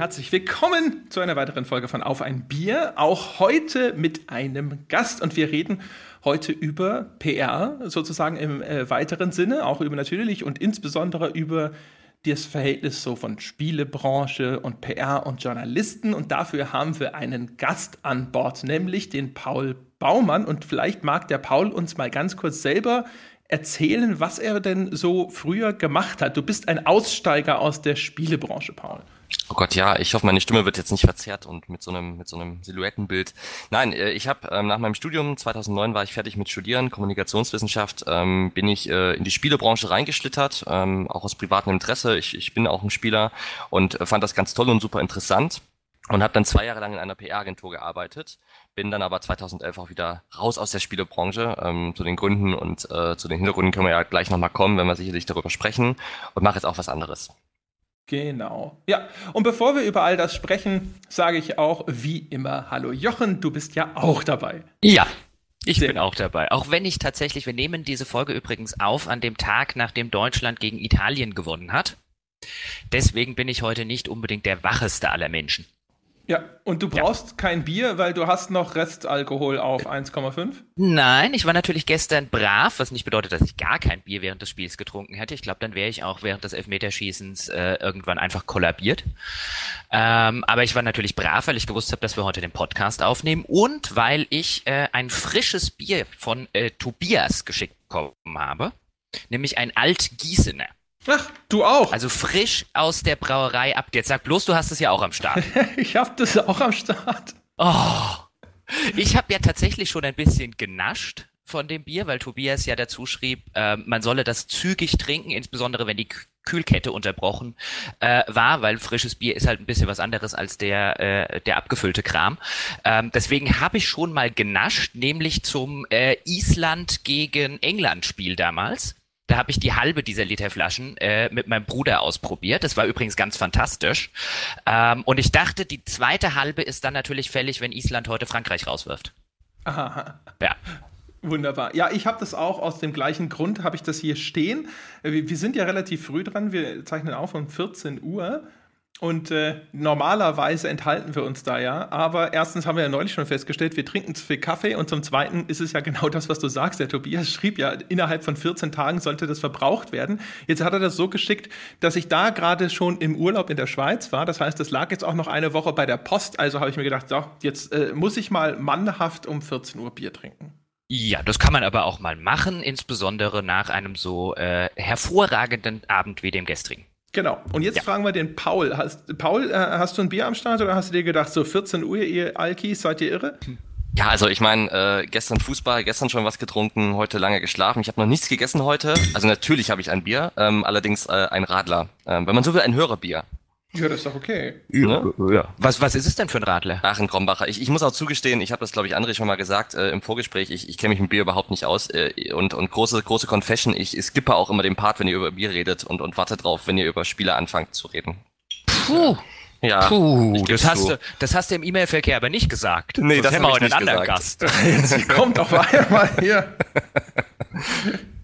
herzlich willkommen zu einer weiteren Folge von Auf ein Bier. Auch heute mit einem Gast und wir reden heute über PR sozusagen im äh, weiteren Sinne, auch über natürlich und insbesondere über das Verhältnis so von Spielebranche und PR und Journalisten. Und dafür haben wir einen Gast an Bord, nämlich den Paul Baumann. Und vielleicht mag der Paul uns mal ganz kurz selber erzählen, was er denn so früher gemacht hat. Du bist ein Aussteiger aus der Spielebranche, Paul. Oh Gott, ja, ich hoffe, meine Stimme wird jetzt nicht verzerrt und mit so einem, mit so einem Silhouettenbild. Nein, äh, ich habe ähm, nach meinem Studium, 2009 war ich fertig mit Studieren, Kommunikationswissenschaft, ähm, bin ich äh, in die Spielebranche reingeschlittert, ähm, auch aus privatem Interesse. Ich, ich bin auch ein Spieler und äh, fand das ganz toll und super interessant und habe dann zwei Jahre lang in einer PR-Agentur gearbeitet, bin dann aber 2011 auch wieder raus aus der Spielebranche. Ähm, zu den Gründen und äh, zu den Hintergründen können wir ja gleich nochmal kommen, wenn wir sicherlich darüber sprechen und mache jetzt auch was anderes. Genau. Ja, und bevor wir über all das sprechen, sage ich auch wie immer Hallo Jochen, du bist ja auch dabei. Ja, ich Sehr bin auch dabei. Auch wenn ich tatsächlich, wir nehmen diese Folge übrigens auf an dem Tag, nachdem Deutschland gegen Italien gewonnen hat. Deswegen bin ich heute nicht unbedingt der wacheste aller Menschen. Ja, und du brauchst ja. kein Bier, weil du hast noch Restalkohol auf 1,5? Nein, ich war natürlich gestern brav, was nicht bedeutet, dass ich gar kein Bier während des Spiels getrunken hätte. Ich glaube, dann wäre ich auch während des Elfmeterschießens äh, irgendwann einfach kollabiert. Ähm, aber ich war natürlich brav, weil ich gewusst habe, dass wir heute den Podcast aufnehmen und weil ich äh, ein frisches Bier von äh, Tobias geschickt bekommen habe, nämlich ein Alt-Gießener. Ach, du auch. Also frisch aus der Brauerei ab. Jetzt sag bloß, du hast es ja auch am Start. ich hab das auch am Start. Oh. Ich habe ja tatsächlich schon ein bisschen genascht von dem Bier, weil Tobias ja dazu schrieb, äh, man solle das zügig trinken, insbesondere wenn die Kühlkette unterbrochen äh, war, weil frisches Bier ist halt ein bisschen was anderes als der äh, der abgefüllte Kram. Ähm, deswegen habe ich schon mal genascht, nämlich zum äh, Island gegen England Spiel damals. Da habe ich die halbe dieser Literflaschen äh, mit meinem Bruder ausprobiert. Das war übrigens ganz fantastisch. Ähm, und ich dachte, die zweite halbe ist dann natürlich fällig, wenn Island heute Frankreich rauswirft. Aha. Ja. Wunderbar. Ja, ich habe das auch aus dem gleichen Grund, habe ich das hier stehen. Äh, wir sind ja relativ früh dran. Wir zeichnen auf um 14 Uhr. Und äh, normalerweise enthalten wir uns da ja. Aber erstens haben wir ja neulich schon festgestellt, wir trinken zu viel Kaffee. Und zum Zweiten ist es ja genau das, was du sagst. Der Tobias schrieb ja, innerhalb von 14 Tagen sollte das verbraucht werden. Jetzt hat er das so geschickt, dass ich da gerade schon im Urlaub in der Schweiz war. Das heißt, das lag jetzt auch noch eine Woche bei der Post. Also habe ich mir gedacht, so, jetzt äh, muss ich mal mannhaft um 14 Uhr Bier trinken. Ja, das kann man aber auch mal machen, insbesondere nach einem so äh, hervorragenden Abend wie dem gestrigen. Genau. Und jetzt ja. fragen wir den Paul. Hast, Paul, äh, hast du ein Bier am Start oder hast du dir gedacht, so 14 Uhr, ihr Alkis, seid ihr irre? Ja, also ich meine, äh, gestern Fußball, gestern schon was getrunken, heute lange geschlafen. Ich habe noch nichts gegessen heute. Also natürlich habe ich ein Bier, ähm, allerdings äh, ein Radler. Ähm, wenn man so will, ein Hörerbier. Ja, das ist doch okay. Ne? Ja. Was, was ist es denn für ein Radler? Ach, ein Krombacher. Ich, ich muss auch zugestehen, ich habe das, glaube ich, André schon mal gesagt äh, im Vorgespräch, ich, ich kenne mich mit Bier überhaupt nicht aus. Äh, und, und große, große Confession, ich, ich skippe auch immer den Part, wenn ihr über Bier redet und, und warte drauf, wenn ihr über Spiele anfangt zu reden. Puh. Ja, Puh, das hast, du, das hast du im E-Mail-Verkehr aber nicht gesagt. Nee, Sonst das haben wir heute einen anderen Gast. Jetzt kommt auf einmal hier.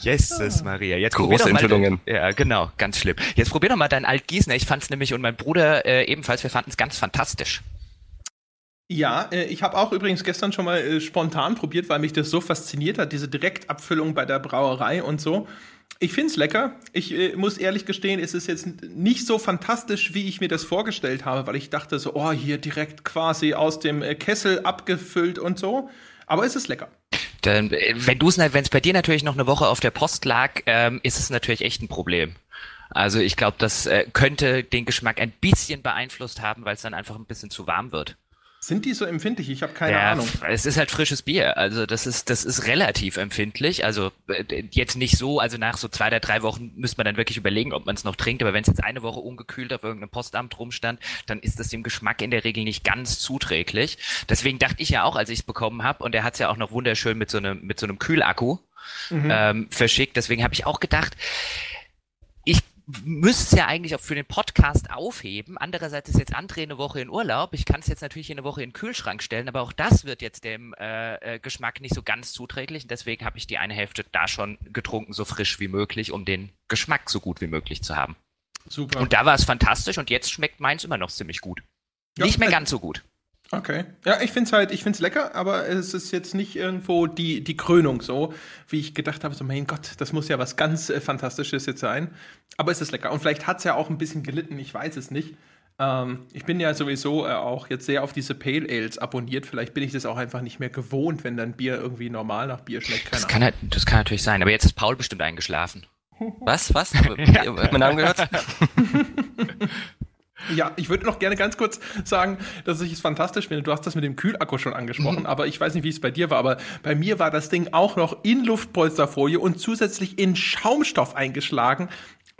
Jesus Maria. Jetzt Große Enthüllungen. Ja, genau, ganz schlimm. Jetzt probier doch mal dein Altgießener. Ich fand's nämlich und mein Bruder äh, ebenfalls, wir fanden es ganz fantastisch. Ja, äh, ich habe auch übrigens gestern schon mal äh, spontan probiert, weil mich das so fasziniert hat, diese Direktabfüllung bei der Brauerei und so. Ich find's lecker. Ich äh, muss ehrlich gestehen, es ist jetzt nicht so fantastisch, wie ich mir das vorgestellt habe, weil ich dachte so, oh, hier direkt quasi aus dem äh, Kessel abgefüllt und so. Aber es ist lecker. Dann, äh, wenn du es, wenn es bei dir natürlich noch eine Woche auf der Post lag, ähm, ist es natürlich echt ein Problem. Also ich glaube, das äh, könnte den Geschmack ein bisschen beeinflusst haben, weil es dann einfach ein bisschen zu warm wird. Sind die so empfindlich? Ich habe keine ja, Ahnung. Es ist halt frisches Bier. Also das ist, das ist relativ empfindlich. Also äh, jetzt nicht so, also nach so zwei oder drei Wochen müsste man dann wirklich überlegen, ob man es noch trinkt. Aber wenn es jetzt eine Woche ungekühlt auf irgendeinem Postamt rumstand, dann ist das dem Geschmack in der Regel nicht ganz zuträglich. Deswegen dachte ich ja auch, als ich es bekommen habe, und er hat es ja auch noch wunderschön mit so einem, mit so einem Kühlakku mhm. ähm, verschickt. Deswegen habe ich auch gedacht, müsste es ja eigentlich auch für den Podcast aufheben. Andererseits ist jetzt André eine Woche in Urlaub. Ich kann es jetzt natürlich eine Woche in den Kühlschrank stellen, aber auch das wird jetzt dem äh, äh, Geschmack nicht so ganz zuträglich. Und deswegen habe ich die eine Hälfte da schon getrunken, so frisch wie möglich, um den Geschmack so gut wie möglich zu haben. Super. Und da war es fantastisch und jetzt schmeckt meins immer noch ziemlich gut. Ja, nicht mehr ganz so gut. Okay. Ja, ich finde es halt, ich finde es lecker, aber es ist jetzt nicht irgendwo die, die Krönung so, wie ich gedacht habe, so mein Gott, das muss ja was ganz äh, Fantastisches jetzt sein. Aber es ist lecker. Und vielleicht hat es ja auch ein bisschen gelitten, ich weiß es nicht. Ähm, ich bin ja sowieso äh, auch jetzt sehr auf diese Pale Ales abonniert. Vielleicht bin ich das auch einfach nicht mehr gewohnt, wenn dann Bier irgendwie normal nach Bier schmeckt. Das kann, halt, das kann natürlich sein, aber jetzt ist Paul bestimmt eingeschlafen. Was? Was? Hat mein Namen gehört? Ja, ich würde noch gerne ganz kurz sagen, dass ich es fantastisch finde. Du hast das mit dem Kühlakku schon angesprochen, mhm. aber ich weiß nicht, wie es bei dir war. Aber bei mir war das Ding auch noch in Luftpolsterfolie und zusätzlich in Schaumstoff eingeschlagen.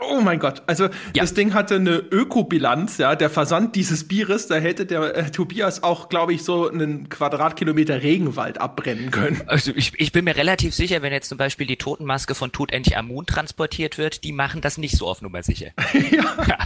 Oh mein Gott, also ja. das Ding hatte eine Ökobilanz, ja, der Versand dieses Bieres, da hätte der äh, Tobias auch, glaube ich, so einen Quadratkilometer Regenwald abbrennen können. Also ich, ich bin mir relativ sicher, wenn jetzt zum Beispiel die Totenmaske von Tutanchamun transportiert wird, die machen das nicht so auf Nummer sicher. ja. ja.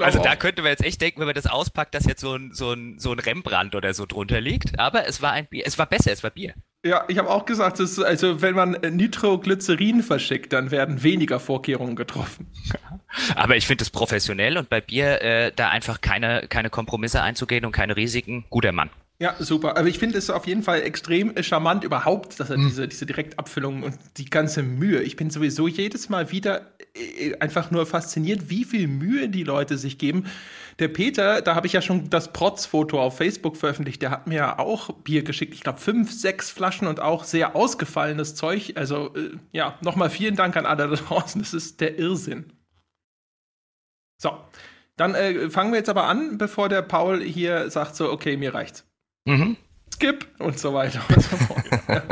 Also da könnte man jetzt echt denken, wenn man das auspackt, dass jetzt so ein, so ein, so ein Rembrandt oder so drunter liegt. Aber es war ein Bier. Es war besser, es war Bier. Ja, ich habe auch gesagt, dass, also wenn man Nitroglycerin verschickt, dann werden weniger Vorkehrungen getroffen. Aber ich finde es professionell und bei Bier äh, da einfach keine, keine Kompromisse einzugehen und keine Risiken. Guter Mann. Ja, super. Aber ich finde es auf jeden Fall extrem charmant überhaupt, dass er mhm. diese, diese Direktabfüllung und die ganze Mühe. Ich bin sowieso jedes Mal wieder äh, einfach nur fasziniert, wie viel Mühe die Leute sich geben. Der Peter, da habe ich ja schon das Protz-Foto auf Facebook veröffentlicht, der hat mir ja auch Bier geschickt. Ich glaube, fünf, sechs Flaschen und auch sehr ausgefallenes Zeug. Also, äh, ja, nochmal vielen Dank an alle da draußen. Das ist der Irrsinn. So, dann äh, fangen wir jetzt aber an, bevor der Paul hier sagt so, okay, mir reicht's. Mhm. Skip und so weiter und so fort. ja.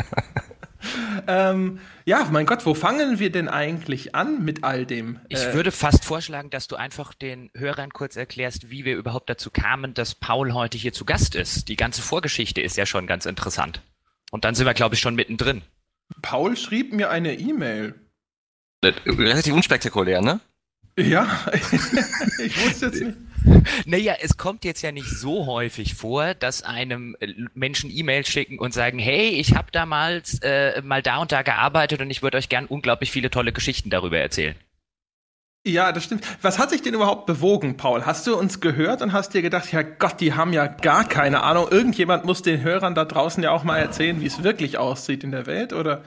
ähm, ja, mein Gott, wo fangen wir denn eigentlich an mit all dem? Ich äh, würde fast vorschlagen, dass du einfach den Hörern kurz erklärst, wie wir überhaupt dazu kamen, dass Paul heute hier zu Gast ist. Die ganze Vorgeschichte ist ja schon ganz interessant. Und dann sind wir, glaube ich, schon mittendrin. Paul schrieb mir eine E-Mail. Relativ unspektakulär, ne? Ja, ich wusste jetzt nicht. Naja, es kommt jetzt ja nicht so häufig vor, dass einem äh, Menschen E-Mails schicken und sagen, hey, ich habe damals äh, mal da und da gearbeitet und ich würde euch gern unglaublich viele tolle Geschichten darüber erzählen. Ja, das stimmt. Was hat sich denn überhaupt bewogen, Paul? Hast du uns gehört und hast dir gedacht, ja Gott, die haben ja gar keine Ahnung. Irgendjemand muss den Hörern da draußen ja auch mal erzählen, wie es wirklich aussieht in der Welt, oder?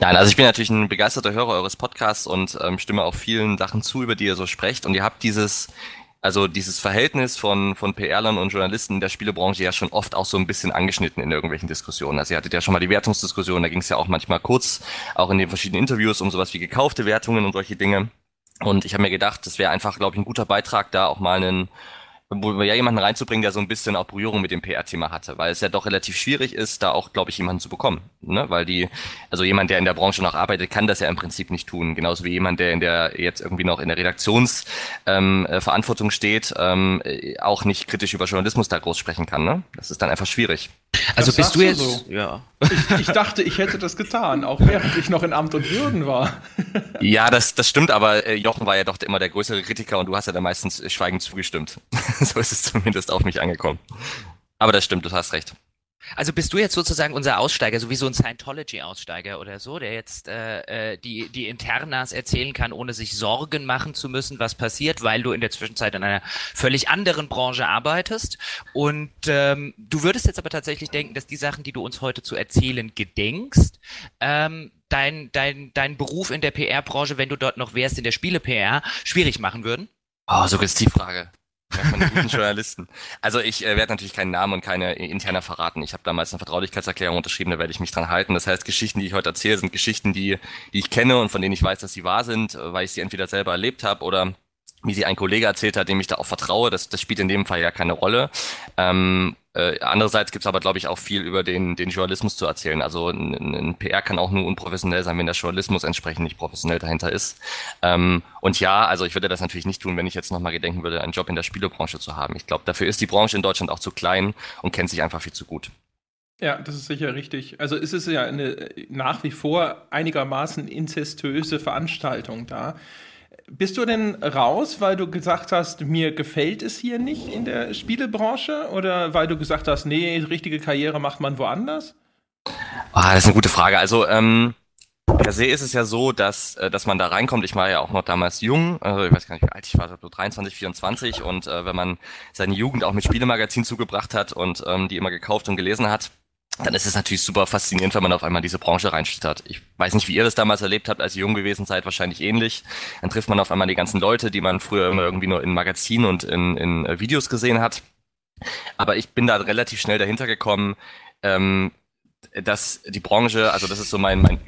Nein, also ich bin natürlich ein begeisterter Hörer eures Podcasts und ähm, stimme auch vielen Sachen zu, über die ihr so sprecht. Und ihr habt dieses also dieses Verhältnis von, von PR-Lern und Journalisten in der Spielebranche ja schon oft auch so ein bisschen angeschnitten in irgendwelchen Diskussionen. Also ihr hattet ja schon mal die Wertungsdiskussion, da ging es ja auch manchmal kurz, auch in den verschiedenen Interviews um sowas wie gekaufte Wertungen und solche Dinge. Und ich habe mir gedacht, das wäre einfach, glaube ich, ein guter Beitrag, da auch mal einen ja jemanden reinzubringen, der so ein bisschen auch Berührung mit dem PR-Thema hatte, weil es ja doch relativ schwierig ist, da auch, glaube ich, jemanden zu bekommen. Ne? Weil die, also jemand, der in der Branche noch arbeitet, kann das ja im Prinzip nicht tun. Genauso wie jemand, der in der jetzt irgendwie noch in der Redaktionsverantwortung ähm, steht, ähm, auch nicht kritisch über Journalismus da groß sprechen kann. Ne? Das ist dann einfach schwierig. Also das bist du jetzt. So. Ja. Ich, ich, dachte, ich hätte das getan, auch während ich noch in Amt und Würden war. ja, das, das stimmt, aber äh, Jochen war ja doch immer der größere Kritiker und du hast ja da meistens schweigend zugestimmt. so ist es zumindest auf mich angekommen. Aber das stimmt, du hast recht. Also bist du jetzt sozusagen unser Aussteiger, so wie so ein Scientology-Aussteiger oder so, der jetzt äh, äh, die, die Internas erzählen kann, ohne sich Sorgen machen zu müssen, was passiert, weil du in der Zwischenzeit in einer völlig anderen Branche arbeitest. Und ähm, du würdest jetzt aber tatsächlich denken, dass die Sachen, die du uns heute zu erzählen gedenkst, ähm, dein, dein, dein Beruf in der PR-Branche, wenn du dort noch wärst in der Spiele-PR, schwierig machen würden? Oh, Suggestivfrage. Ja, von guten Journalisten. Also ich äh, werde natürlich keinen Namen und keine interner verraten. Ich habe damals eine Vertraulichkeitserklärung unterschrieben, da werde ich mich dran halten. Das heißt, Geschichten, die ich heute erzähle, sind Geschichten, die, die ich kenne und von denen ich weiß, dass sie wahr sind, äh, weil ich sie entweder selber erlebt habe oder wie sie ein Kollege erzählt hat, dem ich da auch vertraue, das, das spielt in dem Fall ja keine Rolle. Ähm, äh, andererseits gibt es aber, glaube ich, auch viel über den, den Journalismus zu erzählen. Also ein, ein, PR kann auch nur unprofessionell sein, wenn der Journalismus entsprechend nicht professionell dahinter ist. Ähm, und ja, also ich würde das natürlich nicht tun, wenn ich jetzt nochmal gedenken würde, einen Job in der Spielebranche zu haben. Ich glaube, dafür ist die Branche in Deutschland auch zu klein und kennt sich einfach viel zu gut. Ja, das ist sicher richtig. Also es ist ja eine nach wie vor einigermaßen inzestöse Veranstaltung da. Bist du denn raus, weil du gesagt hast, mir gefällt es hier nicht in der Spielebranche? Oder weil du gesagt hast, nee, richtige Karriere macht man woanders? Ah, das ist eine gute Frage. Also, ähm, Per se ist es ja so, dass, äh, dass man da reinkommt. Ich war ja auch noch damals jung, also ich weiß gar nicht, wie alt ich war, so 23, 24 und äh, wenn man seine Jugend auch mit Spielemagazin zugebracht hat und ähm, die immer gekauft und gelesen hat, dann ist es natürlich super faszinierend, wenn man auf einmal diese Branche reinschlittert. Ich weiß nicht, wie ihr das damals erlebt habt, als ihr jung gewesen seid, wahrscheinlich ähnlich. Dann trifft man auf einmal die ganzen Leute, die man früher immer irgendwie nur in Magazinen und in, in äh, Videos gesehen hat. Aber ich bin da relativ schnell dahinter gekommen, ähm, dass die Branche, also das ist so mein, mein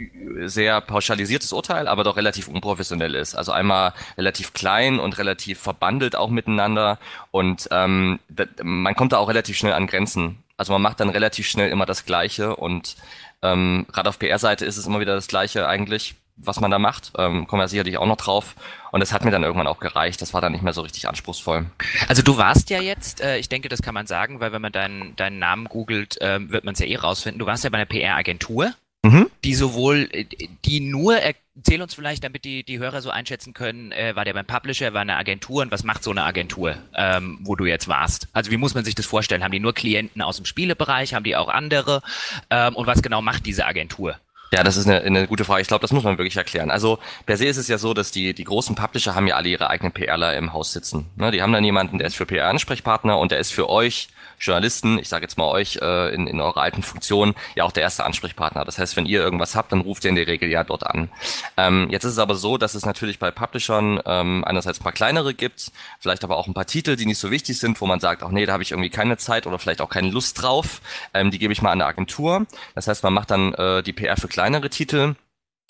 sehr pauschalisiertes Urteil, aber doch relativ unprofessionell ist. Also einmal relativ klein und relativ verbandelt auch miteinander und ähm, man kommt da auch relativ schnell an Grenzen. Also man macht dann relativ schnell immer das Gleiche und ähm, gerade auf PR-Seite ist es immer wieder das Gleiche eigentlich was man da macht. Ähm, kommen wir sicherlich auch noch drauf. Und es hat mir dann irgendwann auch gereicht. Das war dann nicht mehr so richtig anspruchsvoll. Also du warst ja jetzt, äh, ich denke, das kann man sagen, weil wenn man deinen, deinen Namen googelt, äh, wird man es ja eh rausfinden. Du warst ja bei einer PR-Agentur, mhm. die sowohl, äh, die nur, erzähl uns vielleicht, damit die, die Hörer so einschätzen können, äh, war der beim Publisher, war eine Agentur und was macht so eine Agentur, ähm, wo du jetzt warst? Also wie muss man sich das vorstellen? Haben die nur Klienten aus dem Spielebereich? Haben die auch andere? Ähm, und was genau macht diese Agentur? Ja, das ist eine, eine gute Frage. Ich glaube, das muss man wirklich erklären. Also per se ist es ja so, dass die, die großen Publisher haben ja alle ihre eigenen PRler im Haus sitzen. Ne, die haben dann jemanden, der ist für PR-Ansprechpartner und der ist für euch Journalisten, ich sage jetzt mal euch äh, in, in eurer alten Funktion, ja auch der erste Ansprechpartner. Das heißt, wenn ihr irgendwas habt, dann ruft ihr in der Regel ja dort an. Ähm, jetzt ist es aber so, dass es natürlich bei Publishern ähm, einerseits ein paar kleinere gibt, vielleicht aber auch ein paar Titel, die nicht so wichtig sind, wo man sagt, ach nee, da habe ich irgendwie keine Zeit oder vielleicht auch keine Lust drauf. Ähm, die gebe ich mal an eine Agentur. Das heißt, man macht dann äh, die PR für kleinere Titel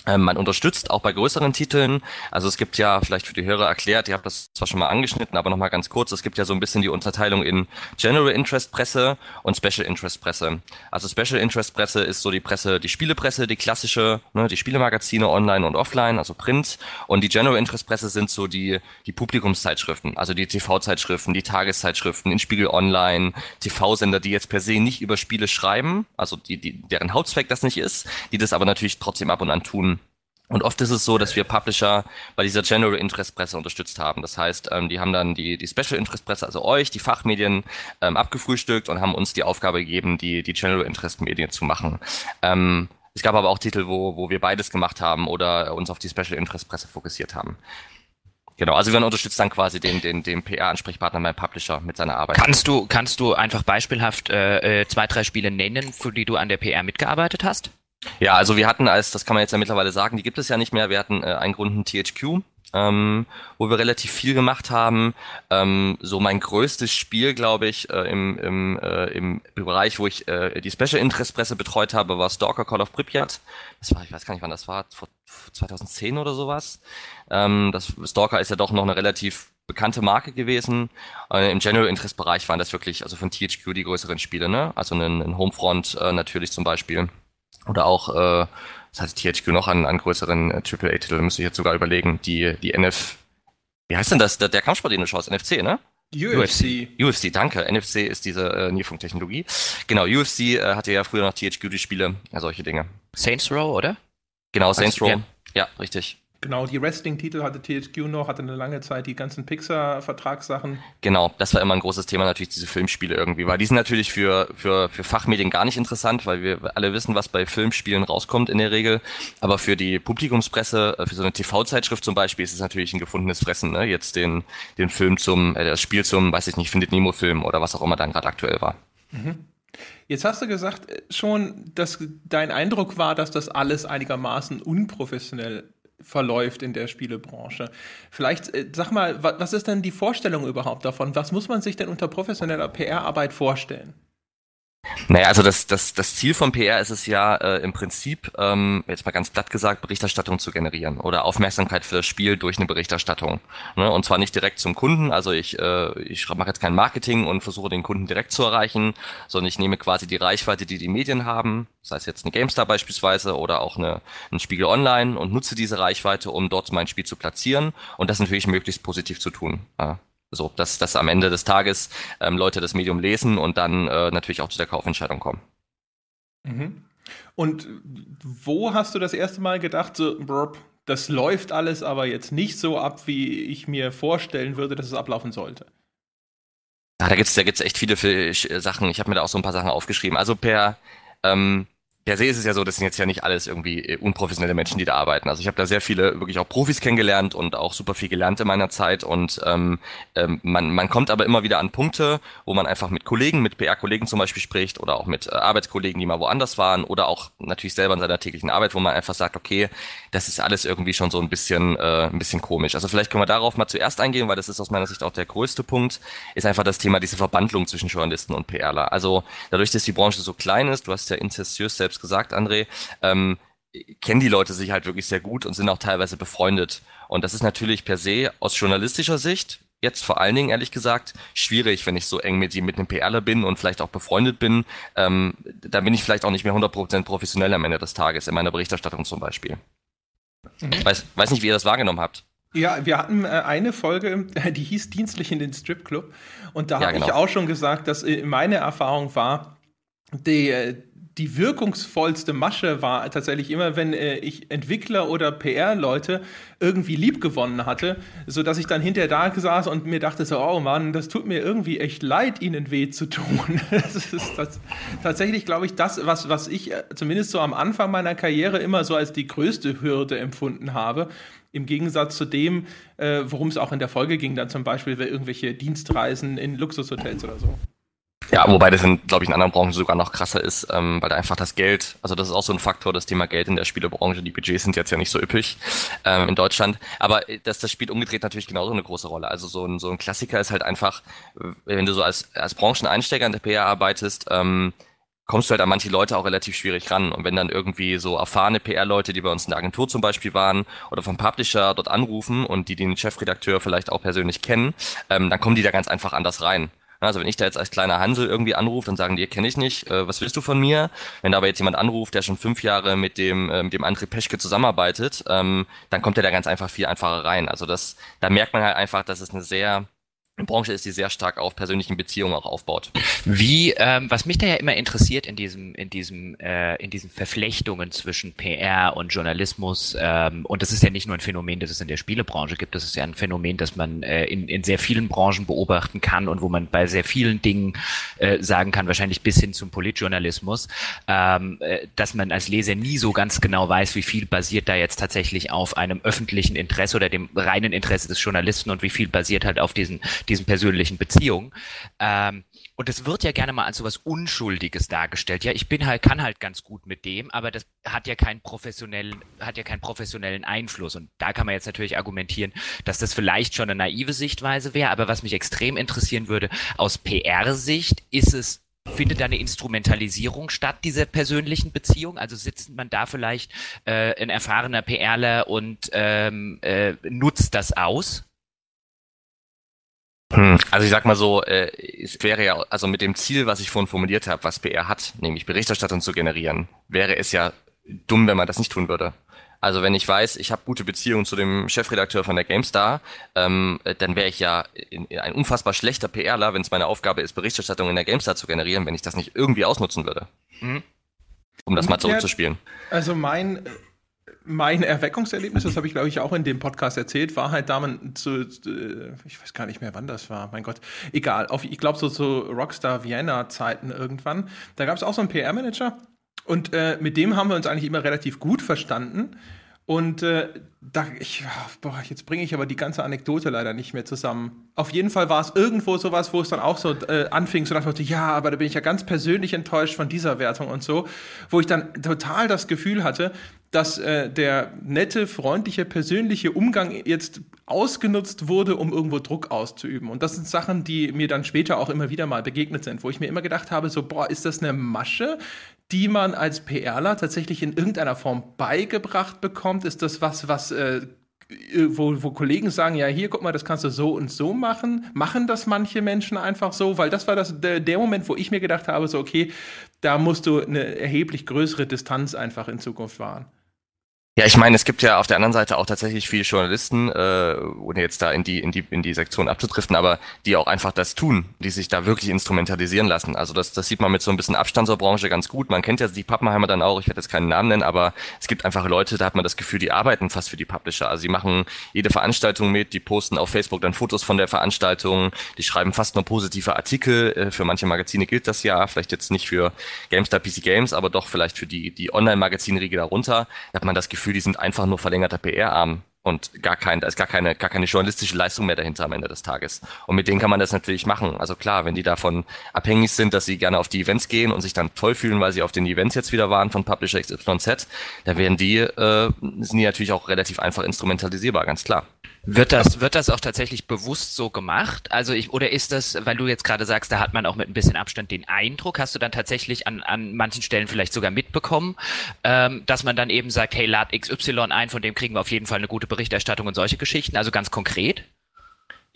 man unterstützt auch bei größeren Titeln. Also es gibt ja, vielleicht für die Hörer erklärt, ihr habt das zwar schon mal angeschnitten, aber nochmal ganz kurz, es gibt ja so ein bisschen die Unterteilung in General Interest Presse und Special Interest Presse. Also Special Interest Presse ist so die Presse, die Spielepresse, die klassische, ne, die Spielemagazine online und offline, also Print. Und die General Interest Presse sind so die, die Publikumszeitschriften, also die TV-Zeitschriften, die Tageszeitschriften, in Spiegel Online, TV-Sender, die jetzt per se nicht über Spiele schreiben, also die, die, deren Hauptzweck das nicht ist, die das aber natürlich trotzdem ab und an tun und oft ist es so, dass wir Publisher bei dieser General Interest Presse unterstützt haben. Das heißt, ähm, die haben dann die, die Special Interest Presse, also euch, die Fachmedien, ähm, abgefrühstückt und haben uns die Aufgabe gegeben, die, die General Interest Medien zu machen. Ähm, es gab aber auch Titel, wo, wo wir beides gemacht haben oder uns auf die Special Interest Presse fokussiert haben. Genau, also wir unterstützen dann quasi den, den, den PR-Ansprechpartner beim Publisher mit seiner Arbeit. Kannst du, kannst du einfach beispielhaft äh, äh zwei, drei Spiele nennen, für die du an der PR mitgearbeitet hast? Ja, also wir hatten als, das kann man jetzt ja mittlerweile sagen, die gibt es ja nicht mehr. Wir hatten äh, einen Grund, THQ, ähm, wo wir relativ viel gemacht haben. Ähm, so mein größtes Spiel, glaube ich, äh, im, im, äh, im Bereich, wo ich äh, die Special Interest Presse betreut habe, war Stalker Call of Pripyat. Das war, ich weiß gar nicht, wann das war, vor 2010 oder sowas. Ähm, das Stalker ist ja doch noch eine relativ bekannte Marke gewesen. Äh, Im General Interest Bereich waren das wirklich, also von THQ die größeren Spiele, ne? Also ein, ein Homefront äh, natürlich zum Beispiel. Oder auch, äh, das heißt THQ noch an, an größeren äh, AAA-Titeln, müsste ich jetzt sogar überlegen, die, die NF, wie heißt denn das, der, der Kampfsport, den du schaust, NFC, ne? UFC. UFC, danke. NFC ist diese äh, Nierfunktechnologie. Genau, UFC äh, hatte ja früher noch THQ die Spiele, ja, solche Dinge. Saints Row, oder? Genau, Saints Row. Ja, richtig. Genau, die Wrestling-Titel hatte THQ noch, hatte eine lange Zeit die ganzen Pixar-Vertragssachen. Genau, das war immer ein großes Thema natürlich, diese Filmspiele irgendwie, weil die sind natürlich für, für, für Fachmedien gar nicht interessant, weil wir alle wissen, was bei Filmspielen rauskommt in der Regel. Aber für die Publikumspresse, äh, für so eine TV-Zeitschrift zum Beispiel, ist es natürlich ein gefundenes Fressen, ne? Jetzt den, den Film zum, äh, das Spiel zum, weiß ich nicht, Findet Nemo-Film oder was auch immer dann gerade aktuell war. Mhm. Jetzt hast du gesagt äh, schon, dass dein Eindruck war, dass das alles einigermaßen unprofessionell verläuft in der Spielebranche. Vielleicht, äh, sag mal, was ist denn die Vorstellung überhaupt davon? Was muss man sich denn unter professioneller PR-Arbeit vorstellen? Naja, also das, das, das Ziel von PR ist es ja äh, im Prinzip, ähm, jetzt mal ganz platt gesagt, Berichterstattung zu generieren oder Aufmerksamkeit für das Spiel durch eine Berichterstattung. Ne? Und zwar nicht direkt zum Kunden, also ich, äh, ich mache jetzt kein Marketing und versuche den Kunden direkt zu erreichen, sondern ich nehme quasi die Reichweite, die die Medien haben, sei es jetzt eine GameStar beispielsweise oder auch eine, ein Spiegel Online und nutze diese Reichweite, um dort mein Spiel zu platzieren und das natürlich möglichst positiv zu tun. Ja. So, dass, dass am Ende des Tages ähm, Leute das Medium lesen und dann äh, natürlich auch zu der Kaufentscheidung kommen. Mhm. Und wo hast du das erste Mal gedacht, so, burp, das läuft alles aber jetzt nicht so ab, wie ich mir vorstellen würde, dass es ablaufen sollte? Ja, da gibt's da gibt's echt viele Sachen. Ich habe mir da auch so ein paar Sachen aufgeschrieben. Also per ähm, per se ist es ja so, das sind jetzt ja nicht alles irgendwie äh, unprofessionelle Menschen, die da arbeiten. Also ich habe da sehr viele wirklich auch Profis kennengelernt und auch super viel gelernt in meiner Zeit. Und ähm, ähm, man, man kommt aber immer wieder an Punkte, wo man einfach mit Kollegen, mit PR-Kollegen zum Beispiel spricht oder auch mit äh, Arbeitskollegen, die mal woanders waren oder auch natürlich selber in seiner täglichen Arbeit, wo man einfach sagt, okay, das ist alles irgendwie schon so ein bisschen, äh, ein bisschen komisch. Also vielleicht können wir darauf mal zuerst eingehen, weil das ist aus meiner Sicht auch der größte Punkt, ist einfach das Thema diese Verbandlung zwischen Journalisten und PRler. Also dadurch, dass die Branche so klein ist, du hast ja inzestiös selbst selbst gesagt, André, ähm, kennen die Leute sich halt wirklich sehr gut und sind auch teilweise befreundet. Und das ist natürlich per se aus journalistischer Sicht jetzt vor allen Dingen, ehrlich gesagt, schwierig, wenn ich so eng mit, mit einem PRler bin und vielleicht auch befreundet bin. Ähm, da bin ich vielleicht auch nicht mehr 100% professionell am Ende des Tages, in meiner Berichterstattung zum Beispiel. Mhm. Weiß, weiß nicht, wie ihr das wahrgenommen habt. Ja, wir hatten äh, eine Folge, die hieß Dienstlich in den Stripclub. Und da ja, habe genau. ich auch schon gesagt, dass äh, meine Erfahrung war, die, äh, die wirkungsvollste Masche war tatsächlich immer, wenn äh, ich Entwickler oder PR-Leute irgendwie lieb gewonnen hatte, so dass ich dann hinterher da saß und mir dachte so, oh Mann, das tut mir irgendwie echt leid, ihnen weh zu tun. Das ist das, tatsächlich, glaube ich, das, was, was ich äh, zumindest so am Anfang meiner Karriere immer so als die größte Hürde empfunden habe. Im Gegensatz zu dem, äh, worum es auch in der Folge ging, dann zum Beispiel irgendwelche Dienstreisen in Luxushotels oder so. Ja, wobei das in, glaube ich, in anderen Branchen sogar noch krasser ist, ähm, weil da einfach das Geld, also das ist auch so ein Faktor, das Thema Geld in der Spielebranche, die Budgets sind jetzt ja nicht so üppig ähm, in Deutschland, aber äh, dass das spielt umgedreht natürlich genauso eine große Rolle. Also so ein, so ein Klassiker ist halt einfach, wenn du so als, als Brancheneinsteiger in der PR arbeitest, ähm, kommst du halt an manche Leute auch relativ schwierig ran. Und wenn dann irgendwie so erfahrene PR-Leute, die bei uns in der Agentur zum Beispiel waren oder vom Publisher dort anrufen und die den Chefredakteur vielleicht auch persönlich kennen, ähm, dann kommen die da ganz einfach anders rein. Also wenn ich da jetzt als kleiner Hansel irgendwie anrufe, dann sagen die, kenne ich nicht, äh, was willst du von mir? Wenn da aber jetzt jemand anruft, der schon fünf Jahre mit dem, äh, mit dem André Peschke zusammenarbeitet, ähm, dann kommt er da ganz einfach viel einfacher rein. Also das, da merkt man halt einfach, dass es eine sehr Branche ist, die sehr stark auf persönlichen Beziehungen auch aufbaut. Wie, ähm, was mich da ja immer interessiert in diesem, in diesem, äh, in diesen Verflechtungen zwischen PR und Journalismus, ähm, und das ist ja nicht nur ein Phänomen, das es in der Spielebranche gibt, das ist ja ein Phänomen, das man äh, in, in sehr vielen Branchen beobachten kann und wo man bei sehr vielen Dingen äh, sagen kann, wahrscheinlich bis hin zum Politjournalismus, ähm, äh, dass man als Leser nie so ganz genau weiß, wie viel basiert da jetzt tatsächlich auf einem öffentlichen Interesse oder dem reinen Interesse des Journalisten und wie viel basiert halt auf diesen diesen persönlichen Beziehungen. Ähm, und es wird ja gerne mal als so was Unschuldiges dargestellt. Ja, ich bin halt, kann halt ganz gut mit dem, aber das hat ja keinen professionellen, hat ja keinen professionellen Einfluss. Und da kann man jetzt natürlich argumentieren, dass das vielleicht schon eine naive Sichtweise wäre. Aber was mich extrem interessieren würde, aus PR-Sicht ist es Findet da eine Instrumentalisierung statt dieser persönlichen Beziehung? Also sitzt man da vielleicht äh, ein erfahrener PRler und ähm, äh, nutzt das aus? Hm, also ich sag mal so, äh, es wäre ja, also mit dem Ziel, was ich vorhin formuliert habe, was PR hat, nämlich Berichterstattung zu generieren, wäre es ja dumm, wenn man das nicht tun würde. Also wenn ich weiß, ich habe gute Beziehungen zu dem Chefredakteur von der GameStar, ähm, dann wäre ich ja in, in ein unfassbar schlechter PRler, wenn es meine Aufgabe ist, Berichterstattung in der GameStar zu generieren, wenn ich das nicht irgendwie ausnutzen würde. Mhm. Um das mal zurückzuspielen. Also mein mein Erweckungserlebnis, das habe ich glaube ich auch in dem Podcast erzählt, war halt damals zu, äh, ich weiß gar nicht mehr, wann das war, mein Gott, egal, auf, ich glaube so zu Rockstar Vienna Zeiten irgendwann. Da gab es auch so einen PR-Manager und äh, mit dem haben wir uns eigentlich immer relativ gut verstanden. Und äh, da, ich, boah, jetzt bringe ich aber die ganze Anekdote leider nicht mehr zusammen. Auf jeden Fall war es irgendwo sowas, wo es dann auch so äh, anfing, so dachte ich, ja, aber da bin ich ja ganz persönlich enttäuscht von dieser Wertung und so, wo ich dann total das Gefühl hatte, dass äh, der nette, freundliche, persönliche Umgang jetzt ausgenutzt wurde, um irgendwo Druck auszuüben. Und das sind Sachen, die mir dann später auch immer wieder mal begegnet sind, wo ich mir immer gedacht habe, so, boah, ist das eine Masche, die man als PRler tatsächlich in irgendeiner Form beigebracht bekommt? Ist das was, was äh, wo, wo Kollegen sagen, ja, hier, guck mal, das kannst du so und so machen. Machen das manche Menschen einfach so? Weil das war das, der, der Moment, wo ich mir gedacht habe, so, okay, da musst du eine erheblich größere Distanz einfach in Zukunft wahren. Ja, ich meine, es gibt ja auf der anderen Seite auch tatsächlich viele Journalisten, äh, ohne jetzt da in die, in die, in die Sektion abzudriften, aber die auch einfach das tun, die sich da wirklich instrumentalisieren lassen. Also das, das sieht man mit so ein bisschen Abstand zur Branche ganz gut. Man kennt ja die Pappenheimer dann auch, ich werde jetzt keinen Namen nennen, aber es gibt einfach Leute, da hat man das Gefühl, die arbeiten fast für die Publisher. Also sie machen jede Veranstaltung mit, die posten auf Facebook dann Fotos von der Veranstaltung, die schreiben fast nur positive Artikel. Äh, für manche Magazine gilt das ja, vielleicht jetzt nicht für GameStar PC Games, aber doch vielleicht für die, die Online-Magazinriege darunter. Da hat man das Gefühl, Gefühl, die sind einfach nur verlängerter PR-Arm und gar kein, da ist gar keine, gar keine journalistische Leistung mehr dahinter am Ende des Tages. Und mit denen kann man das natürlich machen. Also klar, wenn die davon abhängig sind, dass sie gerne auf die Events gehen und sich dann toll fühlen, weil sie auf den Events jetzt wieder waren von Publisher XYZ, da werden die, äh, sind die natürlich auch relativ einfach instrumentalisierbar, ganz klar. Wird das, wird das auch tatsächlich bewusst so gemacht? Also ich, oder ist das, weil du jetzt gerade sagst, da hat man auch mit ein bisschen Abstand den Eindruck, hast du dann tatsächlich an, an manchen Stellen vielleicht sogar mitbekommen, ähm, dass man dann eben sagt, hey, lad XY ein, von dem kriegen wir auf jeden Fall eine gute Berichterstattung und solche Geschichten, also ganz konkret?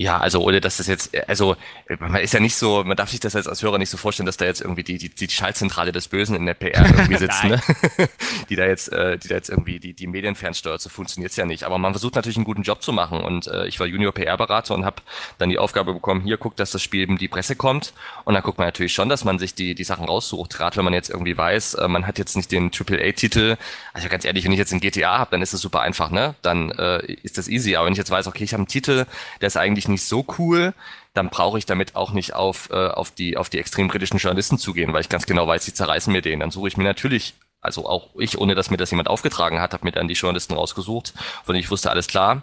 Ja, also ohne dass das jetzt, also man ist ja nicht so, man darf sich das jetzt als Hörer nicht so vorstellen, dass da jetzt irgendwie die, die, die Schaltzentrale des Bösen in der PR irgendwie sitzt, ne? die da jetzt, äh, die da jetzt irgendwie die, die Medien fernsteuert, so funktioniert's ja nicht. Aber man versucht natürlich einen guten Job zu machen und äh, ich war Junior PR-Berater und habe dann die Aufgabe bekommen, hier guckt, dass das Spiel eben die Presse kommt und dann guckt man natürlich schon, dass man sich die, die Sachen raussucht, gerade wenn man jetzt irgendwie weiß, äh, man hat jetzt nicht den AAA-Titel, also ganz ehrlich, wenn ich jetzt einen GTA habe, dann ist das super einfach, ne? Dann äh, ist das easy, aber wenn ich jetzt weiß, okay, ich habe einen Titel, der ist eigentlich nicht so cool, dann brauche ich damit auch nicht auf, äh, auf, die, auf die extrem kritischen Journalisten zugehen, weil ich ganz genau weiß, sie zerreißen mir den. Dann suche ich mir natürlich, also auch ich, ohne dass mir das jemand aufgetragen hat, habe mir dann die Journalisten rausgesucht, denen ich wusste, alles klar,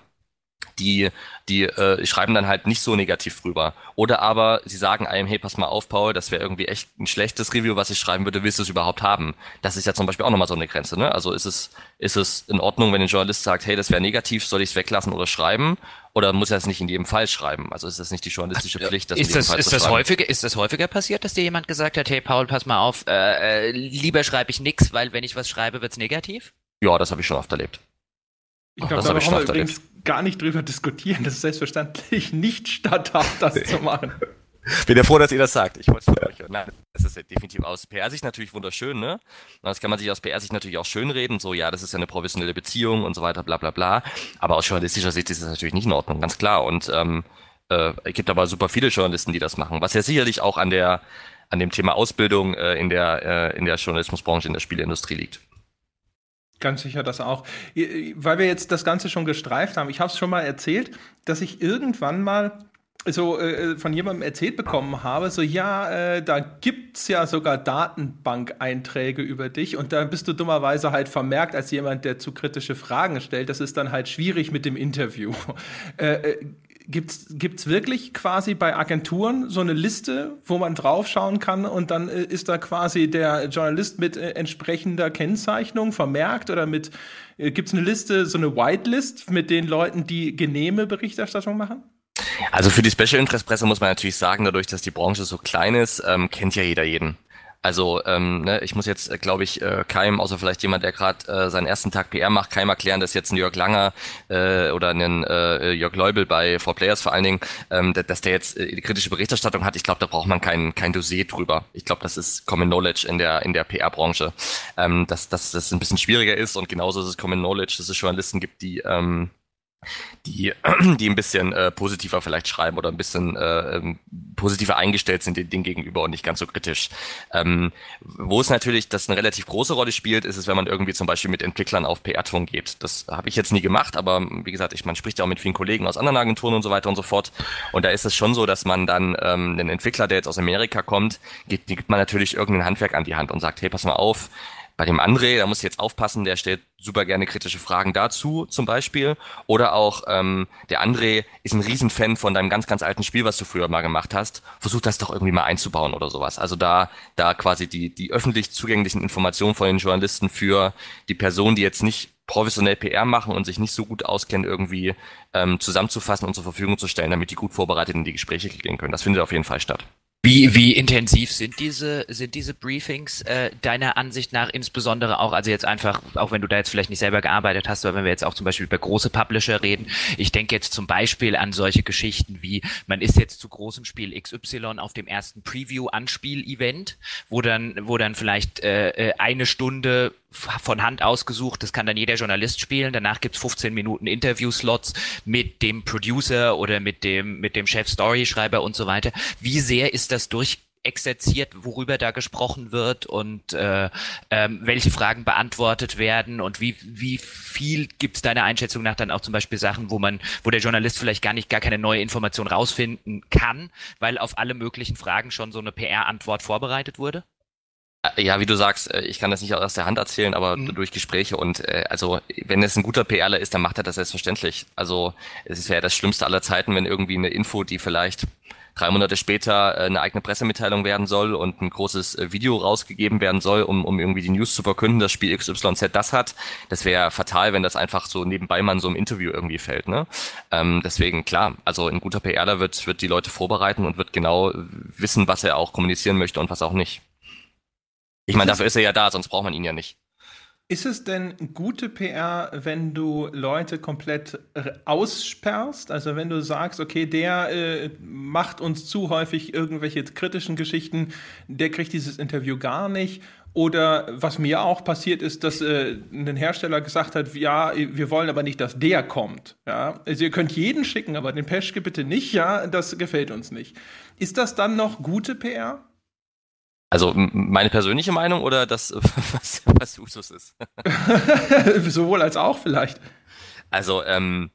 die, die äh, schreiben dann halt nicht so negativ drüber. Oder aber sie sagen einem, hey, pass mal auf, Paul, das wäre irgendwie echt ein schlechtes Review, was ich schreiben würde, willst du es überhaupt haben? Das ist ja zum Beispiel auch nochmal so eine Grenze, ne? Also ist es, ist es in Ordnung, wenn ein Journalist sagt, hey, das wäre negativ, soll ich es weglassen oder schreiben? Oder muss er es nicht in jedem Fall schreiben? Also ist das nicht die journalistische Pflicht, das ist in jedem das, Fall ist zu das schreiben? Häufiger, ist das häufiger passiert, dass dir jemand gesagt hat, hey Paul, pass mal auf, äh, äh, lieber schreibe ich nix, weil wenn ich was schreibe, wird's negativ? Ja, das habe ich schon oft erlebt. Ich glaube, da brauchen wir übrigens gar nicht drüber diskutieren. Das ist selbstverständlich nicht statthaft, das zu machen. Bin ja froh, dass ihr das sagt. Ich wollte es von euch hören. Nein, das ist ja definitiv aus PR-Sicht natürlich wunderschön, ne? Das kann man sich aus PR-Sicht natürlich auch schönreden, so, ja, das ist ja eine professionelle Beziehung und so weiter, bla, bla, bla. Aber aus journalistischer Sicht ist das natürlich nicht in Ordnung, ganz klar. Und, ähm, äh, es gibt aber super viele Journalisten, die das machen, was ja sicherlich auch an der, an dem Thema Ausbildung äh, in der, äh, in der Journalismusbranche, in der Spieleindustrie liegt. Ganz sicher das auch. Weil wir jetzt das Ganze schon gestreift haben, ich habe es schon mal erzählt, dass ich irgendwann mal so äh, von jemandem erzählt bekommen habe, so ja, äh, da gibt's ja sogar Datenbank-Einträge über dich und da bist du dummerweise halt vermerkt als jemand, der zu kritische Fragen stellt. Das ist dann halt schwierig mit dem Interview. Äh, äh Gibt's gibt's wirklich quasi bei Agenturen so eine Liste, wo man draufschauen kann und dann äh, ist da quasi der Journalist mit äh, entsprechender Kennzeichnung vermerkt oder mit gibt's eine Liste, so eine Whitelist mit den Leuten, die genehme Berichterstattung machen? Also für die Special Interest Presse muss man natürlich sagen, dadurch, dass die Branche so klein ist, ähm, kennt ja jeder jeden. Also ähm, ne, ich muss jetzt, äh, glaube ich, äh, keinem, außer vielleicht jemand, der gerade äh, seinen ersten Tag PR macht, keinem erklären, dass jetzt ein Jörg Langer äh, oder ein äh, Jörg Leubel bei For Players vor allen Dingen, ähm, dass der jetzt äh, kritische Berichterstattung hat. Ich glaube, da braucht man kein, kein Dossier drüber. Ich glaube, das ist Common Knowledge in der in der PR-Branche, ähm, dass, dass das ein bisschen schwieriger ist und genauso ist es Common Knowledge, dass es Journalisten gibt, die ähm, die, die ein bisschen äh, positiver vielleicht schreiben oder ein bisschen äh, ähm, positiver eingestellt sind den, den gegenüber und nicht ganz so kritisch. Ähm, wo es natürlich das eine relativ große Rolle spielt, ist es, wenn man irgendwie zum Beispiel mit Entwicklern auf PR-Ton geht. Das habe ich jetzt nie gemacht, aber wie gesagt, ich, man spricht ja auch mit vielen Kollegen aus anderen Agenturen und so weiter und so fort. Und da ist es schon so, dass man dann ähm, einen Entwickler, der jetzt aus Amerika kommt, gibt, gibt man natürlich irgendein Handwerk an die Hand und sagt, hey, pass mal auf, bei dem André, da muss ich jetzt aufpassen, der stellt super gerne kritische Fragen dazu, zum Beispiel. Oder auch ähm, der André ist ein Riesenfan von deinem ganz, ganz alten Spiel, was du früher mal gemacht hast. Versuch das doch irgendwie mal einzubauen oder sowas. Also da, da quasi die, die öffentlich zugänglichen Informationen von den Journalisten für die Personen, die jetzt nicht professionell PR machen und sich nicht so gut auskennen, irgendwie ähm, zusammenzufassen und zur Verfügung zu stellen, damit die gut vorbereitet in die Gespräche gehen können. Das findet auf jeden Fall statt. Wie, wie intensiv sind diese, sind diese Briefings äh, deiner Ansicht nach insbesondere auch, also jetzt einfach, auch wenn du da jetzt vielleicht nicht selber gearbeitet hast, aber wenn wir jetzt auch zum Beispiel über große Publisher reden, ich denke jetzt zum Beispiel an solche Geschichten wie, man ist jetzt zu großem Spiel XY auf dem ersten Preview-Anspiel-Event, wo dann, wo dann vielleicht äh, äh, eine Stunde von Hand ausgesucht, das kann dann jeder Journalist spielen. Danach gibt's 15 Minuten Interview-Slots mit dem Producer oder mit dem, mit dem Chef Story-Schreiber und so weiter. Wie sehr ist das durch exerziert, worüber da gesprochen wird und äh, ähm, welche Fragen beantwortet werden und wie, wie viel gibt es deiner Einschätzung nach dann auch zum Beispiel Sachen, wo man, wo der Journalist vielleicht gar nicht gar keine neue Information rausfinden kann, weil auf alle möglichen Fragen schon so eine PR-Antwort vorbereitet wurde? Äh, ja, wie du sagst, äh, ich kann das nicht aus der Hand erzählen, aber mhm. durch Gespräche und äh, also wenn es ein guter PRler ist, dann macht er das selbstverständlich. Also es wäre das Schlimmste aller Zeiten, wenn irgendwie eine Info, die vielleicht drei Monate später äh, eine eigene Pressemitteilung werden soll und ein großes Video rausgegeben werden soll, um, um irgendwie die News zu verkünden, dass Spiel XYZ das hat. Das wäre fatal, wenn das einfach so nebenbei mal in so einem Interview irgendwie fällt. Ne? Ähm, deswegen, klar, also ein guter PRler wird, wird die Leute vorbereiten und wird genau wissen, was er auch kommunizieren möchte und was auch nicht. Ich meine, dafür ist er ja da, sonst braucht man ihn ja nicht. Ist es denn gute PR, wenn du Leute komplett aussperrst? Also wenn du sagst, okay, der äh, macht uns zu häufig irgendwelche kritischen Geschichten, der kriegt dieses Interview gar nicht. Oder was mir auch passiert ist, dass äh, ein Hersteller gesagt hat, ja, wir wollen aber nicht, dass der kommt. Ja? Also ihr könnt jeden schicken, aber den Peschke bitte nicht, ja, das gefällt uns nicht. Ist das dann noch gute PR? Also meine persönliche Meinung oder das, was, was Usus ist? Sowohl als auch vielleicht. Also, ähm,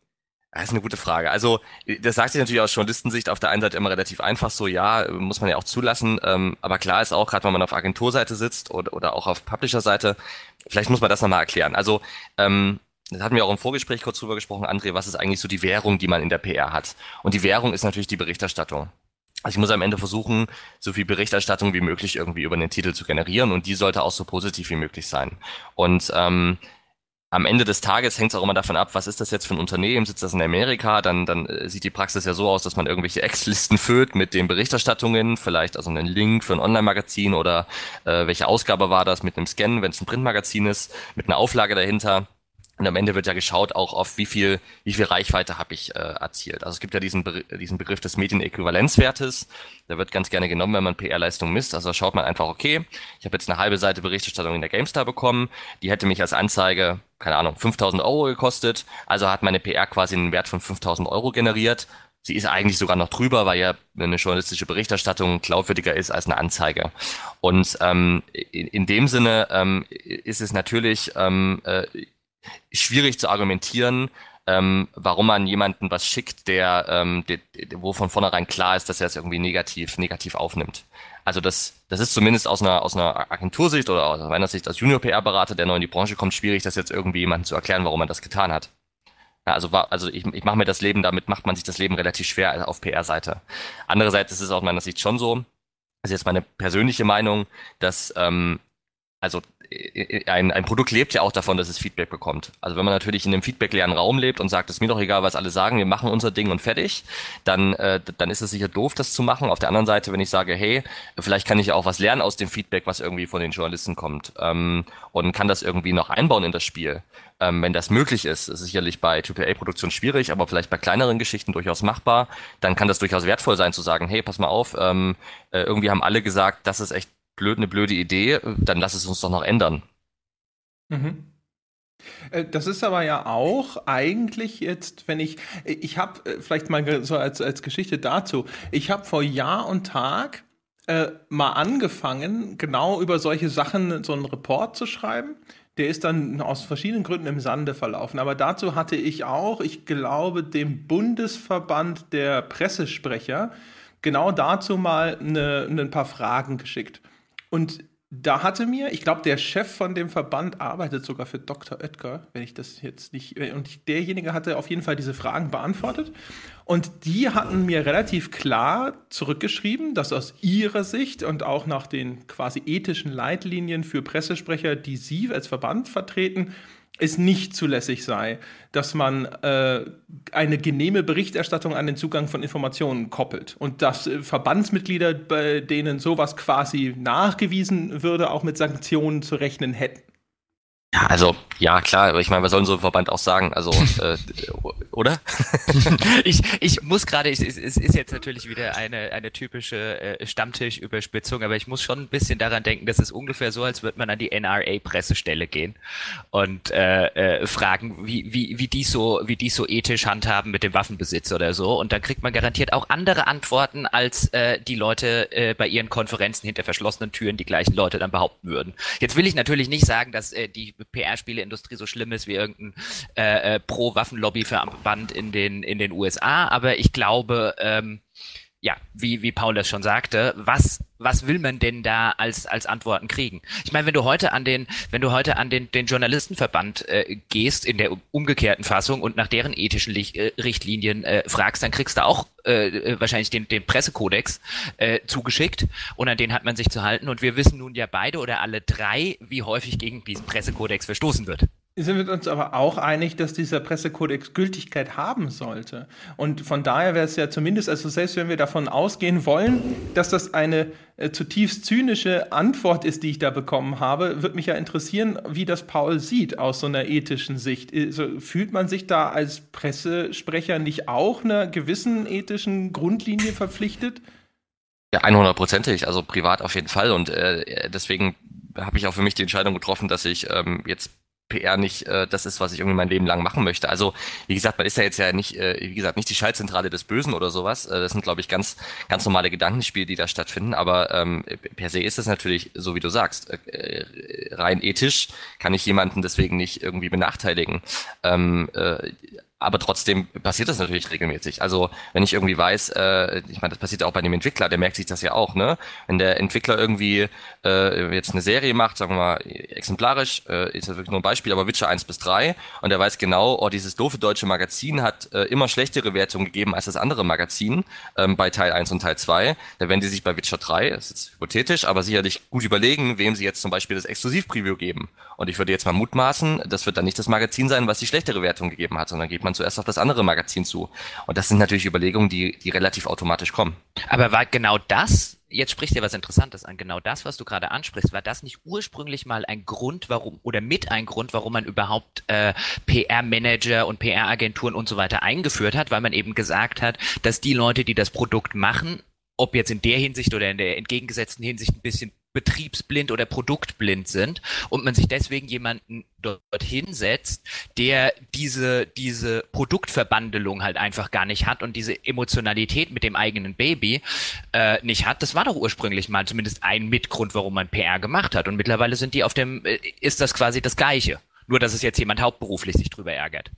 das ist eine gute Frage. Also, das sagt sich natürlich aus Journalistensicht auf der einen Seite immer relativ einfach so, ja, muss man ja auch zulassen. Ähm, aber klar ist auch, gerade wenn man auf Agenturseite sitzt oder, oder auch auf Publisher-Seite, vielleicht muss man das nochmal erklären. Also, ähm, das hatten wir auch im Vorgespräch kurz drüber gesprochen, André, was ist eigentlich so die Währung, die man in der PR hat? Und die Währung ist natürlich die Berichterstattung. Also ich muss am Ende versuchen, so viel Berichterstattung wie möglich irgendwie über den Titel zu generieren und die sollte auch so positiv wie möglich sein. Und ähm, am Ende des Tages hängt es auch immer davon ab, was ist das jetzt für ein Unternehmen, sitzt das in Amerika, dann, dann äh, sieht die Praxis ja so aus, dass man irgendwelche Ex-Listen füllt mit den Berichterstattungen, vielleicht also einen Link für ein Online-Magazin oder äh, welche Ausgabe war das mit einem Scan, wenn es ein Printmagazin ist, mit einer Auflage dahinter. Und am Ende wird ja geschaut auch auf wie viel, wie viel Reichweite habe ich äh, erzielt. Also es gibt ja diesen, Be diesen Begriff des Medienäquivalenzwertes. Der wird ganz gerne genommen, wenn man PR-Leistung misst. Also schaut man einfach, okay, ich habe jetzt eine halbe Seite Berichterstattung in der GameStar bekommen. Die hätte mich als Anzeige, keine Ahnung, 5000 Euro gekostet. Also hat meine PR quasi einen Wert von 5000 Euro generiert. Sie ist eigentlich sogar noch drüber, weil ja eine journalistische Berichterstattung glaubwürdiger ist als eine Anzeige. Und ähm, in, in dem Sinne ähm, ist es natürlich ähm, äh, schwierig zu argumentieren, ähm, warum man jemanden was schickt, der, ähm, der, wo von vornherein klar ist, dass er es irgendwie negativ, negativ aufnimmt. Also das, das ist zumindest aus einer, aus einer Agentursicht oder aus meiner Sicht als Junior-PR-Berater, der neu in die Branche kommt, schwierig, das jetzt irgendwie jemandem zu erklären, warum man das getan hat. Also, also ich, ich mache mir das Leben, damit macht man sich das Leben relativ schwer auf PR-Seite. Andererseits ist es aus meiner Sicht schon so, das ist jetzt meine persönliche Meinung, dass ähm, also ein, ein Produkt lebt ja auch davon, dass es Feedback bekommt. Also wenn man natürlich in einem feedbackleeren Raum lebt und sagt, es ist mir doch egal, was alle sagen, wir machen unser Ding und fertig, dann, äh, dann ist es sicher doof, das zu machen. Auf der anderen Seite, wenn ich sage, hey, vielleicht kann ich auch was lernen aus dem Feedback, was irgendwie von den Journalisten kommt ähm, und kann das irgendwie noch einbauen in das Spiel, ähm, wenn das möglich ist, ist sicherlich bei AAA-Produktion schwierig, aber vielleicht bei kleineren Geschichten durchaus machbar, dann kann das durchaus wertvoll sein zu sagen, hey, pass mal auf, ähm, äh, irgendwie haben alle gesagt, das ist echt blöd, eine blöde Idee, dann lass es uns doch noch ändern. Mhm. Äh, das ist aber ja auch eigentlich jetzt, wenn ich, ich habe äh, vielleicht mal so als, als Geschichte dazu, ich habe vor Jahr und Tag äh, mal angefangen, genau über solche Sachen so einen Report zu schreiben. Der ist dann aus verschiedenen Gründen im Sande verlaufen. Aber dazu hatte ich auch, ich glaube, dem Bundesverband der Pressesprecher genau dazu mal eine, ein paar Fragen geschickt. Und da hatte mir, ich glaube, der Chef von dem Verband arbeitet sogar für Dr. Oetker, wenn ich das jetzt nicht. Und derjenige hatte auf jeden Fall diese Fragen beantwortet. Und die hatten mir relativ klar zurückgeschrieben, dass aus ihrer Sicht und auch nach den quasi ethischen Leitlinien für Pressesprecher, die sie als Verband vertreten, es nicht zulässig sei, dass man äh, eine genehme Berichterstattung an den Zugang von Informationen koppelt und dass äh, Verbandsmitglieder, bei denen sowas quasi nachgewiesen würde, auch mit Sanktionen zu rechnen hätten. Ja, also ja, klar, aber ich meine, was soll so ein Verband auch sagen? Also, äh, oder? ich, ich muss gerade, es ist jetzt natürlich wieder eine, eine typische äh, Stammtischüberspitzung, aber ich muss schon ein bisschen daran denken, dass es ungefähr so, als würde man an die NRA-Pressestelle gehen und äh, äh, fragen, wie, wie, wie die so, wie die so ethisch handhaben mit dem Waffenbesitz oder so. Und dann kriegt man garantiert auch andere Antworten, als äh, die Leute äh, bei ihren Konferenzen hinter verschlossenen Türen die gleichen Leute dann behaupten würden. Jetzt will ich natürlich nicht sagen, dass äh, die PR-Spieleindustrie so schlimm ist wie irgendein äh, äh, Pro-Waffenlobby-Verband in den, in den USA, aber ich glaube, ähm, ja, wie, wie Paul das schon sagte, was, was will man denn da als, als Antworten kriegen? Ich meine, wenn du heute an den, wenn du heute an den, den Journalistenverband äh, gehst in der umgekehrten Fassung und nach deren ethischen Licht, äh, Richtlinien äh, fragst, dann kriegst du auch äh, äh, wahrscheinlich den, den Pressekodex äh, zugeschickt und an den hat man sich zu halten. Und wir wissen nun ja beide oder alle drei, wie häufig gegen diesen Pressekodex verstoßen wird sind wir uns aber auch einig, dass dieser Pressekodex Gültigkeit haben sollte. Und von daher wäre es ja zumindest, also selbst wenn wir davon ausgehen wollen, dass das eine äh, zutiefst zynische Antwort ist, die ich da bekommen habe, würde mich ja interessieren, wie das Paul sieht aus so einer ethischen Sicht. Also, fühlt man sich da als Pressesprecher nicht auch einer gewissen ethischen Grundlinie verpflichtet? Ja, 100%ig, also privat auf jeden Fall. Und äh, deswegen habe ich auch für mich die Entscheidung getroffen, dass ich ähm, jetzt PR nicht äh, das ist, was ich irgendwie mein Leben lang machen möchte. Also wie gesagt, man ist ja jetzt ja nicht, äh, wie gesagt, nicht die Schaltzentrale des Bösen oder sowas. Äh, das sind, glaube ich, ganz, ganz normale Gedankenspiele, die da stattfinden. Aber ähm, per se ist es natürlich, so wie du sagst, äh, rein ethisch kann ich jemanden deswegen nicht irgendwie benachteiligen. Ähm, äh, aber trotzdem passiert das natürlich regelmäßig. Also wenn ich irgendwie weiß, äh, ich meine, das passiert auch bei dem Entwickler, der merkt sich das ja auch, ne? Wenn der Entwickler irgendwie äh, jetzt eine Serie macht, sagen wir mal exemplarisch, äh, ist das wirklich nur ein Beispiel, aber Witcher 1 bis 3 und der weiß genau, oh, dieses doofe deutsche Magazin hat äh, immer schlechtere Wertungen gegeben als das andere Magazin ähm, bei Teil 1 und Teil 2, da werden die sich bei Witcher 3, das ist jetzt hypothetisch, aber sicherlich gut überlegen, wem sie jetzt zum Beispiel das Exklusiv-Preview geben. Und ich würde jetzt mal mutmaßen, das wird dann nicht das Magazin sein, was die schlechtere Wertung gegeben hat, sondern geht man zuerst auf das andere Magazin zu. Und das sind natürlich Überlegungen, die, die relativ automatisch kommen. Aber war genau das jetzt sprichst du ja was Interessantes an. Genau das, was du gerade ansprichst, war das nicht ursprünglich mal ein Grund, warum oder mit ein Grund, warum man überhaupt äh, PR-Manager und PR-Agenturen und so weiter eingeführt hat, weil man eben gesagt hat, dass die Leute, die das Produkt machen, ob jetzt in der Hinsicht oder in der entgegengesetzten Hinsicht ein bisschen betriebsblind oder produktblind sind und man sich deswegen jemanden dorthin setzt, der diese, diese Produktverbandelung halt einfach gar nicht hat und diese Emotionalität mit dem eigenen Baby äh, nicht hat. Das war doch ursprünglich mal zumindest ein Mitgrund, warum man PR gemacht hat. Und mittlerweile sind die auf dem, äh, ist das quasi das Gleiche. Nur, dass es jetzt jemand hauptberuflich sich drüber ärgert.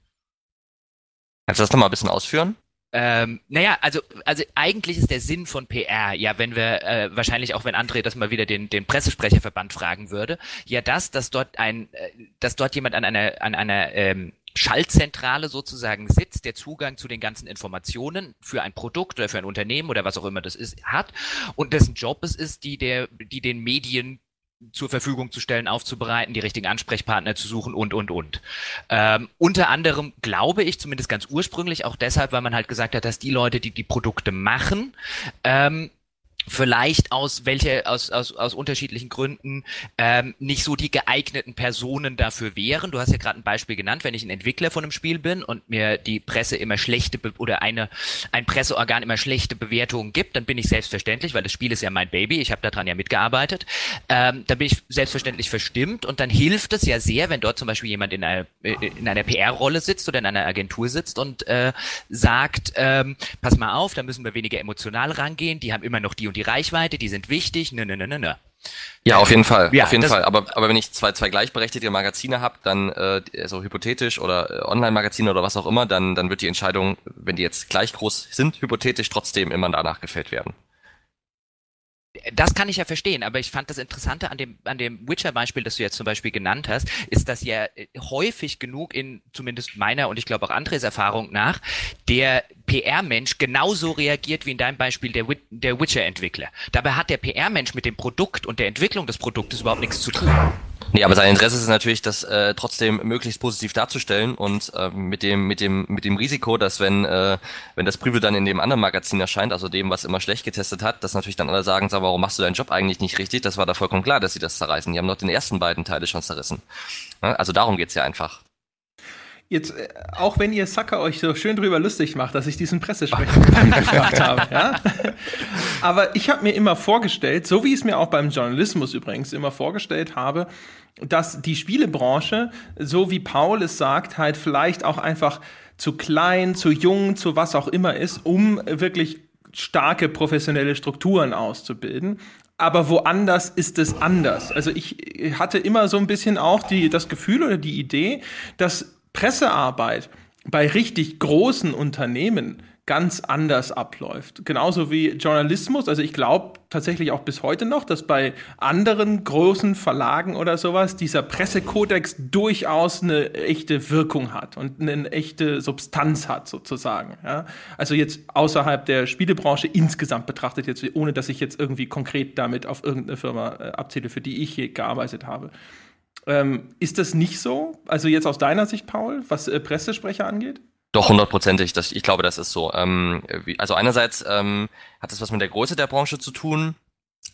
Kannst du das nochmal ein bisschen ausführen? Ähm, naja, also, also eigentlich ist der Sinn von PR, ja, wenn wir, äh, wahrscheinlich auch wenn André das mal wieder den, den Pressesprecherverband fragen würde, ja das, dass dort ein, äh, dass dort jemand an einer, an einer ähm, Schaltzentrale sozusagen sitzt, der Zugang zu den ganzen Informationen für ein Produkt oder für ein Unternehmen oder was auch immer das ist, hat und dessen Job es ist, die der, die den Medien zur Verfügung zu stellen, aufzubereiten, die richtigen Ansprechpartner zu suchen und, und, und. Ähm, unter anderem glaube ich, zumindest ganz ursprünglich, auch deshalb, weil man halt gesagt hat, dass die Leute, die die Produkte machen, ähm, vielleicht aus welche aus, aus, aus unterschiedlichen Gründen ähm, nicht so die geeigneten Personen dafür wären. Du hast ja gerade ein Beispiel genannt, wenn ich ein Entwickler von einem Spiel bin und mir die Presse immer schlechte Be oder eine ein Presseorgan immer schlechte Bewertungen gibt, dann bin ich selbstverständlich, weil das Spiel ist ja mein Baby, ich habe daran ja mitgearbeitet, ähm, dann bin ich selbstverständlich verstimmt und dann hilft es ja sehr, wenn dort zum Beispiel jemand in einer äh, in einer PR-Rolle sitzt oder in einer Agentur sitzt und äh, sagt, ähm, pass mal auf, da müssen wir weniger emotional rangehen, die haben immer noch die und die Reichweite, die sind wichtig, ne, ne, ne, ne, ne. Ja, auf jeden Fall, ja, auf jeden Fall. Aber, aber wenn ich zwei, zwei gleichberechtigte Magazine habe, dann äh, so hypothetisch oder äh, Online-Magazine oder was auch immer, dann, dann wird die Entscheidung, wenn die jetzt gleich groß sind, hypothetisch trotzdem immer danach gefällt werden das kann ich ja verstehen, aber ich fand das Interessante an dem, an dem Witcher-Beispiel, das du jetzt zum Beispiel genannt hast, ist, dass ja äh, häufig genug in zumindest meiner und ich glaube auch Andres Erfahrung nach, der PR-Mensch genauso reagiert wie in deinem Beispiel der, der Witcher-Entwickler. Dabei hat der PR-Mensch mit dem Produkt und der Entwicklung des Produktes überhaupt nichts zu tun. Nee, aber sein Interesse ist natürlich, das äh, trotzdem möglichst positiv darzustellen und äh, mit dem mit dem mit dem Risiko, dass wenn äh, wenn das Preview dann in dem anderen Magazin erscheint, also dem, was immer schlecht getestet hat, dass natürlich dann alle sagen, sag, warum machst du deinen Job eigentlich nicht richtig? Das war da vollkommen klar, dass sie das zerreißen. Die haben noch den ersten beiden Teile schon zerrissen. Also darum geht's ja einfach. Jetzt, äh, auch wenn ihr Sucker euch so schön drüber lustig macht, dass ich diesen Pressesprecher gefragt habe, ja? Aber ich habe mir immer vorgestellt, so wie ich es mir auch beim Journalismus übrigens immer vorgestellt habe, dass die Spielebranche, so wie Paul es sagt, halt vielleicht auch einfach zu klein, zu jung, zu was auch immer ist, um wirklich starke professionelle Strukturen auszubilden. Aber woanders ist es anders. Also ich hatte immer so ein bisschen auch die, das Gefühl oder die Idee, dass Pressearbeit bei richtig großen Unternehmen ganz anders abläuft. Genauso wie Journalismus. Also ich glaube tatsächlich auch bis heute noch, dass bei anderen großen Verlagen oder sowas dieser Pressekodex durchaus eine echte Wirkung hat und eine echte Substanz hat sozusagen. Ja? Also jetzt außerhalb der Spielebranche insgesamt betrachtet, jetzt ohne dass ich jetzt irgendwie konkret damit auf irgendeine Firma äh, abzähle, für die ich hier gearbeitet habe. Ähm, ist das nicht so? Also jetzt aus deiner Sicht, Paul, was äh, Pressesprecher angeht? Doch, hundertprozentig. Ich glaube, das ist so. Ähm, also einerseits ähm, hat das was mit der Größe der Branche zu tun.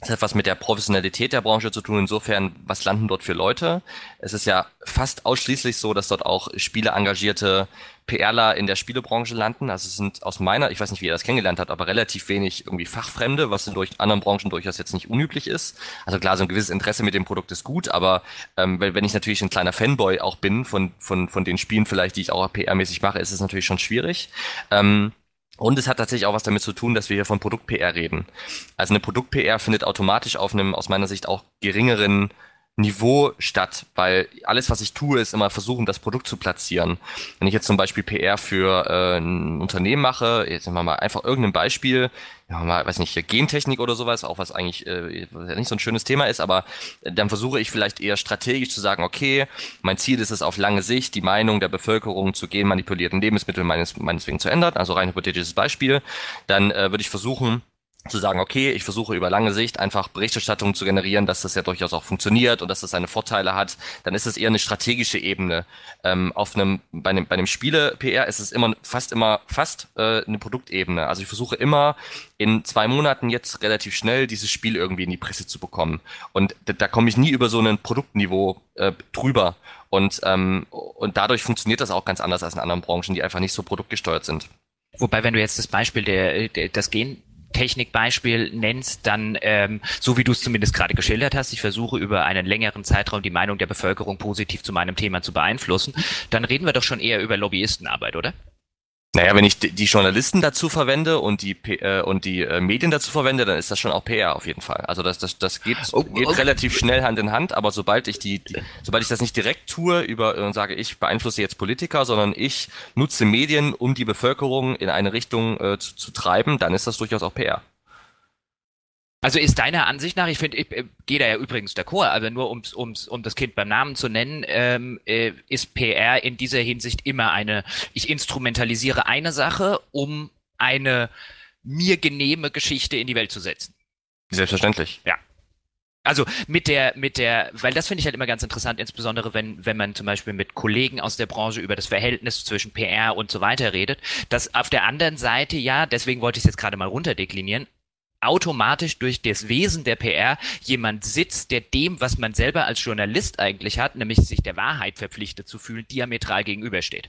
Es hat was mit der Professionalität der Branche zu tun. Insofern, was landen dort für Leute? Es ist ja fast ausschließlich so, dass dort auch Spiele engagierte PRler in der Spielebranche landen. Also es sind aus meiner, ich weiß nicht, wie ihr das kennengelernt habt, aber relativ wenig irgendwie Fachfremde, was in durch anderen Branchen durchaus jetzt nicht unüblich ist. Also klar, so ein gewisses Interesse mit dem Produkt ist gut, aber ähm, wenn ich natürlich ein kleiner Fanboy auch bin von, von, von den Spielen vielleicht, die ich auch PR-mäßig mache, ist es natürlich schon schwierig. Ähm, und es hat tatsächlich auch was damit zu tun, dass wir hier von Produkt-PR reden. Also eine Produkt-PR findet automatisch auf einem aus meiner Sicht auch geringeren Niveau statt, weil alles, was ich tue, ist immer versuchen, das Produkt zu platzieren. Wenn ich jetzt zum Beispiel PR für äh, ein Unternehmen mache, jetzt nehmen wir mal einfach irgendein Beispiel, ja, mal, weiß nicht, Gentechnik oder sowas, auch was eigentlich äh, nicht so ein schönes Thema ist, aber dann versuche ich vielleicht eher strategisch zu sagen, okay, mein Ziel ist es auf lange Sicht, die Meinung der Bevölkerung zu genmanipulierten Lebensmitteln meines, meineswegen zu ändern, also rein hypothetisches Beispiel, dann äh, würde ich versuchen, zu sagen, okay, ich versuche über lange Sicht einfach Berichterstattung zu generieren, dass das ja durchaus auch funktioniert und dass das seine Vorteile hat, dann ist es eher eine strategische Ebene. Ähm, auf einem, bei einem, bei einem Spiele-PR ist es immer fast immer fast äh, eine Produktebene. Also ich versuche immer in zwei Monaten jetzt relativ schnell dieses Spiel irgendwie in die Presse zu bekommen. Und da, da komme ich nie über so ein Produktniveau äh, drüber. Und, ähm, und dadurch funktioniert das auch ganz anders als in anderen Branchen, die einfach nicht so produktgesteuert sind. Wobei, wenn du jetzt das Beispiel der, der das Gen Technikbeispiel nennst, dann, ähm, so wie du es zumindest gerade geschildert hast, ich versuche über einen längeren Zeitraum die Meinung der Bevölkerung positiv zu meinem Thema zu beeinflussen, dann reden wir doch schon eher über Lobbyistenarbeit, oder? Naja, wenn ich die Journalisten dazu verwende und die äh, und die äh, Medien dazu verwende, dann ist das schon auch PR auf jeden Fall. Also das das das geht, oh, geht okay. relativ schnell Hand in Hand, aber sobald ich die, die sobald ich das nicht direkt tue über und sage, ich beeinflusse jetzt Politiker, sondern ich nutze Medien, um die Bevölkerung in eine Richtung äh, zu, zu treiben, dann ist das durchaus auch PR. Also ist deiner Ansicht nach, ich finde, ich, ich äh, gehe da ja übrigens d'accord, aber nur ums, ums, um das Kind beim Namen zu nennen, ähm, äh, ist PR in dieser Hinsicht immer eine, ich instrumentalisiere eine Sache, um eine mir genehme Geschichte in die Welt zu setzen. Selbstverständlich. Ja. Also mit der, mit der, weil das finde ich halt immer ganz interessant, insbesondere wenn, wenn man zum Beispiel mit Kollegen aus der Branche über das Verhältnis zwischen PR und so weiter redet, dass auf der anderen Seite ja, deswegen wollte ich es jetzt gerade mal runterdeklinieren, automatisch durch das Wesen der PR jemand sitzt, der dem, was man selber als Journalist eigentlich hat, nämlich sich der Wahrheit verpflichtet zu fühlen, diametral gegenübersteht.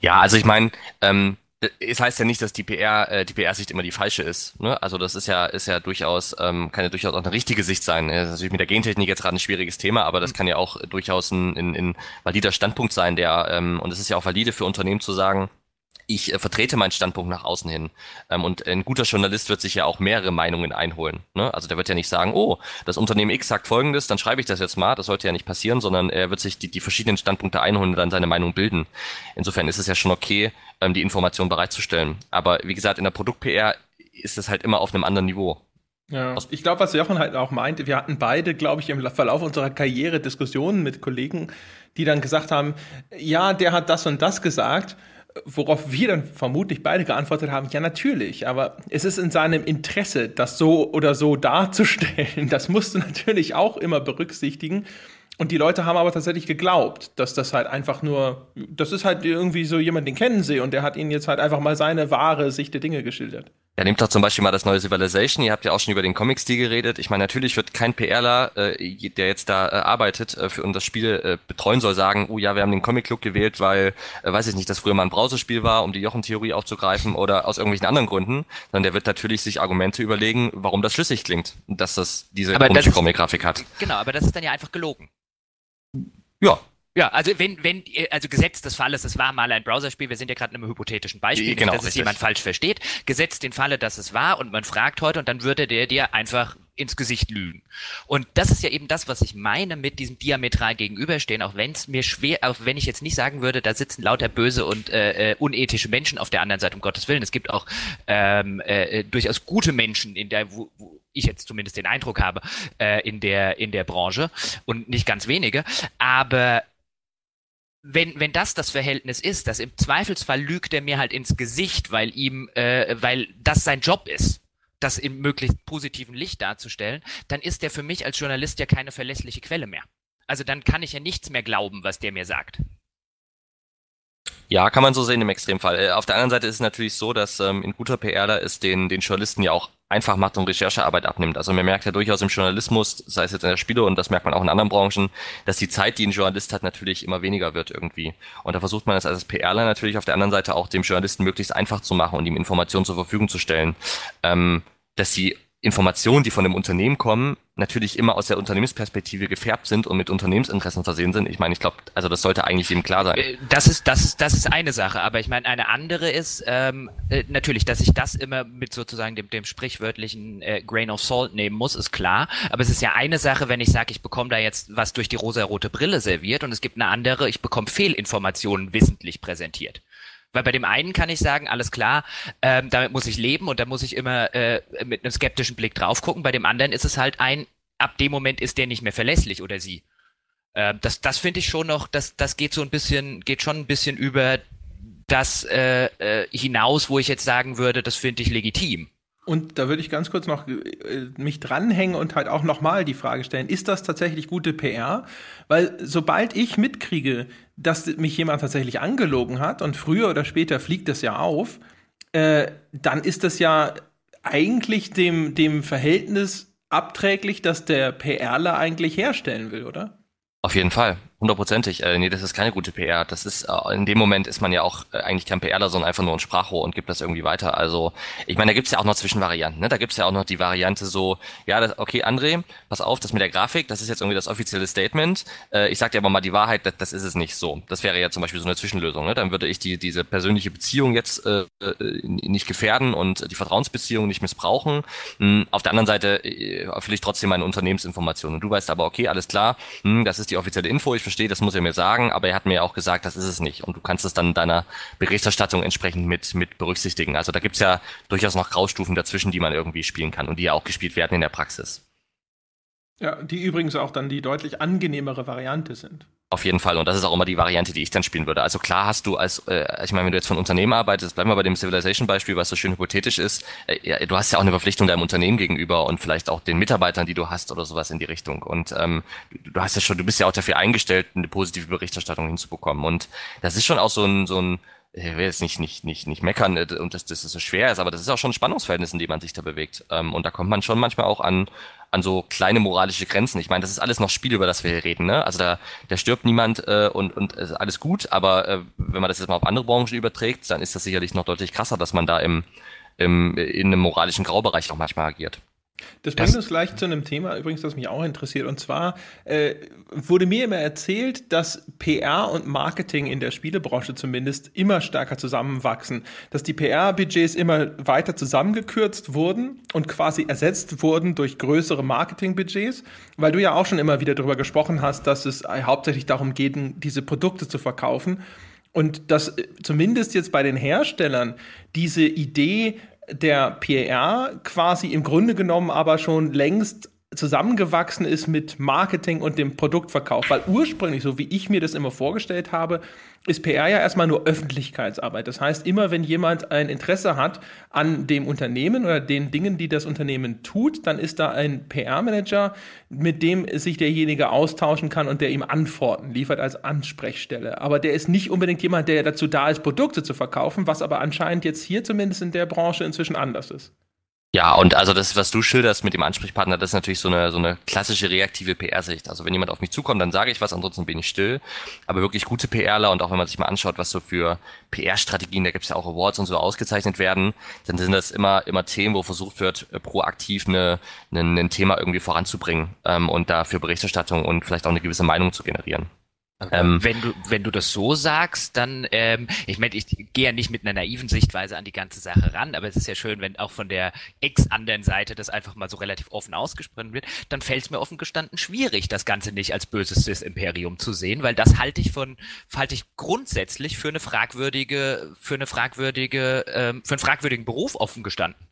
Ja, also ich meine, ähm, es heißt ja nicht, dass die PR, äh, die PR-Sicht immer die falsche ist. Ne? Also das ist ja, ist ja durchaus, ähm, kann ja durchaus auch eine richtige Sicht sein. Das ist natürlich mit der Gentechnik jetzt gerade ein schwieriges Thema, aber das kann ja auch durchaus ein, ein, ein valider Standpunkt sein, der, ähm, und es ist ja auch valide für Unternehmen zu sagen, ich äh, vertrete meinen Standpunkt nach außen hin. Ähm, und ein guter Journalist wird sich ja auch mehrere Meinungen einholen. Ne? Also der wird ja nicht sagen, oh, das Unternehmen X sagt folgendes, dann schreibe ich das jetzt mal. Das sollte ja nicht passieren, sondern er wird sich die, die verschiedenen Standpunkte einholen und dann seine Meinung bilden. Insofern ist es ja schon okay, ähm, die Information bereitzustellen. Aber wie gesagt, in der Produkt-PR ist es halt immer auf einem anderen Niveau. Ja. Ich glaube, was Jochen halt auch meinte, wir hatten beide, glaube ich, im Verlauf unserer Karriere Diskussionen mit Kollegen, die dann gesagt haben, ja, der hat das und das gesagt Worauf wir dann vermutlich beide geantwortet haben, ja natürlich, aber es ist in seinem Interesse, das so oder so darzustellen. Das musst du natürlich auch immer berücksichtigen. Und die Leute haben aber tatsächlich geglaubt, dass das halt einfach nur, das ist halt irgendwie so jemand, den kennen sie und der hat ihnen jetzt halt einfach mal seine wahre Sicht der Dinge geschildert. Ja, nehmt doch zum Beispiel mal das neue Civilization. Ihr habt ja auch schon über den Comic-Stil geredet. Ich meine, natürlich wird kein PRler, äh, der jetzt da äh, arbeitet äh, für und das Spiel äh, betreuen soll, sagen, oh ja, wir haben den Comic-Look gewählt, weil, äh, weiß ich nicht, das früher mal ein Browserspiel war, um die Jochen-Theorie aufzugreifen oder aus irgendwelchen anderen Gründen. Sondern der wird natürlich sich Argumente überlegen, warum das schlüssig klingt, dass das diese komische Comic-Grafik hat. Genau, aber das ist dann ja einfach gelogen. Ja, ja, also wenn, wenn, also gesetzt des Falles, es war mal ein Browserspiel, wir sind ja gerade in einem hypothetischen Beispiel, genau, nicht, dass es jemand falsch versteht, gesetzt den Falle, dass es war und man fragt heute und dann würde der dir einfach ins Gesicht lügen. Und das ist ja eben das, was ich meine mit diesem diametral gegenüberstehen, auch wenn es mir schwer, auch wenn ich jetzt nicht sagen würde, da sitzen lauter böse und äh, äh, unethische Menschen auf der anderen Seite, um Gottes Willen. Es gibt auch ähm, äh, äh durchaus gute Menschen in der, wo, wo ich jetzt zumindest den Eindruck habe, äh, in der in der Branche und nicht ganz wenige. Aber wenn, wenn das das Verhältnis ist, dass im Zweifelsfall lügt er mir halt ins Gesicht, weil ihm, äh, weil das sein Job ist, das im möglichst positiven Licht darzustellen, dann ist der für mich als Journalist ja keine verlässliche Quelle mehr. Also dann kann ich ja nichts mehr glauben, was der mir sagt. Ja, kann man so sehen im Extremfall. Äh, auf der anderen Seite ist es natürlich so, dass ähm, in guter PRler es den, den Journalisten ja auch einfach macht und Recherchearbeit abnimmt. Also man merkt ja durchaus im Journalismus, sei es jetzt in der Spiele und das merkt man auch in anderen Branchen, dass die Zeit, die ein Journalist hat, natürlich immer weniger wird irgendwie. Und da versucht man es als PRler natürlich auf der anderen Seite auch dem Journalisten möglichst einfach zu machen und ihm Informationen zur Verfügung zu stellen, ähm, dass die Informationen, die von dem Unternehmen kommen, natürlich immer aus der Unternehmensperspektive gefärbt sind und mit Unternehmensinteressen versehen sind. Ich meine, ich glaube, also das sollte eigentlich jedem klar sein. Äh, das ist, das ist, das ist eine Sache, aber ich meine, eine andere ist ähm, äh, natürlich, dass ich das immer mit sozusagen dem, dem sprichwörtlichen äh, Grain of Salt nehmen muss, ist klar. Aber es ist ja eine Sache, wenn ich sage, ich bekomme da jetzt was durch die rosa-rote Brille serviert und es gibt eine andere, ich bekomme Fehlinformationen wissentlich präsentiert. Weil bei dem einen kann ich sagen, alles klar, ähm, damit muss ich leben und da muss ich immer äh, mit einem skeptischen Blick drauf gucken. Bei dem anderen ist es halt ein, ab dem Moment ist der nicht mehr verlässlich oder sie. Äh, das das finde ich schon noch, das, das geht so ein bisschen, geht schon ein bisschen über das äh, äh, hinaus, wo ich jetzt sagen würde, das finde ich legitim. Und da würde ich ganz kurz noch äh, mich dranhängen und halt auch nochmal die Frage stellen, ist das tatsächlich gute PR? Weil sobald ich mitkriege, dass mich jemand tatsächlich angelogen hat und früher oder später fliegt das ja auf, äh, dann ist das ja eigentlich dem, dem Verhältnis abträglich, das der PRler eigentlich herstellen will, oder? Auf jeden Fall. Hundertprozentig. Äh, nee, das ist keine gute PR. Das ist, äh, in dem Moment ist man ja auch äh, eigentlich kein PRler, sondern einfach nur ein Sprachrohr und gibt das irgendwie weiter. Also, ich meine, da gibt's ja auch noch Zwischenvarianten. Ne? Da gibt's ja auch noch die Variante so, ja, das, okay, André, pass auf, das mit der Grafik, das ist jetzt irgendwie das offizielle Statement. Äh, ich sag dir aber mal die Wahrheit, das, das ist es nicht so. Das wäre ja zum Beispiel so eine Zwischenlösung. Ne? Dann würde ich die, diese persönliche Beziehung jetzt äh, äh nicht gefährden und die Vertrauensbeziehung nicht missbrauchen. Hm, auf der anderen Seite äh, ich trotzdem meine Unternehmensinformationen. Und du weißt aber, okay, alles klar, hm, das ist die offizielle Info, ich verstehe, das muss er mir sagen, aber er hat mir auch gesagt, das ist es nicht. Und du kannst es dann in deiner Berichterstattung entsprechend mit, mit berücksichtigen. Also da gibt's ja durchaus noch Graustufen dazwischen, die man irgendwie spielen kann und die ja auch gespielt werden in der Praxis. Ja, die übrigens auch dann die deutlich angenehmere Variante sind. Auf jeden Fall. Und das ist auch immer die Variante, die ich dann spielen würde. Also klar hast du als, äh, ich meine, wenn du jetzt von Unternehmen arbeitest, bleiben wir bei dem Civilization-Beispiel, was so schön hypothetisch ist, äh, ja, du hast ja auch eine Verpflichtung deinem Unternehmen gegenüber und vielleicht auch den Mitarbeitern, die du hast oder sowas in die Richtung. Und ähm, du hast ja schon, du bist ja auch dafür eingestellt, eine positive Berichterstattung hinzubekommen. Und das ist schon auch so ein, so ein ich will jetzt nicht, nicht, nicht, nicht meckern äh, und dass das so schwer ist, aber das ist auch schon ein Spannungsverhältnis, in dem man sich da bewegt. Ähm, und da kommt man schon manchmal auch an, an so kleine moralische Grenzen. Ich meine, das ist alles noch Spiel, über das wir hier reden. Ne? Also da, da stirbt niemand äh, und, und ist alles gut, aber äh, wenn man das jetzt mal auf andere Branchen überträgt, dann ist das sicherlich noch deutlich krasser, dass man da im, im, in einem moralischen Graubereich auch manchmal agiert. Das bringt uns gleich zu einem Thema, übrigens, das mich auch interessiert. Und zwar äh, wurde mir immer erzählt, dass PR und Marketing in der Spielebranche zumindest immer stärker zusammenwachsen. Dass die PR-Budgets immer weiter zusammengekürzt wurden und quasi ersetzt wurden durch größere Marketing-Budgets. Weil du ja auch schon immer wieder darüber gesprochen hast, dass es hauptsächlich darum geht, diese Produkte zu verkaufen. Und dass zumindest jetzt bei den Herstellern diese Idee der PR quasi im Grunde genommen aber schon längst zusammengewachsen ist mit Marketing und dem Produktverkauf. Weil ursprünglich, so wie ich mir das immer vorgestellt habe, ist PR ja erstmal nur Öffentlichkeitsarbeit. Das heißt, immer wenn jemand ein Interesse hat an dem Unternehmen oder den Dingen, die das Unternehmen tut, dann ist da ein PR-Manager, mit dem sich derjenige austauschen kann und der ihm Antworten liefert als Ansprechstelle. Aber der ist nicht unbedingt jemand, der dazu da ist, Produkte zu verkaufen, was aber anscheinend jetzt hier zumindest in der Branche inzwischen anders ist. Ja, und also das, was du schilderst mit dem Ansprechpartner, das ist natürlich so eine, so eine klassische reaktive PR-Sicht. Also wenn jemand auf mich zukommt, dann sage ich was, ansonsten bin ich still. Aber wirklich gute PRler und auch wenn man sich mal anschaut, was so für PR-Strategien, da gibt es ja auch Awards und so ausgezeichnet werden, dann sind das immer, immer Themen, wo versucht wird, äh, proaktiv eine, eine, ein Thema irgendwie voranzubringen ähm, und dafür Berichterstattung und vielleicht auch eine gewisse Meinung zu generieren. Ähm, wenn du wenn du das so sagst, dann ähm, ich meine, ich gehe ja nicht mit einer naiven Sichtweise an die ganze Sache ran, aber es ist ja schön, wenn auch von der ex anderen Seite das einfach mal so relativ offen ausgesprochen wird, dann fällt es mir offen gestanden schwierig, das Ganze nicht als böses Cis-Imperium zu sehen, weil das halte ich von halte ich grundsätzlich für eine fragwürdige für eine fragwürdige ähm, für einen fragwürdigen Beruf offen gestanden.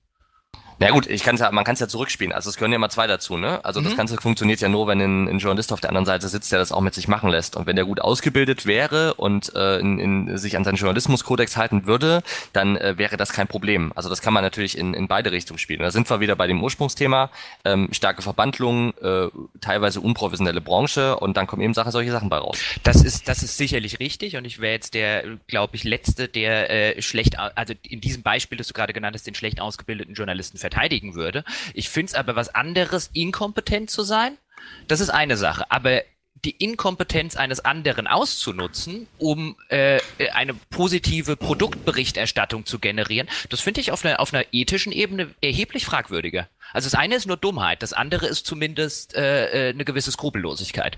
Na gut, ich kann's ja, man kann es ja zurückspielen. Also es gehören ja immer zwei dazu, ne? Also mhm. das Ganze funktioniert ja nur, wenn ein, ein, Journalist auf der anderen Seite sitzt, der das auch mit sich machen lässt. Und wenn der gut ausgebildet wäre und äh, in, in, sich an seinen Journalismuskodex halten würde, dann äh, wäre das kein Problem. Also das kann man natürlich in, in beide Richtungen spielen. da sind wir wieder bei dem Ursprungsthema, ähm, starke Verbandlung, äh, teilweise unprofessionelle Branche und dann kommen eben Sachen, solche Sachen bei raus. Das ist, das ist sicherlich richtig und ich wäre jetzt der, glaube ich, letzte, der äh, schlecht, also in diesem Beispiel, das du gerade genannt hast, den schlecht ausgebildeten Journalisten verteidigen würde. Ich finde es aber was anderes, inkompetent zu sein. Das ist eine Sache. Aber die Inkompetenz eines anderen auszunutzen, um äh, eine positive Produktberichterstattung zu generieren, das finde ich auf einer, auf einer ethischen Ebene erheblich fragwürdiger. Also das eine ist nur Dummheit, das andere ist zumindest äh, äh eine gewisse Skrupellosigkeit.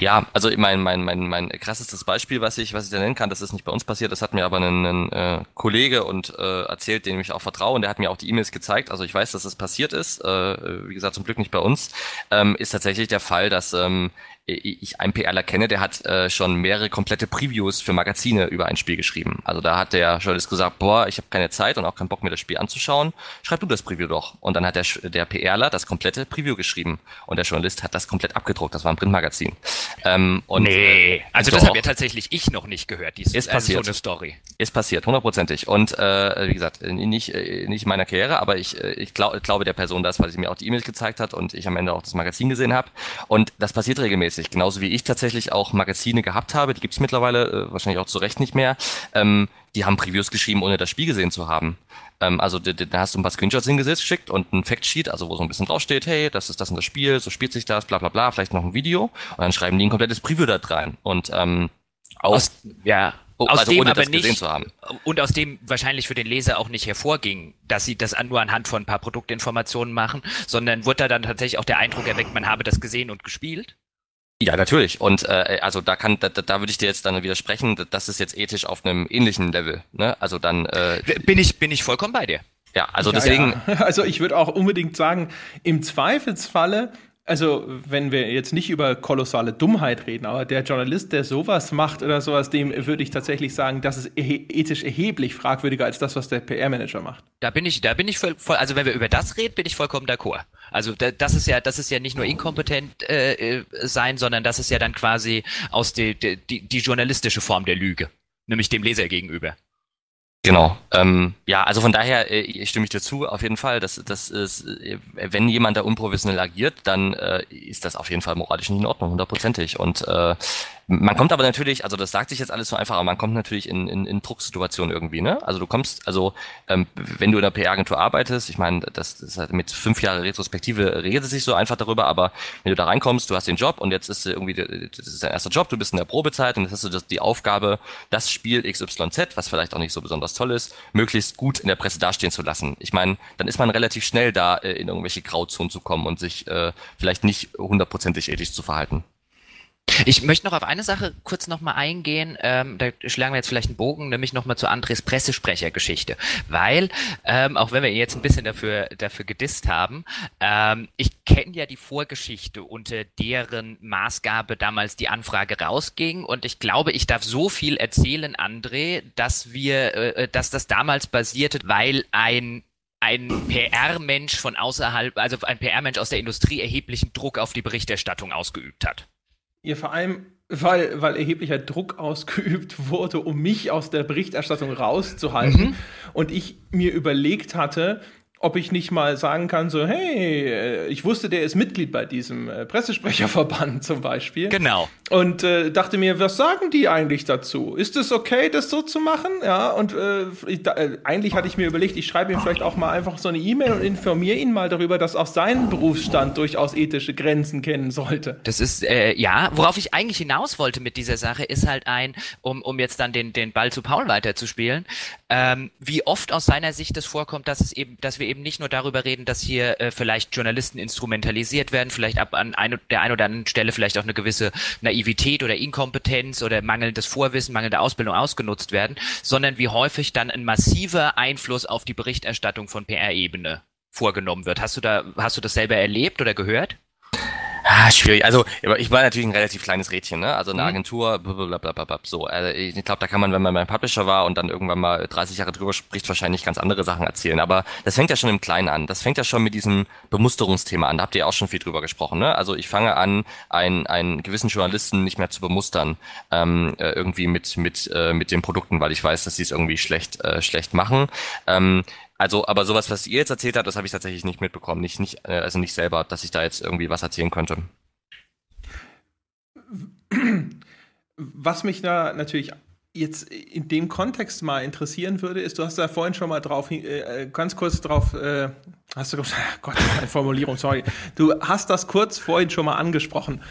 Ja, also mein, mein, mein, mein krassestes Beispiel, was ich, was ich da nennen kann, das ist nicht bei uns passiert, das hat mir aber ein, ein äh, Kollege und äh, erzählt, dem ich auch vertraue, und der hat mir auch die E-Mails gezeigt. Also ich weiß, dass das passiert ist, äh, wie gesagt, zum Glück nicht bei uns, ähm, ist tatsächlich der Fall, dass ähm, ich einen PRler kenne, der hat äh, schon mehrere komplette Previews für Magazine über ein Spiel geschrieben. Also da hat der Journalist gesagt, boah, ich habe keine Zeit und auch keinen Bock mir das Spiel anzuschauen. Schreib du das Preview doch. Und dann hat der, der PRler das komplette Preview geschrieben und der Journalist hat das komplett abgedruckt. Das war ein Printmagazin. Ähm, und, nee, äh, also doch, das habe ja tatsächlich ich noch nicht gehört. Dies, ist passiert. Äh, so eine Story. Ist passiert, hundertprozentig. Und äh, wie gesagt, nicht äh, nicht in meiner Karriere, aber ich äh, ich glaub, glaube der Person das, weil sie mir auch die E-Mails gezeigt hat und ich am Ende auch das Magazin gesehen habe. Und das passiert regelmäßig regelmäßig, genauso wie ich tatsächlich auch Magazine gehabt habe, die gibt's mittlerweile äh, wahrscheinlich auch zu Recht nicht mehr, ähm, die haben Previews geschrieben, ohne das Spiel gesehen zu haben. Ähm, also da, hast du ein paar Screenshots hingesetzt, geschickt und ein Factsheet, also wo so ein bisschen draufsteht, hey, das ist das und das Spiel, so spielt sich das, bla bla bla, vielleicht noch ein Video und dann schreiben die ein komplettes Preview da rein. Und ähm, aus, ja, Oh, aus also dem aber nicht, und aus dem wahrscheinlich für den Leser auch nicht hervorging, dass sie das nur anhand von ein paar Produktinformationen machen, sondern wurde da dann tatsächlich auch der Eindruck erweckt, man habe das gesehen und gespielt? Ja, natürlich. Und äh, also da kann, da, da würde ich dir jetzt dann widersprechen, das ist jetzt ethisch auf einem ähnlichen Level. Ne? Also dann äh, bin ich bin ich vollkommen bei dir. Ja, also ja, deswegen. Ja. Also ich würde auch unbedingt sagen, im Zweifelsfalle also wenn wir jetzt nicht über kolossale Dummheit reden, aber der Journalist, der sowas macht oder sowas, dem würde ich tatsächlich sagen, das ist ethisch erheblich fragwürdiger als das, was der PR-Manager macht. Da bin ich, da bin ich voll, voll, also wenn wir über das reden, bin ich vollkommen d'accord. Also da, das ist ja, das ist ja nicht nur inkompetent äh, äh sein, sondern das ist ja dann quasi aus die, die, die journalistische Form der Lüge, nämlich dem Leser gegenüber. Genau. Ähm, ja, also von daher äh, stimme ich dir zu, auf jeden Fall. Das, das ist, äh, wenn jemand da unprofessionell agiert, dann äh, ist das auf jeden Fall moralisch nicht in Ordnung, hundertprozentig. Und äh, man kommt aber natürlich, also das sagt sich jetzt alles so einfach, aber man kommt natürlich in, in, in Drucksituationen irgendwie, ne? Also du kommst, also ähm, wenn du in einer PR-Agentur arbeitest, ich meine, das, das halt mit fünf Jahre Retrospektive redet es sich so einfach darüber, aber wenn du da reinkommst, du hast den Job und jetzt ist irgendwie, das ist dein erster Job, du bist in der Probezeit und jetzt hast du das, die Aufgabe, das Spiel XYZ, was vielleicht auch nicht so besonders toll ist, möglichst gut in der Presse dastehen zu lassen. Ich meine, dann ist man relativ schnell da, äh, in irgendwelche Grauzonen zu kommen und sich äh, vielleicht nicht hundertprozentig ethisch zu verhalten. Ich möchte noch auf eine Sache kurz nochmal eingehen, ähm, da schlagen wir jetzt vielleicht einen Bogen, nämlich nochmal zu Andres Pressesprechergeschichte, weil, ähm, auch wenn wir ihn jetzt ein bisschen dafür, dafür gedisst haben, ähm, ich kenne ja die Vorgeschichte, unter deren Maßgabe damals die Anfrage rausging. Und ich glaube, ich darf so viel erzählen, André, dass wir, äh, dass das damals basierte, weil ein ein PR-Mensch von außerhalb, also ein PR-Mensch aus der Industrie erheblichen Druck auf die Berichterstattung ausgeübt hat. Ja, vor allem, weil, weil erheblicher Druck ausgeübt wurde, um mich aus der Berichterstattung rauszuhalten. Mhm. Und ich mir überlegt hatte, ob ich nicht mal sagen kann, so, hey, äh, ich wusste, der ist Mitglied bei diesem äh, Pressesprecherverband zum Beispiel. Genau. Und äh, dachte mir, was sagen die eigentlich dazu? Ist es okay, das so zu machen? Ja, und äh, ich, da, äh, eigentlich hatte ich mir überlegt, ich schreibe ihm vielleicht auch mal einfach so eine E-Mail und informiere ihn mal darüber, dass auch sein Berufsstand durchaus ethische Grenzen kennen sollte. Das ist, äh, ja, worauf ich eigentlich hinaus wollte mit dieser Sache, ist halt ein, um, um jetzt dann den, den Ball zu Paul weiterzuspielen, ähm, wie oft aus seiner Sicht es vorkommt, dass es eben, dass wir eben nicht nur darüber reden, dass hier äh, vielleicht Journalisten instrumentalisiert werden, vielleicht ab an ein, der einen oder anderen Stelle vielleicht auch eine gewisse Naivität oder Inkompetenz oder mangelndes Vorwissen, mangelnde Ausbildung ausgenutzt werden, sondern wie häufig dann ein massiver Einfluss auf die Berichterstattung von PR-Ebene vorgenommen wird. Hast du da, hast du das selber erlebt oder gehört? Ah, schwierig. Also ich war natürlich ein relativ kleines Rädchen, ne? Also eine mhm. Agentur, blablabla, so. Also ich glaube, da kann man, wenn man beim Publisher war und dann irgendwann mal 30 Jahre drüber spricht, wahrscheinlich ganz andere Sachen erzählen. Aber das fängt ja schon im Kleinen an. Das fängt ja schon mit diesem Bemusterungsthema an. Da habt ihr auch schon viel drüber gesprochen, ne? Also ich fange an, einen, einen gewissen Journalisten nicht mehr zu bemustern, ähm, äh, irgendwie mit mit äh, mit den Produkten, weil ich weiß, dass sie es irgendwie schlecht äh, schlecht machen. Ähm, also, aber sowas, was ihr jetzt erzählt habt, das habe ich tatsächlich nicht mitbekommen. Nicht, nicht, äh, also nicht selber, dass ich da jetzt irgendwie was erzählen könnte. Was mich da natürlich jetzt in dem Kontext mal interessieren würde, ist, du hast da vorhin schon mal drauf, äh, ganz kurz drauf, äh, hast du, Gott, eine Formulierung, sorry. Du hast das kurz vorhin schon mal angesprochen.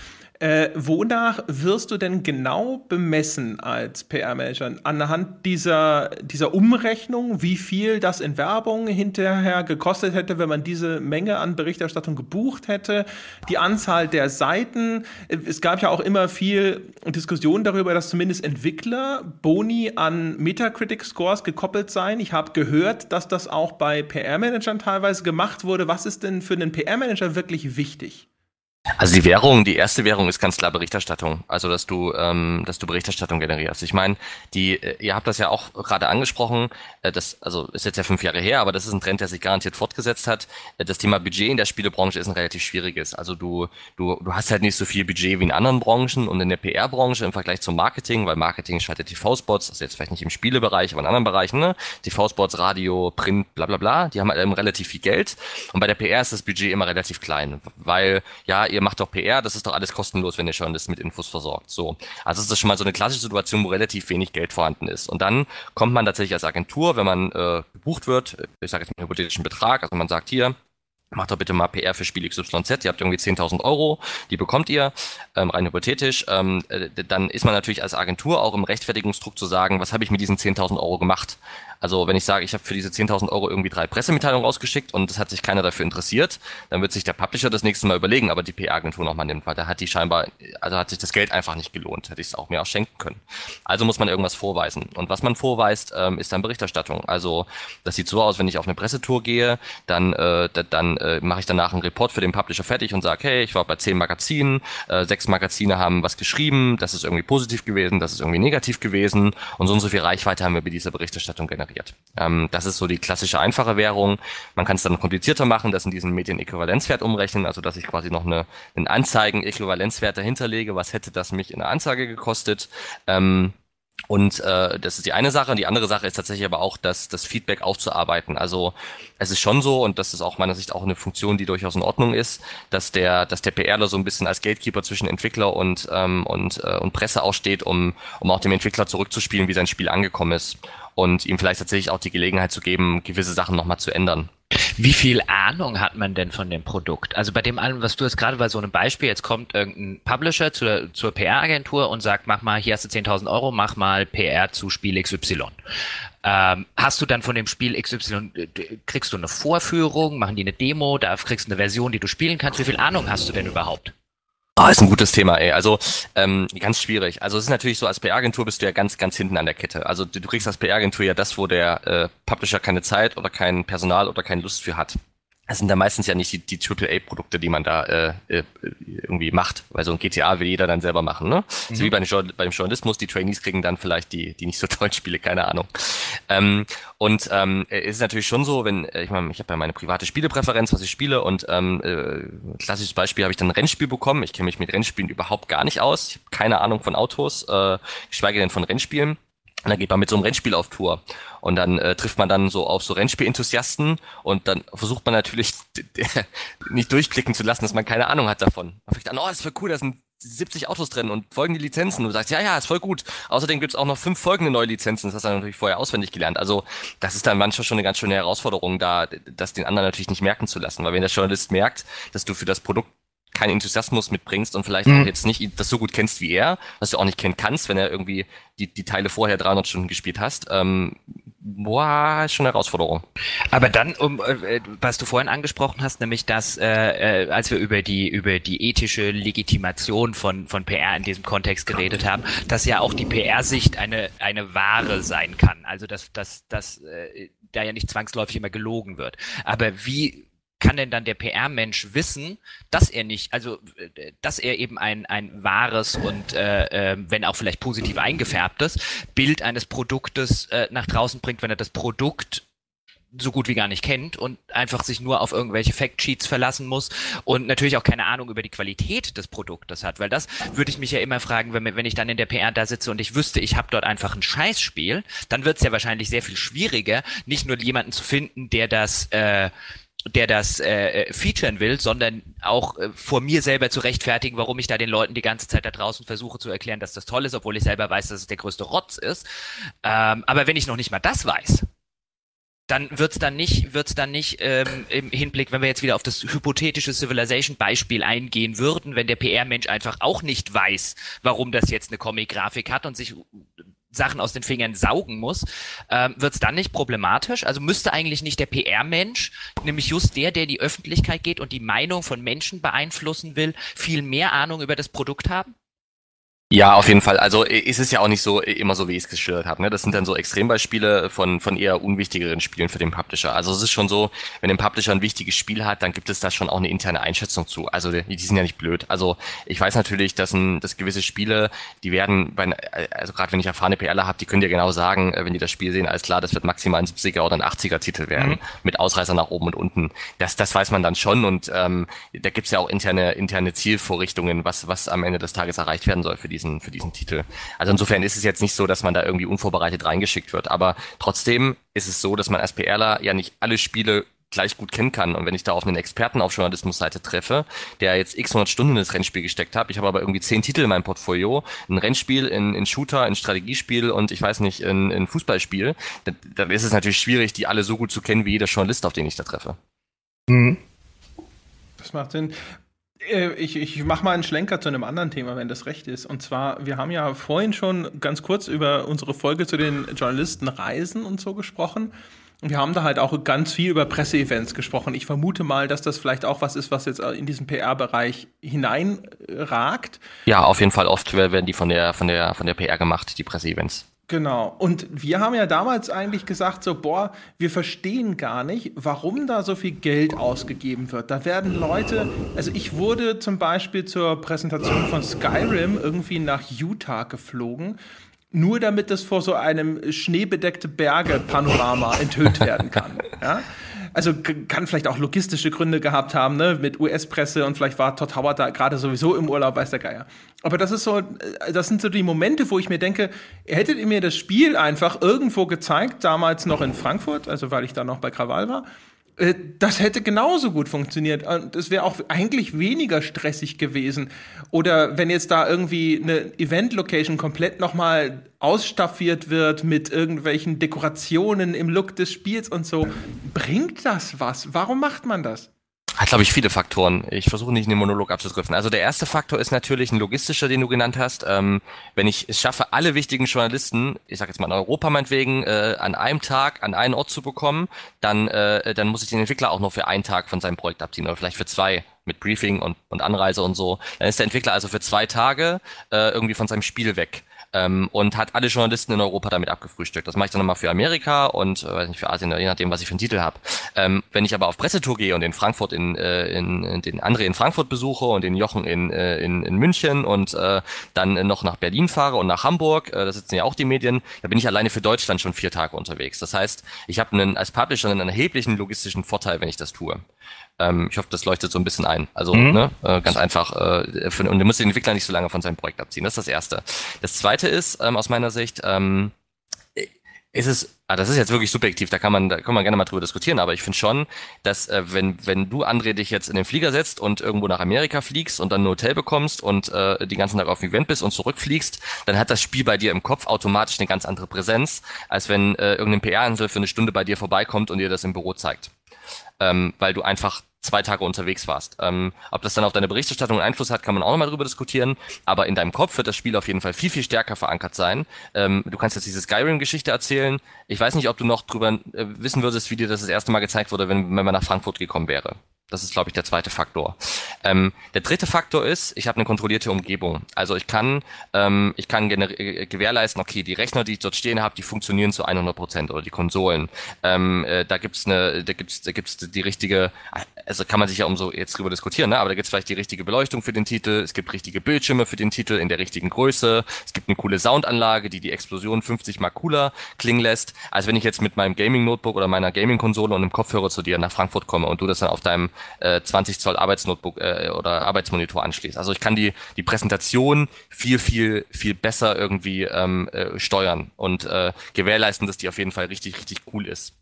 Äh, wonach wirst du denn genau bemessen als PR-Manager? Anhand dieser, dieser Umrechnung, wie viel das in Werbung hinterher gekostet hätte, wenn man diese Menge an Berichterstattung gebucht hätte, die Anzahl der Seiten. Es gab ja auch immer viel Diskussion darüber, dass zumindest Entwickler Boni an Metacritic-Scores gekoppelt seien. Ich habe gehört, dass das auch bei PR-Managern teilweise gemacht wurde. Was ist denn für einen PR-Manager wirklich wichtig? Also die Währung, die erste Währung ist ganz klar Berichterstattung. Also dass du, ähm, dass du Berichterstattung generierst. Ich meine, die, äh, ihr habt das ja auch gerade angesprochen. Äh, das, also ist jetzt ja fünf Jahre her, aber das ist ein Trend, der sich garantiert fortgesetzt hat. Äh, das Thema Budget in der Spielebranche ist ein relativ schwieriges. Also du, du, du hast halt nicht so viel Budget wie in anderen Branchen und in der PR-Branche im Vergleich zum Marketing, weil Marketing schaltet TV-Spots, also jetzt vielleicht nicht im Spielebereich, aber in anderen Bereichen, ne? TV-Spots, Radio, Print, bla bla bla. Die haben halt eben relativ viel Geld. Und bei der PR ist das Budget immer relativ klein, weil ja ihr macht doch PR, das ist doch alles kostenlos, wenn ihr Journalist mit Infos versorgt. So. Also ist das schon mal so eine klassische Situation, wo relativ wenig Geld vorhanden ist. Und dann kommt man tatsächlich als Agentur, wenn man äh, gebucht wird, ich sage jetzt mal einen hypothetischen Betrag, also man sagt hier, macht doch bitte mal PR für Spiel XYZ, ihr habt irgendwie 10.000 Euro, die bekommt ihr, ähm, rein hypothetisch, ähm, äh, dann ist man natürlich als Agentur auch im Rechtfertigungsdruck zu sagen, was habe ich mit diesen 10.000 Euro gemacht? Also wenn ich sage, ich habe für diese 10.000 Euro irgendwie drei Pressemitteilungen rausgeschickt und es hat sich keiner dafür interessiert, dann wird sich der Publisher das nächste Mal überlegen, aber die PR-Agentur nochmal nimmt, weil da hat die scheinbar, also hat sich das Geld einfach nicht gelohnt, hätte ich es auch mir auch schenken können. Also muss man irgendwas vorweisen. Und was man vorweist, ähm, ist dann Berichterstattung. Also das sieht so aus, wenn ich auf eine Pressetour gehe, dann, äh, dann äh, mache ich danach einen Report für den Publisher fertig und sage, hey, ich war bei zehn Magazinen, äh, sechs Magazine haben was geschrieben, das ist irgendwie positiv gewesen, das ist irgendwie negativ gewesen und so und so viel Reichweite haben wir bei dieser Berichterstattung generiert. Ähm, das ist so die klassische einfache Währung. Man kann es dann komplizierter machen, das in diesen Medienäquivalenzwert umrechnen, also dass ich quasi noch eine, einen Anzeigen-Äquivalenzwert dahinterlege. Was hätte das mich in der Anzeige gekostet? Ähm, und äh, das ist die eine Sache. Die andere Sache ist tatsächlich aber auch, das, das Feedback aufzuarbeiten. Also es ist schon so, und das ist auch meiner Sicht auch eine Funktion, die durchaus in Ordnung ist, dass der, dass der PRler so ein bisschen als Gatekeeper zwischen Entwickler und, ähm, und, äh, und Presse aussteht, um, um auch dem Entwickler zurückzuspielen, wie sein Spiel angekommen ist. Und ihm vielleicht tatsächlich auch die Gelegenheit zu geben, gewisse Sachen nochmal zu ändern. Wie viel Ahnung hat man denn von dem Produkt? Also bei dem allem, was du jetzt gerade bei so einem Beispiel, jetzt kommt irgendein Publisher zur, zur PR-Agentur und sagt, mach mal, hier hast du 10.000 Euro, mach mal PR zu Spiel XY. Ähm, hast du dann von dem Spiel XY, äh, kriegst du eine Vorführung, machen die eine Demo, da kriegst du eine Version, die du spielen kannst. Wie viel Ahnung hast du denn überhaupt? Ah, ist ein gutes Thema, ey. Also ähm, ganz schwierig. Also es ist natürlich so, als PR-Agentur bist du ja ganz, ganz hinten an der Kette. Also du, du kriegst als PR-Agentur ja das, wo der äh, Publisher keine Zeit oder kein Personal oder keine Lust für hat. Das sind dann meistens ja nicht die, die AAA-Produkte, die man da äh, äh, irgendwie macht, weil so ein GTA will jeder dann selber machen, ne? Mhm. So wie bei dem, beim Journalismus, die Trainees kriegen dann vielleicht die, die nicht so tollen Spiele, keine Ahnung. Ähm, und ähm, es ist natürlich schon so, wenn, äh, ich meine, ich habe ja meine private Spielepräferenz, was ich spiele, und ähm, äh, klassisches Beispiel habe ich dann ein Rennspiel bekommen. Ich kenne mich mit Rennspielen überhaupt gar nicht aus. Ich habe keine Ahnung von Autos, äh, geschweige denn von Rennspielen. Und dann geht man mit so einem Rennspiel auf Tour. Und dann äh, trifft man dann so auf so Rennspielenthusiasten und dann versucht man natürlich nicht durchblicken zu lassen, dass man keine Ahnung hat davon. Man fängt an, oh, das ist voll cool, da sind 70 Autos drin und folgende Lizenzen. Und du sagst, ja, ja, ist voll gut. Außerdem gibt's auch noch fünf folgende neue Lizenzen. Das hast du dann natürlich vorher auswendig gelernt. Also das ist dann manchmal schon eine ganz schöne Herausforderung, da das den anderen natürlich nicht merken zu lassen. Weil wenn der Journalist merkt, dass du für das Produkt keinen Enthusiasmus mitbringst und vielleicht mhm. auch jetzt nicht das so gut kennst wie er, was du auch nicht kennen kannst, wenn er irgendwie die, die Teile vorher 300 Stunden gespielt hast, ähm, boah, ist schon eine Herausforderung. Aber dann, um, äh, was du vorhin angesprochen hast, nämlich dass, äh, äh, als wir über die über die ethische Legitimation von von PR in diesem Kontext geredet haben, dass ja auch die PR-Sicht eine eine Ware sein kann. Also dass dass dass äh, da ja nicht zwangsläufig immer gelogen wird. Aber wie kann denn dann der PR-Mensch wissen, dass er nicht, also äh, dass er eben ein, ein wahres und äh, äh, wenn auch vielleicht positiv eingefärbtes Bild eines Produktes äh, nach draußen bringt, wenn er das Produkt so gut wie gar nicht kennt und einfach sich nur auf irgendwelche Factsheets verlassen muss und natürlich auch keine Ahnung über die Qualität des Produktes hat, weil das würde ich mich ja immer fragen, wenn, wenn ich dann in der PR da sitze und ich wüsste, ich habe dort einfach ein Scheißspiel, dann wird es ja wahrscheinlich sehr viel schwieriger, nicht nur jemanden zu finden, der das äh, der das äh, äh, featuren will, sondern auch äh, vor mir selber zu rechtfertigen, warum ich da den Leuten die ganze Zeit da draußen versuche zu erklären, dass das toll ist, obwohl ich selber weiß, dass es der größte Rotz ist. Ähm, aber wenn ich noch nicht mal das weiß, dann wird's dann nicht, wird's dann nicht ähm, im Hinblick, wenn wir jetzt wieder auf das hypothetische Civilization-Beispiel eingehen würden, wenn der PR-Mensch einfach auch nicht weiß, warum das jetzt eine Comic-Grafik hat und sich Sachen aus den Fingern saugen muss, ähm, wird es dann nicht problematisch? Also müsste eigentlich nicht der PR-Mensch, nämlich just der, der die Öffentlichkeit geht und die Meinung von Menschen beeinflussen will, viel mehr Ahnung über das Produkt haben? Ja, auf jeden Fall. Also ist es ja auch nicht so immer so, wie ich es geschildert habe. Ne? Das sind dann so Extrembeispiele von, von eher unwichtigeren Spielen für den Publisher. Also es ist schon so, wenn ein Publisher ein wichtiges Spiel hat, dann gibt es da schon auch eine interne Einschätzung zu. Also die, die sind ja nicht blöd. Also ich weiß natürlich, dass, ein, dass gewisse Spiele, die werden, bei, also gerade wenn ich erfahrene PRler habe, die können dir genau sagen, äh, wenn die das Spiel sehen, alles klar, das wird maximal ein 70er oder ein 80er Titel werden, mhm. mit Ausreißer nach oben und unten. Das, das weiß man dann schon und ähm, da gibt's ja auch interne, interne Zielvorrichtungen, was, was am Ende des Tages erreicht werden soll für die diesen, für diesen Titel. Also insofern ist es jetzt nicht so, dass man da irgendwie unvorbereitet reingeschickt wird. Aber trotzdem ist es so, dass man als PRler ja nicht alle Spiele gleich gut kennen kann. Und wenn ich da auf einen Experten auf Journalismusseite treffe, der jetzt x 100 Stunden in das Rennspiel gesteckt hat, ich habe aber irgendwie zehn Titel in meinem Portfolio, ein Rennspiel, ein, ein Shooter, ein Strategiespiel und ich weiß nicht, ein, ein Fußballspiel, dann, dann ist es natürlich schwierig, die alle so gut zu kennen wie jeder Journalist, auf den ich da treffe. Mhm. Das macht Sinn. Äh, ich, ich mache mal einen Schlenker zu einem anderen Thema, wenn das recht ist. Und zwar, wir haben ja vorhin schon ganz kurz über unsere Folge zu den Journalistenreisen und so gesprochen. Und wir haben da halt auch ganz viel über Presseevents gesprochen. Ich vermute mal, dass das vielleicht auch was ist, was jetzt in diesen PR-Bereich hineinragt. Ja, auf jeden Fall oft werden die von der, von der, von der PR gemacht, die Presseevents. Genau. Und wir haben ja damals eigentlich gesagt, so, boah, wir verstehen gar nicht, warum da so viel Geld ausgegeben wird. Da werden Leute, also ich wurde zum Beispiel zur Präsentation von Skyrim irgendwie nach Utah geflogen nur damit das vor so einem schneebedeckte Berge-Panorama enthüllt werden kann. Ja? Also kann vielleicht auch logistische Gründe gehabt haben, ne, mit US-Presse und vielleicht war Todd Howard da gerade sowieso im Urlaub, weiß der Geier. Aber das ist so, äh, das sind so die Momente, wo ich mir denke, hättet ihr mir das Spiel einfach irgendwo gezeigt, damals noch in Frankfurt, also weil ich da noch bei Krawall war, das hätte genauso gut funktioniert. Und es wäre auch eigentlich weniger stressig gewesen. Oder wenn jetzt da irgendwie eine Event-Location komplett nochmal ausstaffiert wird mit irgendwelchen Dekorationen im Look des Spiels und so, bringt das was? Warum macht man das? Hat, glaube ich, viele Faktoren. Ich versuche nicht in den Monolog abzudriften. Also der erste Faktor ist natürlich ein logistischer, den du genannt hast. Ähm, wenn ich es schaffe, alle wichtigen Journalisten, ich sage jetzt mal in Europa meinetwegen, äh, an einem Tag an einen Ort zu bekommen, dann, äh, dann muss ich den Entwickler auch noch für einen Tag von seinem Projekt abziehen oder vielleicht für zwei mit Briefing und, und Anreise und so. Dann ist der Entwickler also für zwei Tage äh, irgendwie von seinem Spiel weg. Ähm, und hat alle Journalisten in Europa damit abgefrühstückt. Das mache ich dann nochmal für Amerika und äh, weiß nicht, für Asien, je nachdem, was ich für einen Titel habe. Ähm, wenn ich aber auf Pressetour gehe und in Frankfurt in, äh, in, in den André in Frankfurt besuche und den Jochen in, äh, in, in München und äh, dann noch nach Berlin fahre und nach Hamburg, äh, da sitzen ja auch die Medien, da bin ich alleine für Deutschland schon vier Tage unterwegs. Das heißt, ich habe einen als Publisher einen erheblichen logistischen Vorteil, wenn ich das tue. Ähm, ich hoffe, das leuchtet so ein bisschen ein. Also mhm. ne, äh, ganz einfach. Äh, für, und du musst den Entwickler nicht so lange von seinem Projekt abziehen. Das ist das Erste. Das Zweite ist ähm, aus meiner Sicht, ähm, ist es, ah, das ist jetzt wirklich subjektiv, da kann man, da kann man gerne mal drüber diskutieren, aber ich finde schon, dass äh, wenn, wenn du, André, dich jetzt in den Flieger setzt und irgendwo nach Amerika fliegst und dann ein Hotel bekommst und äh, die ganzen Tag auf dem Event bist und zurückfliegst, dann hat das Spiel bei dir im Kopf automatisch eine ganz andere Präsenz, als wenn äh, irgendein PR-Insel für eine Stunde bei dir vorbeikommt und dir das im Büro zeigt. Ähm, weil du einfach zwei Tage unterwegs warst. Ähm, ob das dann auf deine Berichterstattung Einfluss hat, kann man auch nochmal drüber diskutieren. Aber in deinem Kopf wird das Spiel auf jeden Fall viel, viel stärker verankert sein. Ähm, du kannst jetzt diese Skyrim-Geschichte erzählen. Ich weiß nicht, ob du noch drüber äh, wissen würdest, wie dir das das erste Mal gezeigt wurde, wenn, wenn man nach Frankfurt gekommen wäre. Das ist, glaube ich, der zweite Faktor. Ähm, der dritte Faktor ist, ich habe eine kontrollierte Umgebung. Also ich kann, ähm, ich kann äh, gewährleisten, okay, die Rechner, die ich dort stehen habe, die funktionieren zu 100 Prozent oder die Konsolen. Ähm, äh, da gibt's eine, da gibt's, da gibt's die richtige, also kann man sich ja um so jetzt drüber diskutieren, ne? aber da gibt's vielleicht die richtige Beleuchtung für den Titel, es gibt richtige Bildschirme für den Titel in der richtigen Größe, es gibt eine coole Soundanlage, die die Explosion 50 mal cooler klingen lässt, als wenn ich jetzt mit meinem Gaming-Notebook oder meiner Gaming-Konsole und einem Kopfhörer zu dir nach Frankfurt komme und du das dann auf deinem äh, 20 Zoll Arbeitsnotebook äh, oder Arbeitsmonitor anschließt. Also ich kann die, die Präsentation viel, viel, viel besser irgendwie ähm, äh, steuern und äh, gewährleisten, dass die auf jeden Fall richtig, richtig cool ist.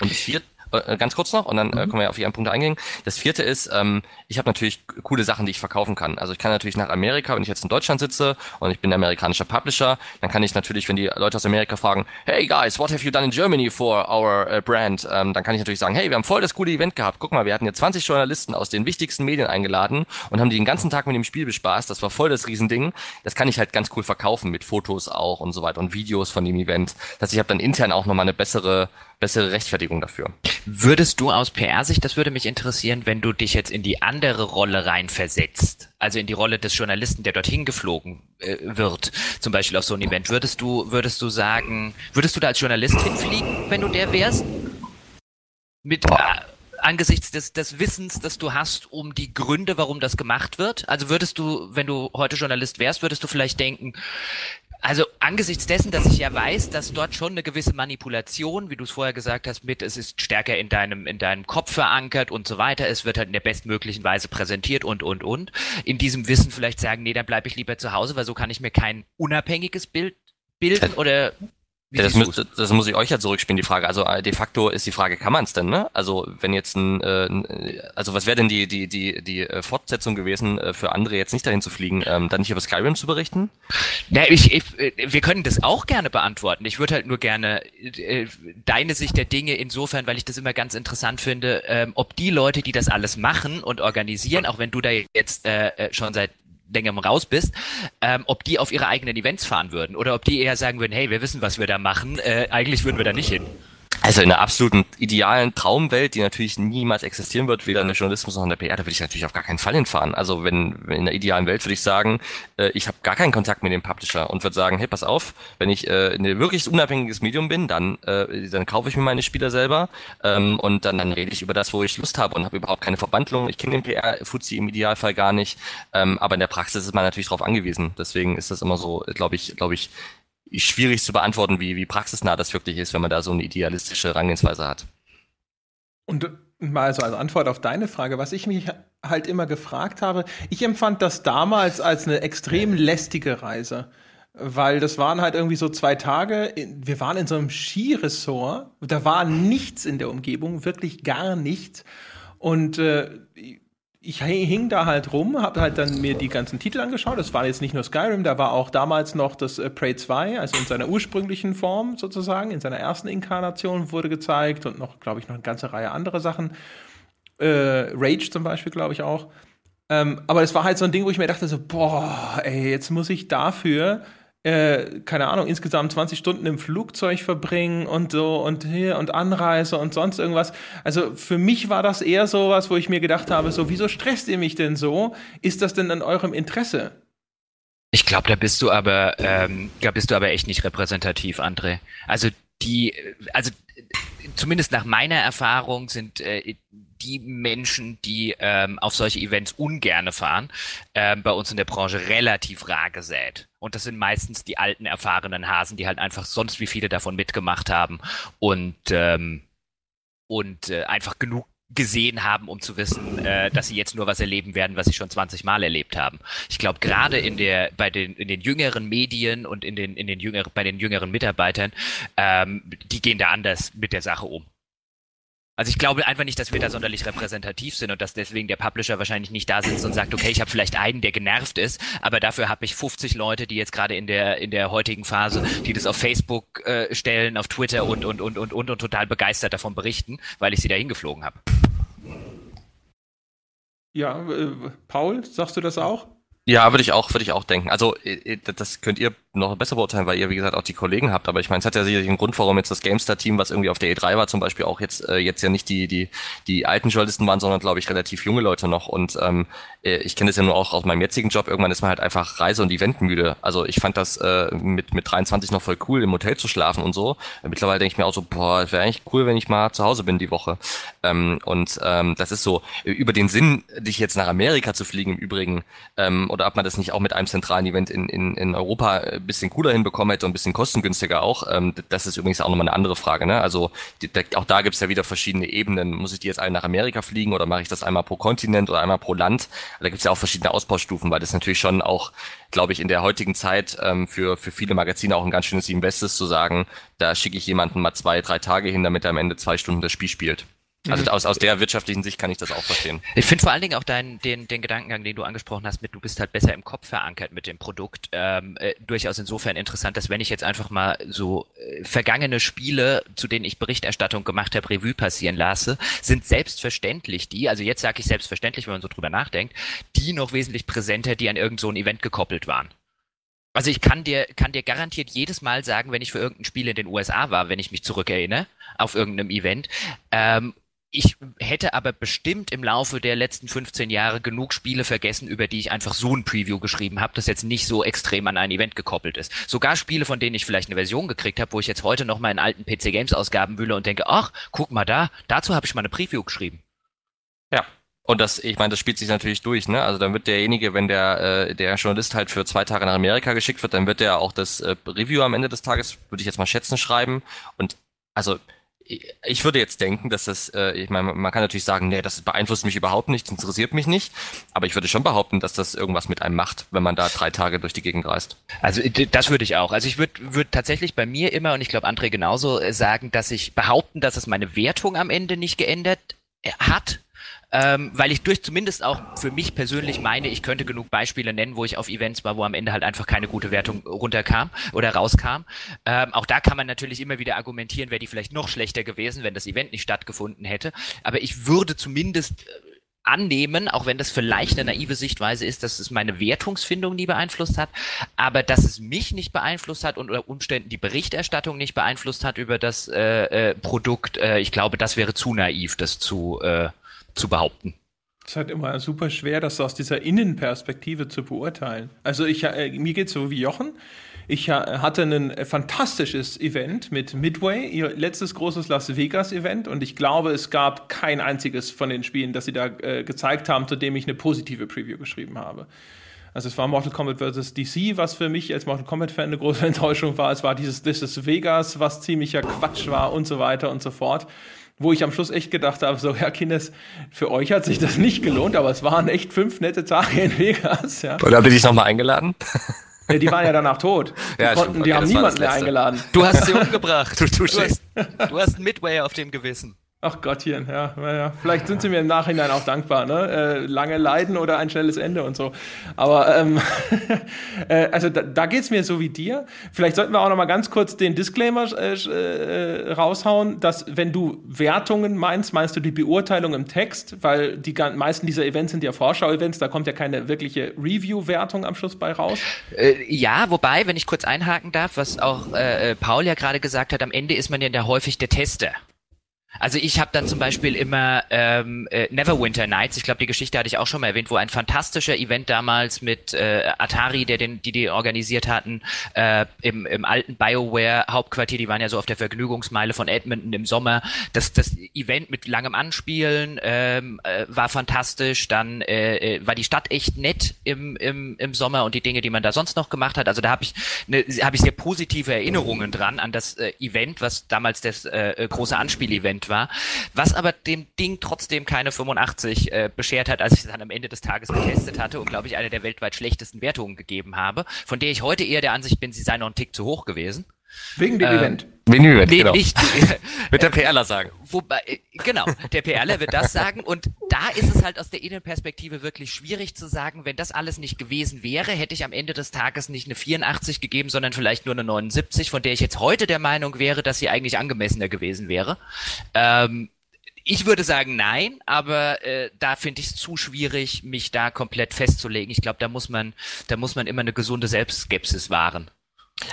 Und das vierte, äh, ganz kurz noch und dann äh, mhm. können wir auf die einen Punkt eingehen. Das vierte ist, ähm, ich habe natürlich coole Sachen, die ich verkaufen kann. Also ich kann natürlich nach Amerika, wenn ich jetzt in Deutschland sitze und ich bin amerikanischer Publisher, dann kann ich natürlich, wenn die Leute aus Amerika fragen, hey guys, what have you done in Germany for our uh, brand? Ähm, dann kann ich natürlich sagen, hey, wir haben voll das coole Event gehabt. Guck mal, wir hatten jetzt 20 Journalisten aus den wichtigsten Medien eingeladen und haben die den ganzen Tag mit dem Spiel bespaßt. Das war voll das Riesending. Das kann ich halt ganz cool verkaufen mit Fotos auch und so weiter und Videos von dem Event. Das heißt, ich habe dann intern auch nochmal eine bessere bessere Rechtfertigung dafür. Würdest du aus PR-Sicht, das würde mich interessieren, wenn du dich jetzt in die andere Rolle reinversetzt, also in die Rolle des Journalisten, der dorthin geflogen äh, wird, zum Beispiel auf so ein Event, würdest du, würdest du sagen, würdest du da als Journalist hinfliegen, wenn du der wärst? Mit, äh, angesichts des, des Wissens, das du hast, um die Gründe, warum das gemacht wird? Also würdest du, wenn du heute Journalist wärst, würdest du vielleicht denken, also angesichts dessen, dass ich ja weiß, dass dort schon eine gewisse Manipulation, wie du es vorher gesagt hast, mit es ist stärker in deinem in deinem Kopf verankert und so weiter, es wird halt in der bestmöglichen Weise präsentiert und und und. In diesem Wissen vielleicht sagen, nee, dann bleibe ich lieber zu Hause, weil so kann ich mir kein unabhängiges Bild bilden oder ja, das, muss, das muss ich euch ja zurückspielen, die Frage. Also äh, de facto ist die Frage, kann man es denn, ne? Also wenn jetzt ein, äh, also was wäre denn die, die, die, die äh, Fortsetzung gewesen, äh, für andere jetzt nicht dahin zu fliegen, ähm, dann nicht über Skyrim zu berichten? Na, ich, ich, äh, wir können das auch gerne beantworten. Ich würde halt nur gerne äh, deine Sicht der Dinge insofern, weil ich das immer ganz interessant finde, ähm, ob die Leute, die das alles machen und organisieren, auch wenn du da jetzt äh, schon seit längerem raus bist, ähm, ob die auf ihre eigenen Events fahren würden oder ob die eher sagen würden, hey, wir wissen, was wir da machen, äh, eigentlich würden wir da nicht hin. Also in einer absoluten idealen Traumwelt, die natürlich niemals existieren wird, weder in der Journalismus noch in der PR, da würde ich natürlich auf gar keinen Fall hinfahren. Also wenn, wenn in der idealen Welt würde ich sagen, äh, ich habe gar keinen Kontakt mit dem Publisher und würde sagen, hey, pass auf, wenn ich äh, ein wirklich unabhängiges Medium bin, dann, äh, dann kaufe ich mir meine Spieler selber ähm, und dann, dann rede ich über das, wo ich Lust habe und habe überhaupt keine Verbandlung. Ich kenne den PR-Fuzzi im Idealfall gar nicht, ähm, aber in der Praxis ist man natürlich darauf angewiesen. Deswegen ist das immer so, glaube ich, glaube ich, schwierig zu beantworten, wie, wie praxisnah das wirklich ist, wenn man da so eine idealistische Herangehensweise hat. Und mal so als Antwort auf deine Frage, was ich mich halt immer gefragt habe, ich empfand das damals als eine extrem lästige Reise. Weil das waren halt irgendwie so zwei Tage. Wir waren in so einem Skiresort. Da war nichts in der Umgebung, wirklich gar nichts. Und äh, ich hing da halt rum, habe halt dann mir die ganzen Titel angeschaut. Das war jetzt nicht nur Skyrim, da war auch damals noch das äh, Prey 2, also in seiner ursprünglichen Form sozusagen, in seiner ersten Inkarnation wurde gezeigt und noch, glaube ich, noch eine ganze Reihe anderer Sachen. Äh, Rage zum Beispiel, glaube ich auch. Ähm, aber es war halt so ein Ding, wo ich mir dachte so, boah, ey, jetzt muss ich dafür äh, keine Ahnung, insgesamt 20 Stunden im Flugzeug verbringen und so und hier und Anreise und sonst irgendwas. Also für mich war das eher so was, wo ich mir gedacht habe, so, wieso stresst ihr mich denn so? Ist das denn in eurem Interesse? Ich glaube, da bist du aber, ähm, da bist du aber echt nicht repräsentativ, André. Also die, also zumindest nach meiner Erfahrung sind äh, die Menschen, die ähm, auf solche Events ungerne fahren, ähm, bei uns in der Branche relativ rar gesät. Und das sind meistens die alten, erfahrenen Hasen, die halt einfach sonst wie viele davon mitgemacht haben und ähm, und äh, einfach genug gesehen haben, um zu wissen, äh, dass sie jetzt nur was erleben werden, was sie schon 20 Mal erlebt haben. Ich glaube, gerade in der, bei den, in den jüngeren Medien und in den, in den jüngeren, bei den jüngeren Mitarbeitern, ähm, die gehen da anders mit der Sache um. Also ich glaube einfach nicht, dass wir da sonderlich repräsentativ sind und dass deswegen der Publisher wahrscheinlich nicht da sitzt und sagt, okay, ich habe vielleicht einen, der genervt ist, aber dafür habe ich 50 Leute, die jetzt gerade in der in der heutigen Phase, die das auf Facebook äh, stellen, auf Twitter und und und und und und total begeistert davon berichten, weil ich sie da hingeflogen habe. Ja, äh, Paul, sagst du das auch? Ja, würde ich auch, würde ich auch denken. Also äh, äh, das könnt ihr noch besser beurteilen, weil ihr, wie gesagt, auch die Kollegen habt. Aber ich meine, es hat ja sicherlich einen Grund, warum jetzt das GameStar-Team, was irgendwie auf der E3 war, zum Beispiel auch jetzt, äh, jetzt ja nicht die, die, die alten Journalisten waren, sondern, glaube ich, relativ junge Leute noch. Und ähm, äh, ich kenne das ja nur auch aus meinem jetzigen Job. Irgendwann ist man halt einfach Reise- und Eventmüde. Also ich fand das äh, mit, mit 23 noch voll cool, im Hotel zu schlafen und so. Mittlerweile denke ich mir auch so, boah, es wäre eigentlich cool, wenn ich mal zu Hause bin die Woche. Ähm, und ähm, das ist so, über den Sinn, dich jetzt nach Amerika zu fliegen im Übrigen, ähm, oder ob man das nicht auch mit einem zentralen Event in, in, in Europa ein bisschen cooler hinbekommen hätte und ein bisschen kostengünstiger auch. Ähm, das ist übrigens auch nochmal eine andere Frage. Ne? Also die, da, auch da gibt's ja wieder verschiedene Ebenen. Muss ich die jetzt alle nach Amerika fliegen oder mache ich das einmal pro Kontinent oder einmal pro Land? Da gibt's ja auch verschiedene Ausbaustufen, weil das natürlich schon auch, glaube ich, in der heutigen Zeit ähm, für, für viele Magazine auch ein ganz schönes Invest ist, zu sagen, da schicke ich jemanden mal zwei, drei Tage hin, damit er am Ende zwei Stunden das Spiel spielt. Also mhm. aus, aus der wirtschaftlichen Sicht kann ich das auch verstehen. Ich finde vor allen Dingen auch deinen, den, den Gedankengang, den du angesprochen hast, mit du bist halt besser im Kopf verankert mit dem Produkt, ähm, äh, durchaus insofern interessant, dass wenn ich jetzt einfach mal so äh, vergangene Spiele, zu denen ich Berichterstattung gemacht habe, Revue passieren lasse, sind selbstverständlich die, also jetzt sage ich selbstverständlich, wenn man so drüber nachdenkt, die noch wesentlich präsenter, die an irgend so ein Event gekoppelt waren. Also ich kann dir, kann dir garantiert jedes Mal sagen, wenn ich für irgendein Spiel in den USA war, wenn ich mich zurückerinnere, auf irgendeinem Event, ähm, ich hätte aber bestimmt im Laufe der letzten 15 Jahre genug Spiele vergessen, über die ich einfach so ein Preview geschrieben habe, das jetzt nicht so extrem an ein Event gekoppelt ist. Sogar Spiele, von denen ich vielleicht eine Version gekriegt habe, wo ich jetzt heute noch mal in alten PC Games Ausgaben wühle und denke, ach, guck mal da, dazu habe ich mal eine Preview geschrieben. Ja, und das, ich meine, das spielt sich natürlich durch, ne? Also dann wird derjenige, wenn der, äh, der Journalist halt für zwei Tage nach Amerika geschickt wird, dann wird der auch das äh, Review am Ende des Tages, würde ich jetzt mal schätzen, schreiben. Und also ich würde jetzt denken, dass das, äh, ich meine, man kann natürlich sagen, nee, das beeinflusst mich überhaupt nicht, interessiert mich nicht, aber ich würde schon behaupten, dass das irgendwas mit einem macht, wenn man da drei Tage durch die Gegend reist. Also das würde ich auch. Also ich würde würd tatsächlich bei mir immer, und ich glaube André genauso, äh, sagen, dass ich behaupten, dass es meine Wertung am Ende nicht geändert äh, hat, ähm, weil ich durch zumindest auch für mich persönlich meine, ich könnte genug Beispiele nennen, wo ich auf Events war, wo am Ende halt einfach keine gute Wertung runterkam oder rauskam. Ähm, auch da kann man natürlich immer wieder argumentieren, wäre die vielleicht noch schlechter gewesen, wenn das Event nicht stattgefunden hätte. Aber ich würde zumindest äh, annehmen, auch wenn das vielleicht eine naive Sichtweise ist, dass es meine Wertungsfindung nie beeinflusst hat, aber dass es mich nicht beeinflusst hat und unter Umständen die Berichterstattung nicht beeinflusst hat über das äh, äh, Produkt, äh, ich glaube, das wäre zu naiv, das zu äh, zu behaupten. Es ist halt immer super schwer, das aus dieser Innenperspektive zu beurteilen. Also ich, äh, mir geht es so wie Jochen. Ich äh, hatte ein fantastisches Event mit Midway, ihr letztes großes Las Vegas Event, und ich glaube, es gab kein einziges von den Spielen, das sie da äh, gezeigt haben, zu dem ich eine positive Preview geschrieben habe. Also es war Mortal Kombat vs. DC, was für mich als Mortal Kombat-Fan eine große Enttäuschung war. Es war dieses This is Vegas, was ziemlicher Quatsch war und so weiter und so fort wo ich am Schluss echt gedacht habe, so, ja, Kindes, für euch hat sich das nicht gelohnt, aber es waren echt fünf nette Tage in Vegas, ja. Oder habt ihr dich nochmal eingeladen? Ja, die waren ja danach tot. Die, ja, konnten, die haben niemanden mehr eingeladen. Du hast sie umgebracht. Du, du, du, hast, du hast Midway auf dem Gewissen. Ach Gottchen, ja, ja. Vielleicht sind sie mir im Nachhinein auch dankbar, ne? Äh, lange Leiden oder ein schnelles Ende und so. Aber ähm, äh, also da, da geht es mir so wie dir. Vielleicht sollten wir auch noch mal ganz kurz den Disclaimer äh, äh, raushauen, dass wenn du Wertungen meinst, meinst du die Beurteilung im Text, weil die meisten dieser Events sind ja Vorschau-Events, da kommt ja keine wirkliche Review-Wertung am Schluss bei raus. Äh, ja, wobei, wenn ich kurz einhaken darf, was auch äh, Paul ja gerade gesagt hat, am Ende ist man ja häufig der Tester. Also ich habe dann zum Beispiel immer ähm, äh, Neverwinter Nights, ich glaube, die Geschichte hatte ich auch schon mal erwähnt, wo ein fantastischer Event damals mit äh, Atari, der den, die die organisiert hatten, äh, im, im alten BioWare Hauptquartier, die waren ja so auf der Vergnügungsmeile von Edmonton im Sommer. Das, das Event mit langem Anspielen ähm, äh, war fantastisch. Dann äh, äh war die Stadt echt nett im, im, im Sommer und die Dinge, die man da sonst noch gemacht hat. Also da habe ich, ne, hab ich sehr positive Erinnerungen dran an das äh, Event, was damals das äh, große Anspiel-Event Prozent war, was aber dem Ding trotzdem keine 85 äh, beschert hat, als ich es dann am Ende des Tages getestet hatte und glaube ich eine der weltweit schlechtesten Wertungen gegeben habe, von der ich heute eher der Ansicht bin, sie sei noch ein Tick zu hoch gewesen. Wegen dem ähm, Event. Event, nee, genau. Nicht, wird der PRler sagen. Wobei, äh, genau, der PRler wird das sagen und da ist es halt aus der Innenperspektive wirklich schwierig zu sagen, wenn das alles nicht gewesen wäre, hätte ich am Ende des Tages nicht eine 84 gegeben, sondern vielleicht nur eine 79, von der ich jetzt heute der Meinung wäre, dass sie eigentlich angemessener gewesen wäre. Ähm, ich würde sagen nein, aber äh, da finde ich es zu schwierig, mich da komplett festzulegen. Ich glaube, da muss man, da muss man immer eine gesunde Selbstskepsis wahren.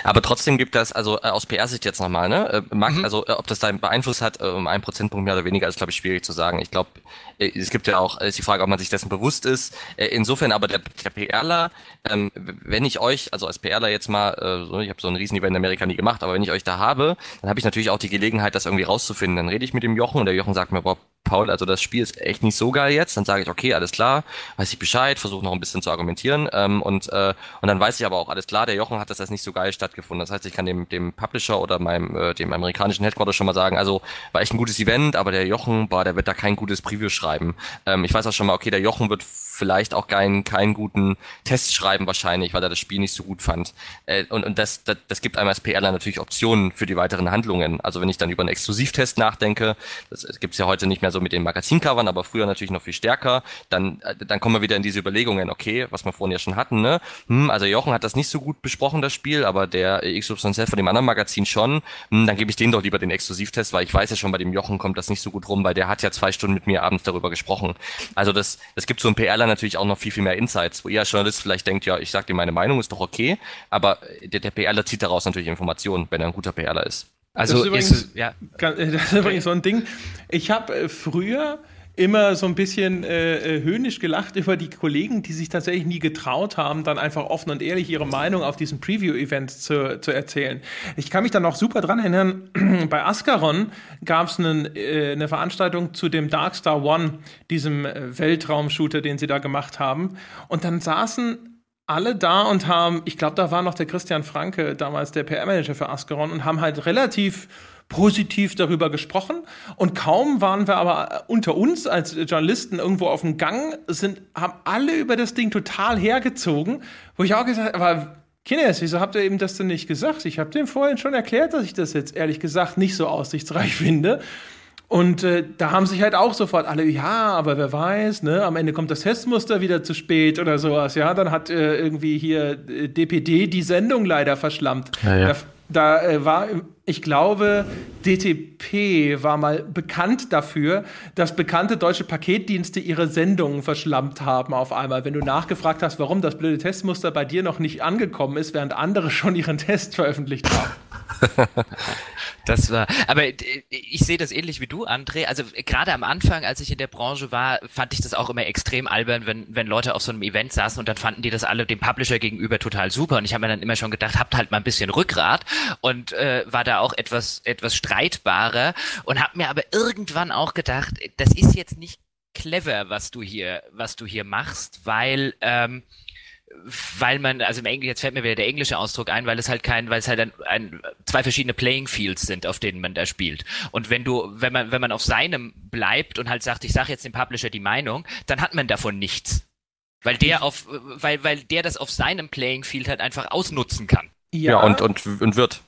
Aber trotzdem gibt das, also äh, aus PR-Sicht jetzt nochmal, ne? Äh, mag, mhm. Also äh, ob das da einen Beeinfluss hat, äh, um einen Prozentpunkt mehr oder weniger, ist glaube ich schwierig zu sagen. Ich glaube, äh, es gibt ja auch, ist die Frage, ob man sich dessen bewusst ist. Äh, insofern aber der, der PRler, ähm, wenn ich euch, also als PRler jetzt mal, äh, so, ich habe so ein Riesen-Event in Amerika nie gemacht, aber wenn ich euch da habe, dann habe ich natürlich auch die Gelegenheit, das irgendwie rauszufinden. Dann rede ich mit dem Jochen und der Jochen sagt mir, boah, Paul, also das Spiel ist echt nicht so geil jetzt. Dann sage ich, okay, alles klar, weiß ich Bescheid, versuche noch ein bisschen zu argumentieren ähm, und äh, und dann weiß ich aber auch, alles klar, der Jochen hat das jetzt nicht so geil stattgefunden. Das heißt, ich kann dem dem Publisher oder meinem äh, dem amerikanischen Headquarter schon mal sagen, also war echt ein gutes Event, aber der Jochen, boah, der wird da kein gutes Preview schreiben. Ähm, ich weiß auch schon mal, okay, der Jochen wird vielleicht auch keinen keinen guten Test schreiben wahrscheinlich, weil er das Spiel nicht so gut fand. Äh, und und das, das das gibt einem als PRler natürlich Optionen für die weiteren Handlungen. Also wenn ich dann über einen Exklusivtest nachdenke, das, das gibt's ja heute nicht mehr so mit den Magazincovern, aber früher natürlich noch viel stärker, dann, äh, dann kommen wir wieder in diese Überlegungen, okay, was wir vorhin ja schon hatten, ne? Hm, also Jochen hat das nicht so gut besprochen, das Spiel, aber der XYZ von dem anderen Magazin schon, hm, dann gebe ich den doch lieber den Exklusivtest, weil ich weiß ja schon, bei dem Jochen kommt das nicht so gut rum, weil der hat ja zwei Stunden mit mir abends darüber gesprochen. Also das, das gibt so ein PRler natürlich auch noch viel, viel mehr Insights, wo ihr als Journalist vielleicht denkt, ja, ich sag dir meine Meinung, ist doch okay, aber der, der PRler zieht daraus natürlich Informationen, wenn er ein guter PRler ist. Also das ist übrigens, ist, ja. das ist übrigens so ein Ding. Ich habe äh, früher immer so ein bisschen äh, äh, höhnisch gelacht über die Kollegen, die sich tatsächlich nie getraut haben, dann einfach offen und ehrlich ihre Meinung auf diesen Preview-Event zu, zu erzählen. Ich kann mich dann noch super dran erinnern, bei Ascaron gab es äh, eine Veranstaltung zu dem Darkstar One, diesem äh, Weltraumshooter, den sie da gemacht haben. Und dann saßen alle da und haben, ich glaube, da war noch der Christian Franke, damals der PR-Manager für Ascaron, und haben halt relativ positiv darüber gesprochen. Und kaum waren wir aber unter uns als Journalisten irgendwo auf dem Gang, sind, haben alle über das Ding total hergezogen, wo ich auch gesagt habe, aber Kines, wieso habt ihr eben das denn nicht gesagt? Ich habe dem vorhin schon erklärt, dass ich das jetzt ehrlich gesagt nicht so aussichtsreich finde. Und äh, da haben sich halt auch sofort alle, ja, aber wer weiß, ne, am Ende kommt das Testmuster wieder zu spät oder sowas, ja, dann hat äh, irgendwie hier äh, DPD die Sendung leider verschlammt. Ja, ja. Da, da äh, war, ich glaube, DTP war mal bekannt dafür, dass bekannte deutsche Paketdienste ihre Sendungen verschlammt haben auf einmal. Wenn du nachgefragt hast, warum das blöde Testmuster bei dir noch nicht angekommen ist, während andere schon ihren Test veröffentlicht haben. Das war, aber äh, ich sehe das ähnlich wie du, André. Also gerade am Anfang, als ich in der Branche war, fand ich das auch immer extrem albern, wenn, wenn Leute auf so einem Event saßen und dann fanden die das alle dem Publisher gegenüber total super. Und ich habe mir dann immer schon gedacht, habt halt mal ein bisschen Rückgrat und äh, war da auch etwas, etwas streitbarer und habe mir aber irgendwann auch gedacht, das ist jetzt nicht clever, was du hier, was du hier machst, weil ähm, weil man, also im Englischen, jetzt fällt mir wieder der englische Ausdruck ein, weil es halt kein, weil es halt ein, ein, zwei verschiedene Playing Fields sind, auf denen man da spielt. Und wenn du, wenn man, wenn man auf seinem bleibt und halt sagt, ich sage jetzt dem Publisher die Meinung, dann hat man davon nichts. Weil der auf, weil, weil der das auf seinem Playing Field halt einfach ausnutzen kann. Ja, ja und, und, und wird.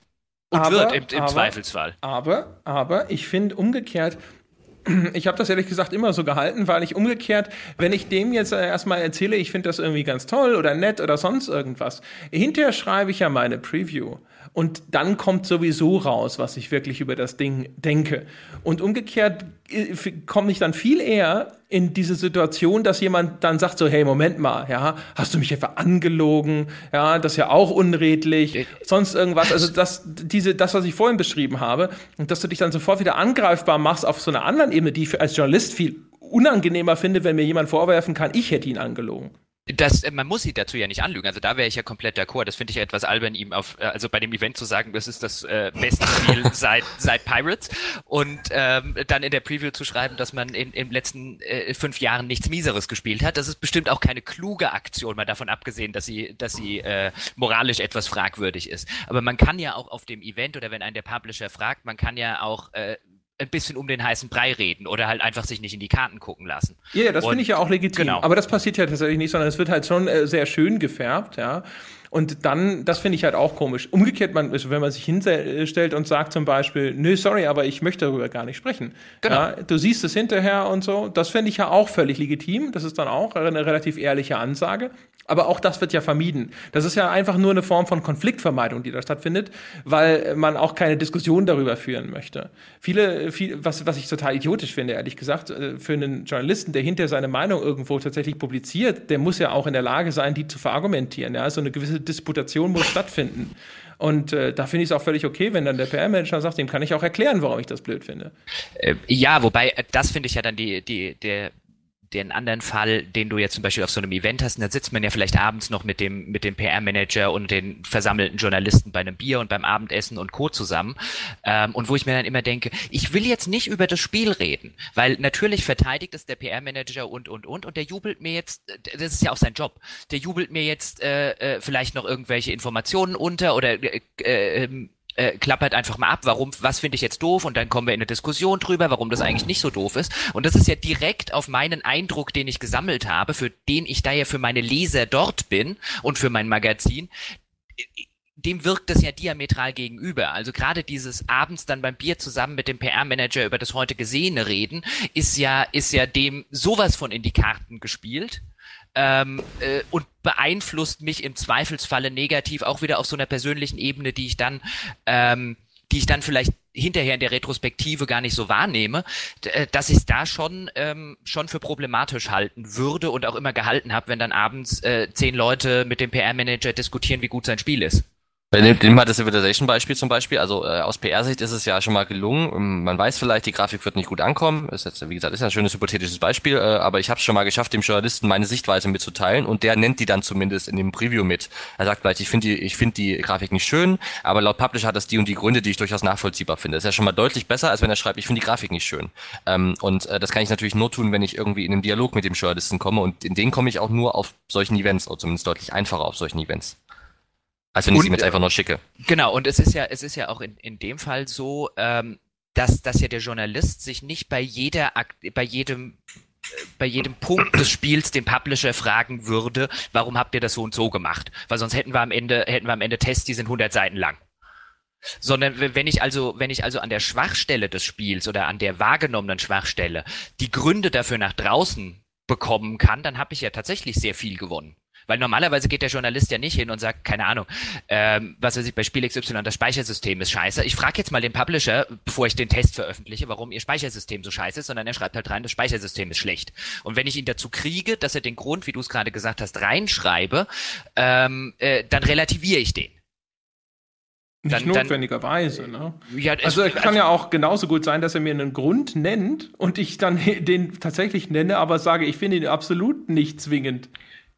Und aber, wird im, im aber, Zweifelsfall. Aber, aber ich finde umgekehrt, ich habe das ehrlich gesagt immer so gehalten, weil ich umgekehrt, wenn ich dem jetzt erstmal erzähle, ich finde das irgendwie ganz toll oder nett oder sonst irgendwas, hinterher schreibe ich ja meine Preview. Und dann kommt sowieso raus, was ich wirklich über das Ding denke. Und umgekehrt äh, komme ich dann viel eher in diese Situation, dass jemand dann sagt so, hey, Moment mal, ja, hast du mich etwa angelogen? Ja, das ist ja auch unredlich, sonst irgendwas. Also das, diese, das, was ich vorhin beschrieben habe, und dass du dich dann sofort wieder angreifbar machst auf so einer anderen Ebene, die ich als Journalist viel unangenehmer finde, wenn mir jemand vorwerfen kann, ich hätte ihn angelogen. Das, äh, man muss sie dazu ja nicht anlügen. Also da wäre ich ja komplett d'accord. Das finde ich etwas albern, ihm auf, äh, also bei dem Event zu sagen, das ist das äh, beste Spiel seit, seit Pirates und ähm, dann in der Preview zu schreiben, dass man in, in den letzten äh, fünf Jahren nichts Mieseres gespielt hat. Das ist bestimmt auch keine kluge Aktion, mal davon abgesehen, dass sie, dass sie äh, moralisch etwas fragwürdig ist. Aber man kann ja auch auf dem Event oder wenn einen der Publisher fragt, man kann ja auch äh, ein bisschen um den heißen Brei reden oder halt einfach sich nicht in die Karten gucken lassen. Ja, yeah, das finde ich ja auch legitim. Genau. Aber das passiert ja tatsächlich nicht, sondern es wird halt schon äh, sehr schön gefärbt, ja. Und dann, das finde ich halt auch komisch. Umgekehrt, man, also wenn man sich hinstellt und sagt zum Beispiel, nö, sorry, aber ich möchte darüber gar nicht sprechen. Genau. Ja, du siehst es hinterher und so. Das finde ich ja auch völlig legitim. Das ist dann auch eine relativ ehrliche Ansage. Aber auch das wird ja vermieden. Das ist ja einfach nur eine Form von Konfliktvermeidung, die da stattfindet, weil man auch keine Diskussion darüber führen möchte. Viele, viel, was, was ich total idiotisch finde, ehrlich gesagt, äh, für einen Journalisten, der hinter seine Meinung irgendwo tatsächlich publiziert, der muss ja auch in der Lage sein, die zu verargumentieren. Ja, so eine gewisse Disputation muss stattfinden. Und äh, da finde ich es auch völlig okay, wenn dann der PR-Manager sagt, dem kann ich auch erklären, warum ich das blöd finde. Äh, ja, wobei, äh, das finde ich ja dann die, die, der den anderen Fall, den du jetzt zum Beispiel auf so einem Event hast, und da sitzt man ja vielleicht abends noch mit dem, mit dem PR-Manager und den versammelten Journalisten bei einem Bier und beim Abendessen und Co. zusammen. Ähm, und wo ich mir dann immer denke, ich will jetzt nicht über das Spiel reden, weil natürlich verteidigt es der PR-Manager und, und, und, und der jubelt mir jetzt, das ist ja auch sein Job, der jubelt mir jetzt äh, äh, vielleicht noch irgendwelche Informationen unter oder äh, äh, äh, klappert einfach mal ab, warum, was finde ich jetzt doof und dann kommen wir in eine Diskussion drüber, warum das eigentlich nicht so doof ist. Und das ist ja direkt auf meinen Eindruck, den ich gesammelt habe, für den ich da ja für meine Leser dort bin und für mein Magazin dem wirkt das ja diametral gegenüber. Also gerade dieses abends dann beim Bier zusammen mit dem PR-Manager über das heute Gesehene reden, ist ja, ist ja dem sowas von in die Karten gespielt ähm, äh, und beeinflusst mich im Zweifelsfalle negativ auch wieder auf so einer persönlichen Ebene, die ich dann, ähm, die ich dann vielleicht hinterher in der Retrospektive gar nicht so wahrnehme, äh, dass ich es da schon ähm, schon für problematisch halten würde und auch immer gehalten habe, wenn dann abends äh, zehn Leute mit dem PR-Manager diskutieren, wie gut sein Spiel ist. Nimm mal das Civilization-Beispiel zum Beispiel. Also äh, aus PR-Sicht ist es ja schon mal gelungen. Ähm, man weiß vielleicht, die Grafik wird nicht gut ankommen. Ist jetzt, wie gesagt, ist ein schönes hypothetisches Beispiel. Äh, aber ich habe es schon mal geschafft, dem Journalisten meine Sichtweise mitzuteilen und der nennt die dann zumindest in dem Preview mit. Er sagt vielleicht, ich finde die, ich finde die Grafik nicht schön, aber laut Publisher hat das die und die Gründe, die ich durchaus nachvollziehbar finde. Das ist ja schon mal deutlich besser, als wenn er schreibt, ich finde die Grafik nicht schön. Ähm, und äh, das kann ich natürlich nur tun, wenn ich irgendwie in einem Dialog mit dem Journalisten komme und in den komme ich auch nur auf solchen Events, oder zumindest deutlich einfacher auf solchen Events. Also wenn ich ihm jetzt einfach nur schicke. Genau, und es ist ja, es ist ja auch in, in dem Fall so, ähm, dass, dass ja der Journalist sich nicht bei jeder, bei jedem bei jedem Punkt des Spiels den Publisher fragen würde, warum habt ihr das so und so gemacht? Weil sonst hätten wir am Ende, hätten wir am Ende Tests, die sind 100 Seiten lang. Sondern wenn ich also, wenn ich also an der Schwachstelle des Spiels oder an der wahrgenommenen Schwachstelle die Gründe dafür nach draußen bekommen kann, dann habe ich ja tatsächlich sehr viel gewonnen. Weil normalerweise geht der Journalist ja nicht hin und sagt, keine Ahnung, ähm, was weiß ich, bei Spiel XY das Speichersystem ist scheiße. Ich frage jetzt mal den Publisher, bevor ich den Test veröffentliche, warum ihr Speichersystem so scheiße ist, sondern er schreibt halt rein, das Speichersystem ist schlecht. Und wenn ich ihn dazu kriege, dass er den Grund, wie du es gerade gesagt hast, reinschreibe, ähm, äh, dann relativiere ich den. Nicht dann, notwendigerweise, ne? Ja, also es kann also, ja auch genauso gut sein, dass er mir einen Grund nennt und ich dann den tatsächlich nenne, aber sage, ich finde ihn absolut nicht zwingend.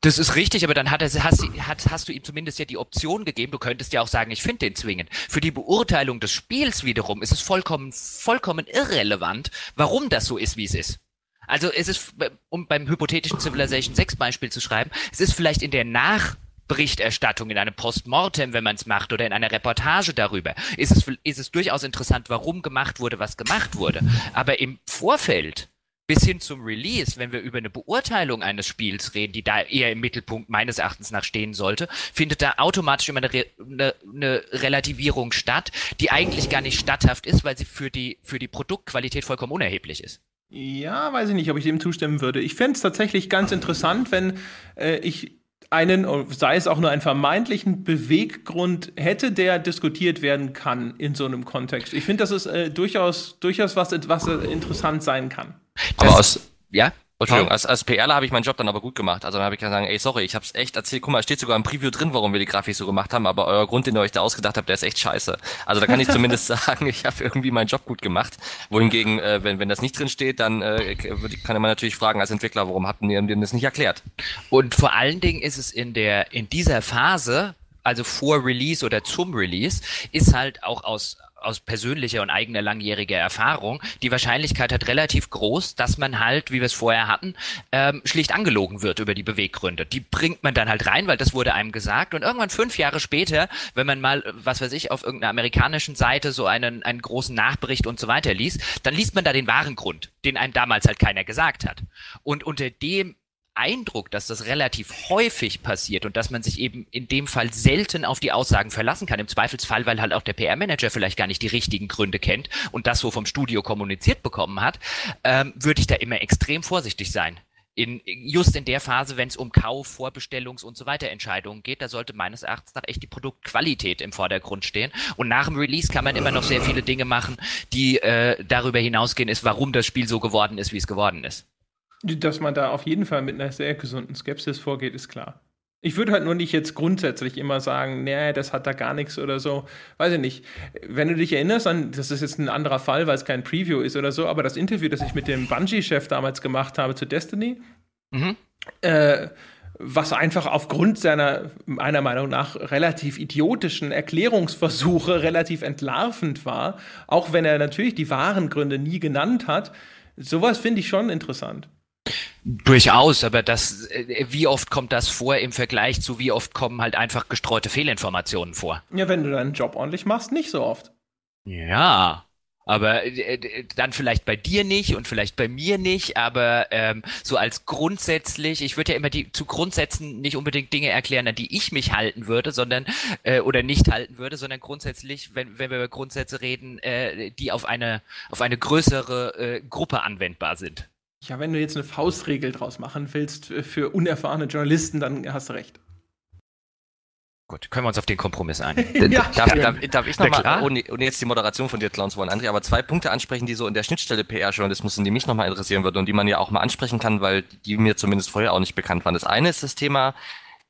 Das ist richtig, aber dann hat er, hast, hat, hast du ihm zumindest ja die Option gegeben. Du könntest ja auch sagen, ich finde den zwingend. Für die Beurteilung des Spiels wiederum ist es vollkommen, vollkommen irrelevant, warum das so ist, wie es ist. Also es ist, um beim hypothetischen Civilization 6 Beispiel zu schreiben, es ist vielleicht in der Nachberichterstattung, in einem Postmortem, wenn man es macht, oder in einer Reportage darüber, ist es, ist es durchaus interessant, warum gemacht wurde, was gemacht wurde. Aber im Vorfeld bis hin zum Release, wenn wir über eine Beurteilung eines Spiels reden, die da eher im Mittelpunkt meines Erachtens nach stehen sollte, findet da automatisch immer eine, Re eine, eine Relativierung statt, die eigentlich gar nicht statthaft ist, weil sie für die, für die Produktqualität vollkommen unerheblich ist. Ja, weiß ich nicht, ob ich dem zustimmen würde. Ich fände es tatsächlich ganz interessant, wenn äh, ich einen, sei es auch nur einen vermeintlichen Beweggrund hätte, der diskutiert werden kann in so einem Kontext. Ich finde, das ist äh, durchaus, durchaus was, was interessant sein kann. Aber aus, ja? Entschuldigung, als, als PRler habe ich meinen Job dann aber gut gemacht. Also dann habe ich gesagt, ey, sorry, ich habe es echt erzählt. Guck mal, steht sogar im Preview drin, warum wir die Grafik so gemacht haben, aber euer Grund, den ihr euch da ausgedacht habt, der ist echt scheiße. Also da kann ich zumindest sagen, ich habe irgendwie meinen Job gut gemacht. Wohingegen, äh, wenn, wenn das nicht drin steht, dann äh, kann man natürlich fragen als Entwickler, warum habt ihr denn das nicht erklärt? Und vor allen Dingen ist es in der in dieser Phase also vor Release oder zum Release, ist halt auch aus aus persönlicher und eigener langjähriger Erfahrung, die Wahrscheinlichkeit hat relativ groß, dass man halt, wie wir es vorher hatten, ähm, schlicht angelogen wird über die Beweggründe. Die bringt man dann halt rein, weil das wurde einem gesagt. Und irgendwann fünf Jahre später, wenn man mal, was weiß ich, auf irgendeiner amerikanischen Seite so einen, einen großen Nachbericht und so weiter liest, dann liest man da den wahren Grund, den einem damals halt keiner gesagt hat. Und unter dem Eindruck, dass das relativ häufig passiert und dass man sich eben in dem Fall selten auf die Aussagen verlassen kann. Im Zweifelsfall, weil halt auch der PR-Manager vielleicht gar nicht die richtigen Gründe kennt und das so vom Studio kommuniziert bekommen hat, ähm, würde ich da immer extrem vorsichtig sein. In, just in der Phase, wenn es um Kauf, Vorbestellungs- und so weiter Entscheidungen geht, da sollte meines Erachtens nach echt die Produktqualität im Vordergrund stehen. Und nach dem Release kann man immer noch sehr viele Dinge machen, die äh, darüber hinausgehen ist, warum das Spiel so geworden ist, wie es geworden ist. Dass man da auf jeden Fall mit einer sehr gesunden Skepsis vorgeht, ist klar. Ich würde halt nur nicht jetzt grundsätzlich immer sagen, nee, das hat da gar nichts oder so. Weiß ich nicht. Wenn du dich erinnerst an, das ist jetzt ein anderer Fall, weil es kein Preview ist oder so, aber das Interview, das ich mit dem Bungie-Chef damals gemacht habe zu Destiny, mhm. äh, was einfach aufgrund seiner, meiner Meinung nach, relativ idiotischen Erklärungsversuche relativ entlarvend war, auch wenn er natürlich die wahren Gründe nie genannt hat. Sowas finde ich schon interessant. Durchaus, aber das, äh, wie oft kommt das vor im Vergleich zu wie oft kommen halt einfach gestreute Fehlinformationen vor? Ja, wenn du deinen Job ordentlich machst, nicht so oft. Ja, aber äh, dann vielleicht bei dir nicht und vielleicht bei mir nicht, aber ähm, so als grundsätzlich, ich würde ja immer die zu Grundsätzen nicht unbedingt Dinge erklären, an die ich mich halten würde, sondern äh, oder nicht halten würde, sondern grundsätzlich, wenn, wenn wir über Grundsätze reden, äh, die auf eine auf eine größere äh, Gruppe anwendbar sind. Ja, wenn du jetzt eine Faustregel draus machen willst für unerfahrene Journalisten, dann hast du recht. Gut, können wir uns auf den Kompromiss einigen. ja, darf, darf, darf, ich nochmal, ohne, ohne jetzt die Moderation von dir klauen zu wollen, André, aber zwei Punkte ansprechen, die so in der Schnittstelle PR-Journalismus sind, die mich nochmal interessieren würden und die man ja auch mal ansprechen kann, weil die mir zumindest vorher auch nicht bekannt waren. Das eine ist das Thema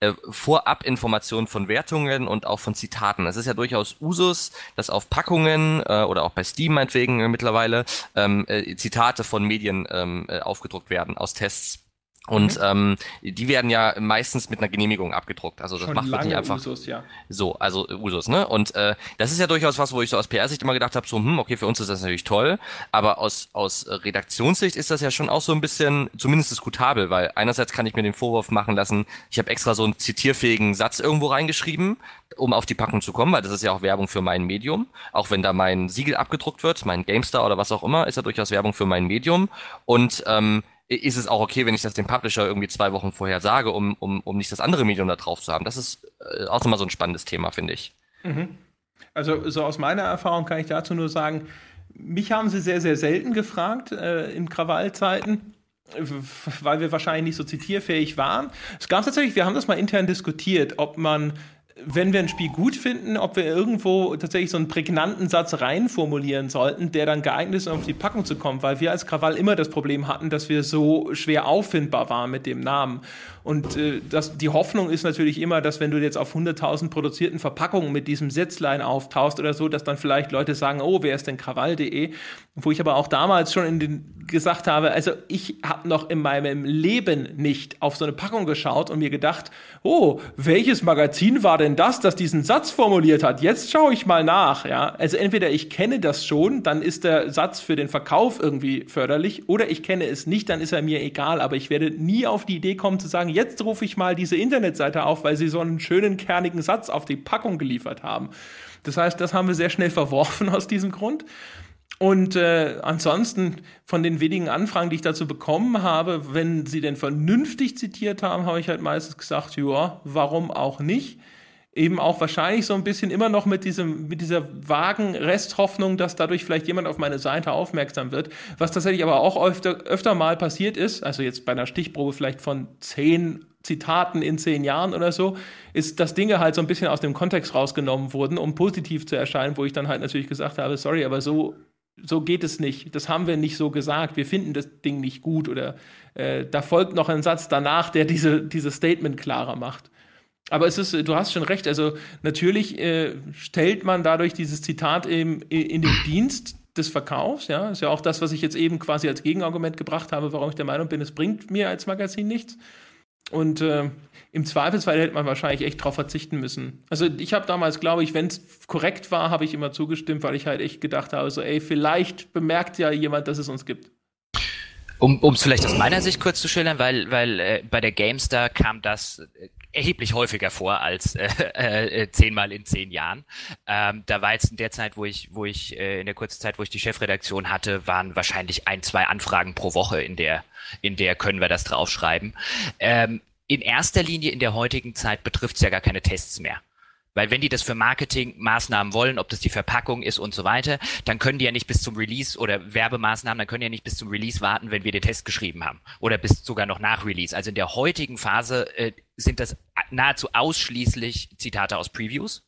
äh, Vorabinformation von Wertungen und auch von Zitaten. Es ist ja durchaus Usus, dass auf Packungen äh, oder auch bei Steam meinetwegen äh, mittlerweile ähm, äh, Zitate von Medien ähm, äh, aufgedruckt werden aus Tests und mhm. ähm, die werden ja meistens mit einer Genehmigung abgedruckt. Also das Schon macht man nicht einfach. Usus, ja. So, also Usus, ne? Und äh, das ist ja durchaus was, wo ich so aus PR-Sicht immer gedacht habe, so, hm, okay, für uns ist das natürlich toll, aber aus, aus Redaktionssicht ist das ja schon auch so ein bisschen zumindest diskutabel, weil einerseits kann ich mir den Vorwurf machen lassen, ich habe extra so einen zitierfähigen Satz irgendwo reingeschrieben, um auf die Packung zu kommen, weil das ist ja auch Werbung für mein Medium. Auch wenn da mein Siegel abgedruckt wird, mein GameStar oder was auch immer, ist ja durchaus Werbung für mein Medium. Und ähm, ist es auch okay, wenn ich das dem Publisher irgendwie zwei Wochen vorher sage, um, um, um nicht das andere Medium da drauf zu haben. Das ist äh, auch nochmal so ein spannendes Thema, finde ich. Mhm. Also so aus meiner Erfahrung kann ich dazu nur sagen, mich haben sie sehr, sehr selten gefragt äh, in Krawallzeiten, weil wir wahrscheinlich nicht so zitierfähig waren. Es gab tatsächlich, wir haben das mal intern diskutiert, ob man wenn wir ein Spiel gut finden, ob wir irgendwo tatsächlich so einen prägnanten Satz reinformulieren sollten, der dann geeignet ist, um auf die Packung zu kommen, weil wir als Krawall immer das Problem hatten, dass wir so schwer auffindbar waren mit dem Namen. Und äh, das, die Hoffnung ist natürlich immer, dass wenn du jetzt auf 100.000 produzierten Verpackungen mit diesem Sätzlein auftauchst oder so, dass dann vielleicht Leute sagen, oh, wer ist denn Krawall.de? Wo ich aber auch damals schon in den, gesagt habe, also ich habe noch in meinem Leben nicht auf so eine Packung geschaut und mir gedacht, oh, welches Magazin war denn das, das diesen Satz formuliert hat? Jetzt schaue ich mal nach, ja. Also entweder ich kenne das schon, dann ist der Satz für den Verkauf irgendwie förderlich, oder ich kenne es nicht, dann ist er mir egal, aber ich werde nie auf die Idee kommen zu sagen, jetzt rufe ich mal diese Internetseite auf, weil sie so einen schönen, kernigen Satz auf die Packung geliefert haben. Das heißt, das haben wir sehr schnell verworfen aus diesem Grund. Und äh, ansonsten von den wenigen Anfragen, die ich dazu bekommen habe, wenn sie denn vernünftig zitiert haben, habe ich halt meistens gesagt, ja, warum auch nicht. Eben auch wahrscheinlich so ein bisschen immer noch mit diesem, mit dieser vagen Resthoffnung, dass dadurch vielleicht jemand auf meine Seite aufmerksam wird. Was tatsächlich aber auch öfter, öfter mal passiert ist, also jetzt bei einer Stichprobe vielleicht von zehn Zitaten in zehn Jahren oder so, ist, dass Dinge halt so ein bisschen aus dem Kontext rausgenommen wurden, um positiv zu erscheinen, wo ich dann halt natürlich gesagt habe, sorry, aber so, so geht es nicht. Das haben wir nicht so gesagt. Wir finden das Ding nicht gut oder äh, da folgt noch ein Satz danach, der diese, dieses Statement klarer macht. Aber es ist, du hast schon recht, also natürlich äh, stellt man dadurch dieses Zitat im, in den Dienst des Verkaufs, ja, ist ja auch das, was ich jetzt eben quasi als Gegenargument gebracht habe, warum ich der Meinung bin, es bringt mir als Magazin nichts. Und äh, im Zweifelsfall hätte man wahrscheinlich echt darauf verzichten müssen. Also ich habe damals, glaube ich, wenn es korrekt war, habe ich immer zugestimmt, weil ich halt echt gedacht habe, so, ey, vielleicht bemerkt ja jemand, dass es uns gibt. Um es vielleicht aus meiner Sicht kurz zu schildern, weil, weil äh, bei der GameStar kam das äh, erheblich häufiger vor als äh, äh, zehnmal in zehn Jahren. Ähm, da war jetzt in der Zeit, wo ich, wo ich äh, in der kurzen Zeit, wo ich die Chefredaktion hatte, waren wahrscheinlich ein, zwei Anfragen pro Woche in der, in der können wir das draufschreiben. Ähm, in erster Linie in der heutigen Zeit betrifft es ja gar keine Tests mehr. Weil wenn die das für Marketingmaßnahmen wollen, ob das die Verpackung ist und so weiter, dann können die ja nicht bis zum Release oder Werbemaßnahmen, dann können die ja nicht bis zum Release warten, wenn wir den Test geschrieben haben. Oder bis sogar noch nach Release. Also in der heutigen Phase äh, sind das nahezu ausschließlich Zitate aus Previews.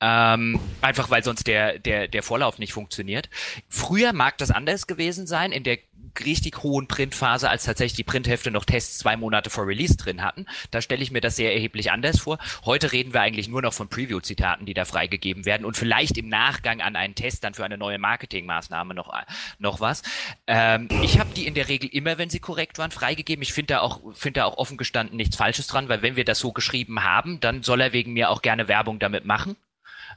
Ähm, einfach weil sonst der, der, der Vorlauf nicht funktioniert. Früher mag das anders gewesen sein, in der richtig hohen Printphase, als tatsächlich die Printhefte noch Tests zwei Monate vor Release drin hatten. Da stelle ich mir das sehr erheblich anders vor. Heute reden wir eigentlich nur noch von Preview-Zitaten, die da freigegeben werden und vielleicht im Nachgang an einen Test dann für eine neue Marketingmaßnahme noch, noch was. Ähm, ich habe die in der Regel immer, wenn sie korrekt waren, freigegeben. Ich finde da auch, finde da auch offen gestanden nichts Falsches dran, weil wenn wir das so geschrieben haben, dann soll er wegen mir auch gerne Werbung damit machen.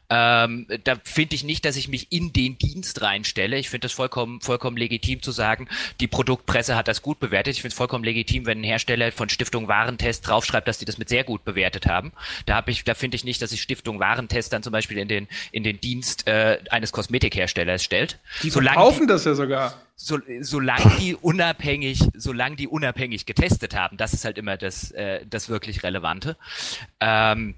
Ähm, da finde ich nicht, dass ich mich in den Dienst reinstelle. Ich finde das vollkommen, vollkommen legitim zu sagen, die Produktpresse hat das gut bewertet. Ich finde es vollkommen legitim, wenn ein Hersteller von Stiftung Warentest draufschreibt, dass die das mit sehr gut bewertet haben. Da habe ich, da finde ich nicht, dass sich Stiftung Warentest dann zum Beispiel in den, in den Dienst äh, eines Kosmetikherstellers stellt. Die verkaufen das ja sogar. So, solange die unabhängig, solange die unabhängig getestet haben, das ist halt immer das, äh, das wirklich Relevante. Ähm,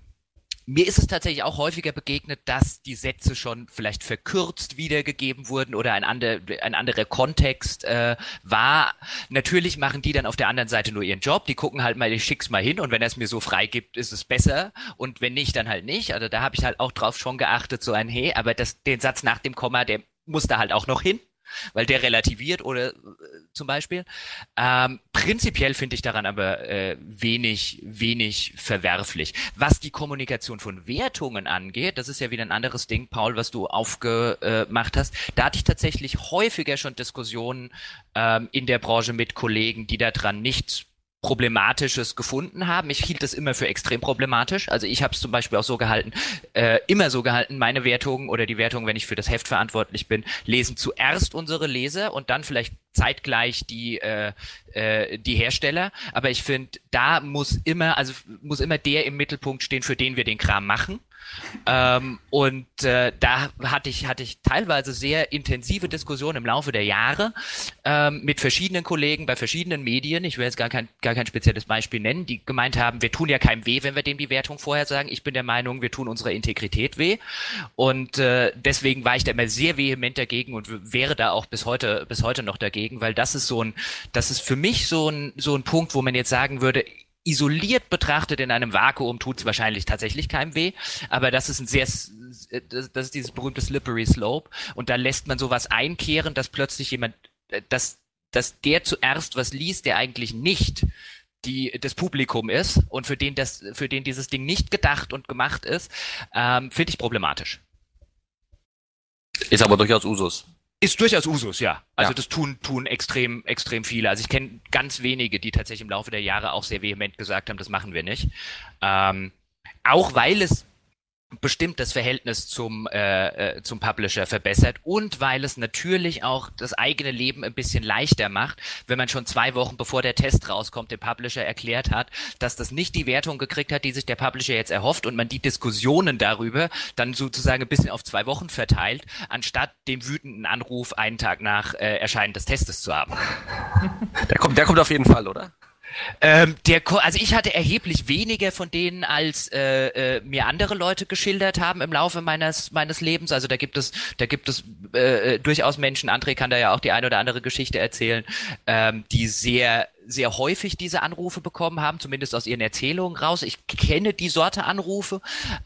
mir ist es tatsächlich auch häufiger begegnet, dass die Sätze schon vielleicht verkürzt wiedergegeben wurden oder ein, ander, ein anderer Kontext äh, war. Natürlich machen die dann auf der anderen Seite nur ihren Job. Die gucken halt mal, ich schick's mal hin und wenn er es mir so frei gibt, ist es besser. Und wenn nicht, dann halt nicht. Also da habe ich halt auch drauf schon geachtet, so ein Hey, aber das, den Satz nach dem Komma, der muss da halt auch noch hin weil der relativiert oder äh, zum Beispiel. Ähm, prinzipiell finde ich daran aber äh, wenig, wenig verwerflich. Was die Kommunikation von Wertungen angeht, das ist ja wieder ein anderes Ding, Paul, was du aufgemacht hast. Da hatte ich tatsächlich häufiger schon Diskussionen ähm, in der Branche mit Kollegen, die daran nicht Problematisches gefunden haben. Ich hielt das immer für extrem problematisch. Also ich habe es zum Beispiel auch so gehalten, äh, immer so gehalten, meine Wertungen oder die Wertungen, wenn ich für das Heft verantwortlich bin, lesen zuerst unsere Leser und dann vielleicht zeitgleich die äh, äh, die Hersteller. Aber ich finde, da muss immer, also muss immer der im Mittelpunkt stehen, für den wir den Kram machen. Ähm, und äh, da hatte ich, hatte ich teilweise sehr intensive Diskussionen im Laufe der Jahre ähm, mit verschiedenen Kollegen bei verschiedenen Medien. Ich will jetzt gar kein, gar kein spezielles Beispiel nennen, die gemeint haben, wir tun ja keinem weh, wenn wir dem die Wertung vorher sagen. Ich bin der Meinung, wir tun unserer Integrität weh. Und äh, deswegen war ich da immer sehr vehement dagegen und wäre da auch bis heute, bis heute noch dagegen, weil das ist so ein, das ist für mich so ein, so ein Punkt, wo man jetzt sagen würde, isoliert betrachtet in einem Vakuum tut es wahrscheinlich tatsächlich keinem weh, aber das ist ein sehr, das, das ist dieses berühmte Slippery Slope und da lässt man sowas einkehren, dass plötzlich jemand, äh, dass, dass der zuerst was liest, der eigentlich nicht die das Publikum ist und für den das, für den dieses Ding nicht gedacht und gemacht ist, ähm, finde ich problematisch. Ist aber durchaus Usus. Ist durchaus Usus, ja. Also ja. das tun, tun extrem, extrem viele. Also ich kenne ganz wenige, die tatsächlich im Laufe der Jahre auch sehr vehement gesagt haben, das machen wir nicht. Ähm, auch weil es bestimmt das Verhältnis zum, äh, äh, zum Publisher verbessert und weil es natürlich auch das eigene Leben ein bisschen leichter macht, wenn man schon zwei Wochen bevor der Test rauskommt, dem Publisher erklärt hat, dass das nicht die Wertung gekriegt hat, die sich der Publisher jetzt erhofft und man die Diskussionen darüber dann sozusagen ein bisschen auf zwei Wochen verteilt, anstatt den wütenden Anruf einen Tag nach äh, Erscheinen des Testes zu haben. Der kommt, der kommt auf jeden Fall, oder? Ähm, der, also ich hatte erheblich weniger von denen, als äh, äh, mir andere Leute geschildert haben im Laufe meines meines Lebens. Also da gibt es da gibt es äh, äh durchaus Menschen. André kann da ja auch die eine oder andere Geschichte erzählen, ähm, die sehr sehr häufig diese Anrufe bekommen haben, zumindest aus ihren Erzählungen raus. Ich kenne die Sorte Anrufe,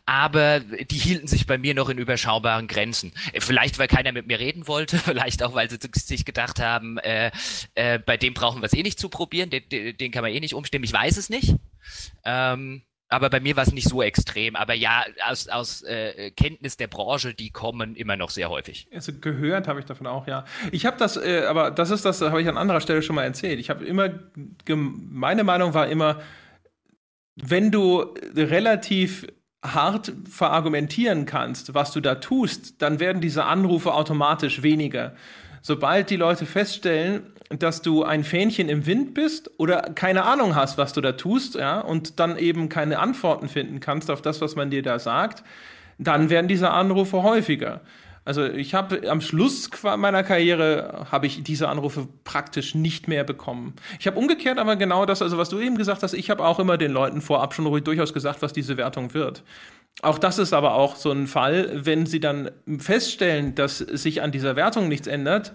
aber die hielten sich bei mir noch in überschaubaren Grenzen. Vielleicht, weil keiner mit mir reden wollte, vielleicht auch, weil sie sich gedacht haben, äh, äh, bei dem brauchen wir es eh nicht zu probieren, den, den kann man eh nicht umstimmen. Ich weiß es nicht. Ähm, aber bei mir war es nicht so extrem. Aber ja, aus, aus äh, Kenntnis der Branche, die kommen immer noch sehr häufig. Also gehört habe ich davon auch, ja. Ich habe das, äh, aber das ist das, habe ich an anderer Stelle schon mal erzählt. Ich habe immer, meine Meinung war immer, wenn du relativ hart verargumentieren kannst, was du da tust, dann werden diese Anrufe automatisch weniger. Sobald die Leute feststellen, dass du ein Fähnchen im Wind bist oder keine Ahnung hast, was du da tust, ja, und dann eben keine Antworten finden kannst auf das, was man dir da sagt, dann werden diese Anrufe häufiger. Also ich habe am Schluss meiner Karriere habe ich diese Anrufe praktisch nicht mehr bekommen. Ich habe umgekehrt aber genau das, also was du eben gesagt hast, ich habe auch immer den Leuten vorab schon ruhig durchaus gesagt, was diese Wertung wird. Auch das ist aber auch so ein Fall, wenn sie dann feststellen, dass sich an dieser Wertung nichts ändert,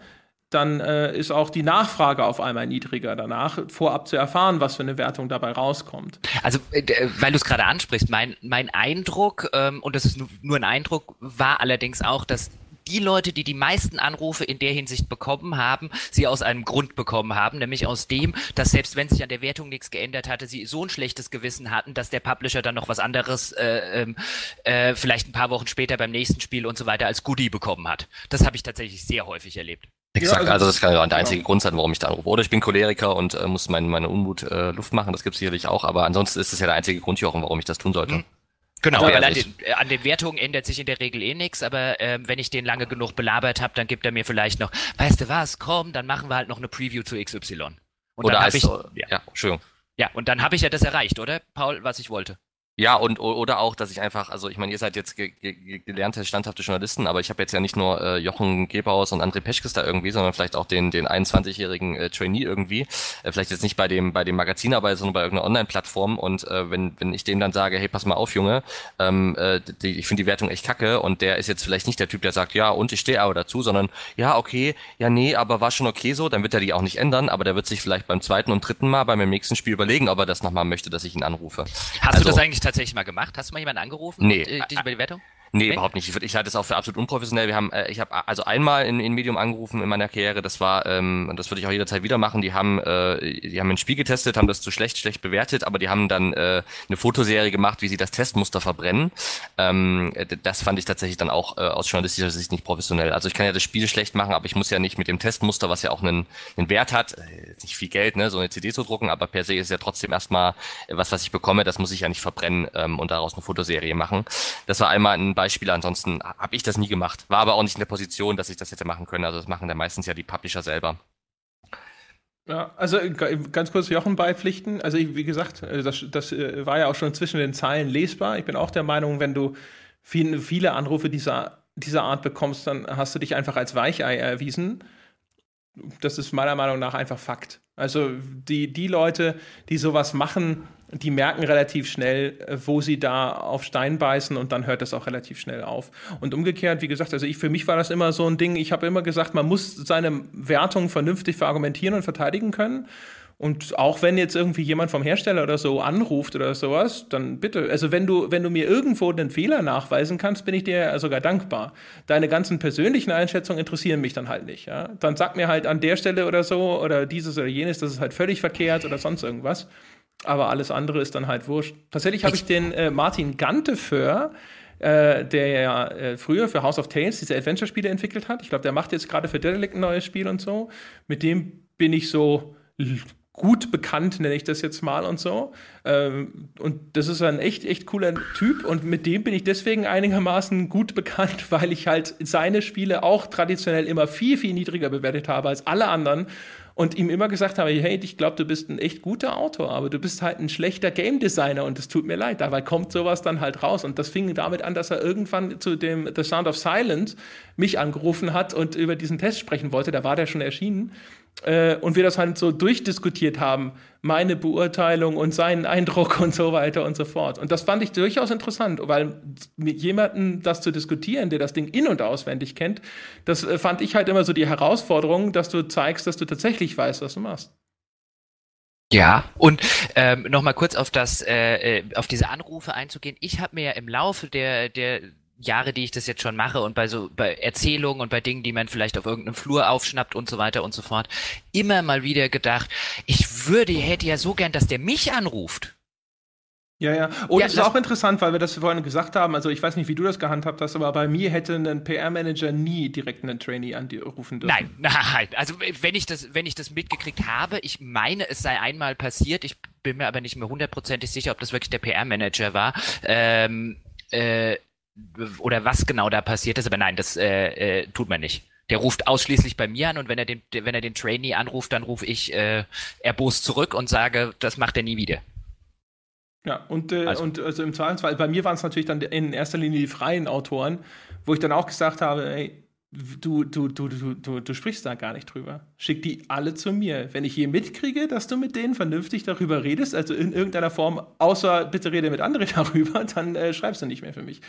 dann äh, ist auch die Nachfrage auf einmal niedriger danach, vorab zu erfahren, was für eine Wertung dabei rauskommt. Also, äh, weil du es gerade ansprichst, mein, mein Eindruck, ähm, und das ist nur ein Eindruck, war allerdings auch, dass die Leute, die die meisten Anrufe in der Hinsicht bekommen haben, sie aus einem Grund bekommen haben, nämlich aus dem, dass selbst wenn sich an der Wertung nichts geändert hatte, sie so ein schlechtes Gewissen hatten, dass der Publisher dann noch was anderes äh, ähm, äh, vielleicht ein paar Wochen später beim nächsten Spiel und so weiter als Goodie bekommen hat. Das habe ich tatsächlich sehr häufig erlebt. Exakt, ja, also, also, das kann ja der einzige Grund sein, warum ich da anrufe. Oder ich bin Choleriker und äh, muss mein, meine Unmut äh, Luft machen, das gibt es sicherlich auch, aber ansonsten ist das ja der einzige Grund, Jochen, warum ich das tun sollte. Mhm. Genau, weil an den, an den Wertungen ändert sich in der Regel eh nichts, aber ähm, wenn ich den lange genug belabert habe, dann gibt er mir vielleicht noch, weißt du was, komm, dann machen wir halt noch eine Preview zu XY. Und oder dann als, ich, ja, ja, Entschuldigung. Ja, und dann habe ich ja das erreicht, oder, Paul, was ich wollte. Ja, und oder auch, dass ich einfach, also ich meine, ihr seid jetzt ge ge gelernte, standhafte Journalisten, aber ich habe jetzt ja nicht nur äh, Jochen Gebauers und André Peschkes da irgendwie, sondern vielleicht auch den, den 21-jährigen äh, Trainee irgendwie. Äh, vielleicht jetzt nicht bei dem, bei dem Magazin, aber sondern bei irgendeiner Online-Plattform. Und äh, wenn, wenn ich dem dann sage, hey, pass mal auf, Junge, ähm, äh, die, ich finde die Wertung echt kacke und der ist jetzt vielleicht nicht der Typ, der sagt, ja, und ich stehe aber dazu, sondern ja, okay, ja, nee, aber war schon okay so, dann wird er die auch nicht ändern, aber der wird sich vielleicht beim zweiten und dritten Mal beim nächsten Spiel überlegen, ob er das nochmal möchte, dass ich ihn anrufe. Hast also, du das eigentlich tatsächlich mal gemacht? Hast du mal jemanden angerufen? Nee. Und, äh, über die Wertung? Nee, okay. überhaupt nicht. Ich, ich halte es auch für absolut unprofessionell. Wir haben, äh, ich habe also einmal in, in Medium angerufen in meiner Karriere. Das war, ähm, das würde ich auch jederzeit wieder machen. Die haben, äh, die haben ein Spiel getestet, haben das zu schlecht, schlecht bewertet, aber die haben dann äh, eine Fotoserie gemacht, wie sie das Testmuster verbrennen. Ähm, das fand ich tatsächlich dann auch äh, aus journalistischer Sicht nicht professionell. Also ich kann ja das Spiel schlecht machen, aber ich muss ja nicht mit dem Testmuster, was ja auch einen, einen Wert hat, äh, nicht viel Geld, ne, so eine CD zu drucken, aber per se ist ja trotzdem erstmal was, was ich bekomme, das muss ich ja nicht verbrennen ähm, und daraus eine Fotoserie machen. Das war einmal ein Beispiel. Ansonsten habe ich das nie gemacht. War aber auch nicht in der Position, dass ich das hätte machen können. Also das machen ja meistens ja die Publisher selber. Ja, also ganz kurz Jochen beipflichten. Also ich, wie gesagt, äh, das, das äh, war ja auch schon zwischen den Zeilen lesbar. Ich bin auch der Meinung, wenn du viele, viele Anrufe dieser, dieser Art bekommst, dann hast du dich einfach als Weichei erwiesen. Das ist meiner Meinung nach einfach Fakt. Also die, die Leute, die sowas machen, die merken relativ schnell, äh, wo sie da auf Stein beißen und dann hört das auch relativ schnell auf. Und umgekehrt, wie gesagt, also ich, für mich war das immer so ein Ding, ich habe immer gesagt, man muss seine Wertung vernünftig verargumentieren und verteidigen können. Und auch wenn jetzt irgendwie jemand vom Hersteller oder so anruft oder sowas, dann bitte. Also wenn du, wenn du mir irgendwo einen Fehler nachweisen kannst, bin ich dir sogar dankbar. Deine ganzen persönlichen Einschätzungen interessieren mich dann halt nicht. Ja? Dann sag mir halt an der Stelle oder so oder dieses oder jenes, das ist halt völlig verkehrt oder sonst irgendwas. Aber alles andere ist dann halt wurscht. Tatsächlich habe ich den äh, Martin Ganteföhr, äh, der ja äh, früher für House of Tales diese Adventure-Spiele entwickelt hat. Ich glaube, der macht jetzt gerade für Dedelic ein neues Spiel und so. Mit dem bin ich so gut bekannt, nenne ich das jetzt mal und so. Ähm, und das ist ein echt, echt cooler Typ und mit dem bin ich deswegen einigermaßen gut bekannt, weil ich halt seine Spiele auch traditionell immer viel, viel niedriger bewertet habe als alle anderen und ihm immer gesagt habe, hey, ich glaube, du bist ein echt guter Autor, aber du bist halt ein schlechter Game Designer und es tut mir leid. Dabei kommt sowas dann halt raus. Und das fing damit an, dass er irgendwann zu dem The Sound of Silence mich angerufen hat und über diesen Test sprechen wollte. Da war der schon erschienen. Äh, und wir das halt so durchdiskutiert haben, meine Beurteilung und seinen Eindruck und so weiter und so fort. Und das fand ich durchaus interessant, weil mit jemandem das zu diskutieren, der das Ding in- und auswendig kennt, das äh, fand ich halt immer so die Herausforderung, dass du zeigst, dass du tatsächlich weißt, was du machst. Ja, und ähm, nochmal kurz auf das, äh, äh, auf diese Anrufe einzugehen. Ich habe mir ja im Laufe der, der Jahre, die ich das jetzt schon mache und bei so bei Erzählungen und bei Dingen, die man vielleicht auf irgendeinem Flur aufschnappt und so weiter und so fort, immer mal wieder gedacht, ich würde, hätte ja so gern, dass der mich anruft. Ja, ja. Und ja, das ist auch interessant, weil wir das vorhin gesagt haben. Also, ich weiß nicht, wie du das gehandhabt hast, aber bei mir hätte ein PR-Manager nie direkt einen Trainee anrufen dürfen. Nein, nein. Also, wenn ich das, wenn ich das mitgekriegt habe, ich meine, es sei einmal passiert. Ich bin mir aber nicht mehr hundertprozentig sicher, ob das wirklich der PR-Manager war. Ähm, äh, oder was genau da passiert ist, aber nein, das äh, äh, tut man nicht. Der ruft ausschließlich bei mir an und wenn er den, wenn er den Trainee anruft, dann rufe ich äh, erbost zurück und sage, das macht er nie wieder. Ja, und, äh, also. und also im Zweifelsfall, bei mir waren es natürlich dann in erster Linie die freien Autoren, wo ich dann auch gesagt habe, ey, du, du, du, du, du, du sprichst da gar nicht drüber. Schick die alle zu mir. Wenn ich je mitkriege, dass du mit denen vernünftig darüber redest, also in irgendeiner Form, außer bitte rede mit anderen darüber, dann äh, schreibst du nicht mehr für mich.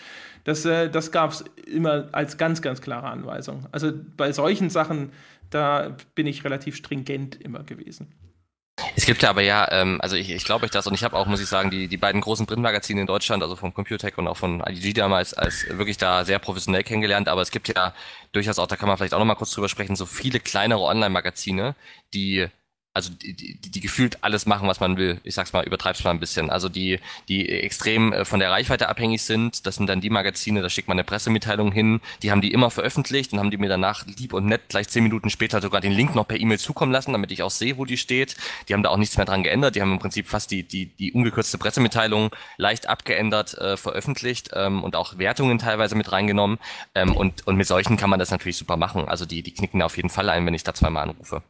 Das, äh, das gab es immer als ganz, ganz klare Anweisung. Also bei solchen Sachen, da bin ich relativ stringent immer gewesen. Es gibt ja aber ja, ähm, also ich, ich glaube euch das und ich habe auch, muss ich sagen, die, die beiden großen Printmagazine in Deutschland, also vom Computec und auch von IDG damals, als wirklich da sehr professionell kennengelernt, aber es gibt ja durchaus auch, da kann man vielleicht auch nochmal kurz drüber sprechen, so viele kleinere Online-Magazine, die also die, die, die gefühlt alles machen, was man will. Ich sag's mal, übertreib's mal ein bisschen. Also die, die extrem äh, von der Reichweite abhängig sind, das sind dann die Magazine, da schickt man eine Pressemitteilung hin, die haben die immer veröffentlicht und haben die mir danach lieb und nett gleich zehn Minuten später sogar den Link noch per E-Mail zukommen lassen, damit ich auch sehe, wo die steht. Die haben da auch nichts mehr dran geändert, die haben im Prinzip fast die, die, die ungekürzte Pressemitteilung leicht abgeändert äh, veröffentlicht ähm, und auch Wertungen teilweise mit reingenommen. Ähm, und, und mit solchen kann man das natürlich super machen. Also die, die knicken da auf jeden Fall ein, wenn ich da zweimal anrufe.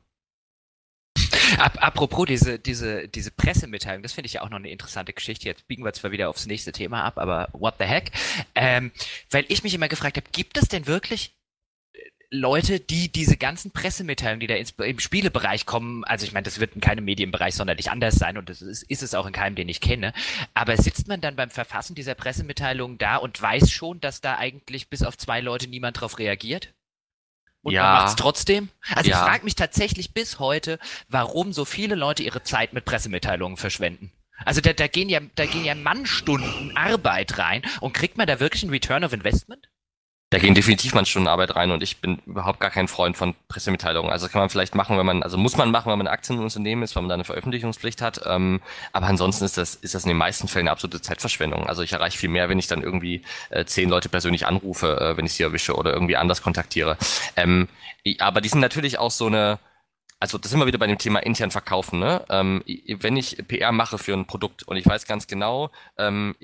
Ap apropos diese, diese, diese Pressemitteilung, das finde ich ja auch noch eine interessante Geschichte. Jetzt biegen wir zwar wieder aufs nächste Thema ab, aber what the heck? Ähm, weil ich mich immer gefragt habe, gibt es denn wirklich äh, Leute, die diese ganzen Pressemitteilungen, die da ins, im Spielebereich kommen, also ich meine, das wird in keinem Medienbereich sonderlich anders sein und das ist, ist es auch in keinem, den ich kenne, aber sitzt man dann beim Verfassen dieser Pressemitteilungen da und weiß schon, dass da eigentlich bis auf zwei Leute niemand drauf reagiert? Und ja. man macht's trotzdem? Also ja. ich frage mich tatsächlich bis heute, warum so viele Leute ihre Zeit mit Pressemitteilungen verschwenden. Also da, da gehen ja, da gehen ja Mannstunden Arbeit rein und kriegt man da wirklich ein Return of Investment? Da gehen definitiv mal Stunden Arbeit rein und ich bin überhaupt gar kein Freund von Pressemitteilungen. Also kann man vielleicht machen, wenn man, also muss man machen, wenn man Aktien im Unternehmen ist, weil man da eine Veröffentlichungspflicht hat. Ähm, aber ansonsten ist das, ist das in den meisten Fällen eine absolute Zeitverschwendung. Also ich erreiche viel mehr, wenn ich dann irgendwie äh, zehn Leute persönlich anrufe, äh, wenn ich sie erwische oder irgendwie anders kontaktiere. Ähm, aber die sind natürlich auch so eine, also das sind wir wieder bei dem Thema intern verkaufen. Ne? Ähm, wenn ich PR mache für ein Produkt und ich weiß ganz genau, ähm,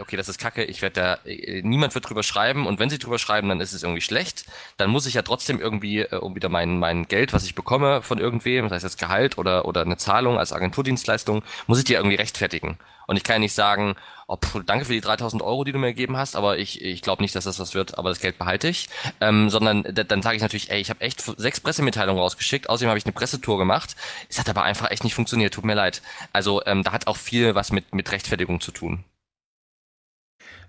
okay, das ist Kacke, ich werde da, niemand wird drüber schreiben und wenn sie drüber schreiben, dann ist es irgendwie schlecht, dann muss ich ja trotzdem irgendwie, äh, um wieder mein, mein Geld, was ich bekomme von irgendwem, das heißt jetzt Gehalt oder, oder eine Zahlung als Agenturdienstleistung, muss ich die irgendwie rechtfertigen. Und ich kann ja nicht sagen, pff, danke für die 3000 Euro, die du mir gegeben hast, aber ich, ich glaube nicht, dass das was wird, aber das Geld behalte ich. Ähm, sondern dann sage ich natürlich, ey, ich habe echt sechs Pressemitteilungen rausgeschickt, außerdem habe ich eine Pressetour gemacht. Es hat aber einfach echt nicht funktioniert, tut mir leid. Also ähm, da hat auch viel was mit, mit Rechtfertigung zu tun.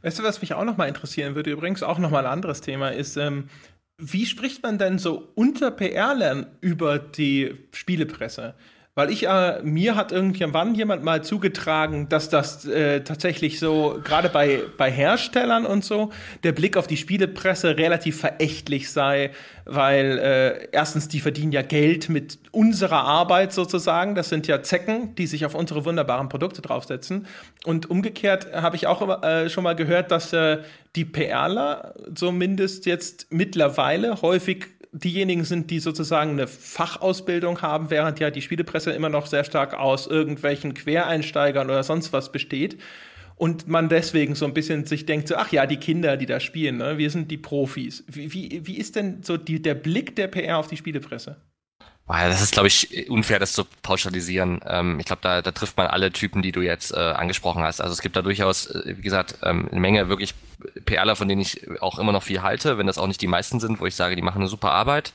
Weißt du, was mich auch nochmal interessieren würde, übrigens auch nochmal ein anderes Thema, ist, ähm, wie spricht man denn so unter PR-Lern über die Spielepresse? Weil ich, äh, mir hat irgendwann jemand mal zugetragen, dass das äh, tatsächlich so, gerade bei, bei Herstellern und so, der Blick auf die Spielepresse relativ verächtlich sei, weil äh, erstens, die verdienen ja Geld mit unserer Arbeit sozusagen. Das sind ja Zecken, die sich auf unsere wunderbaren Produkte draufsetzen. Und umgekehrt habe ich auch äh, schon mal gehört, dass äh, die PRler zumindest jetzt mittlerweile häufig diejenigen sind, die sozusagen eine Fachausbildung haben, während ja die Spielepresse immer noch sehr stark aus irgendwelchen Quereinsteigern oder sonst was besteht. Und man deswegen so ein bisschen sich denkt, so, ach ja, die Kinder, die da spielen, ne? wir sind die Profis. Wie, wie, wie ist denn so die, der Blick der PR auf die Spielepresse? Das ist, glaube ich, unfair, das zu pauschalisieren. Ähm, ich glaube, da, da trifft man alle Typen, die du jetzt äh, angesprochen hast. Also es gibt da durchaus, äh, wie gesagt, ähm, eine Menge wirklich PRler, von denen ich auch immer noch viel halte, wenn das auch nicht die meisten sind, wo ich sage, die machen eine super Arbeit.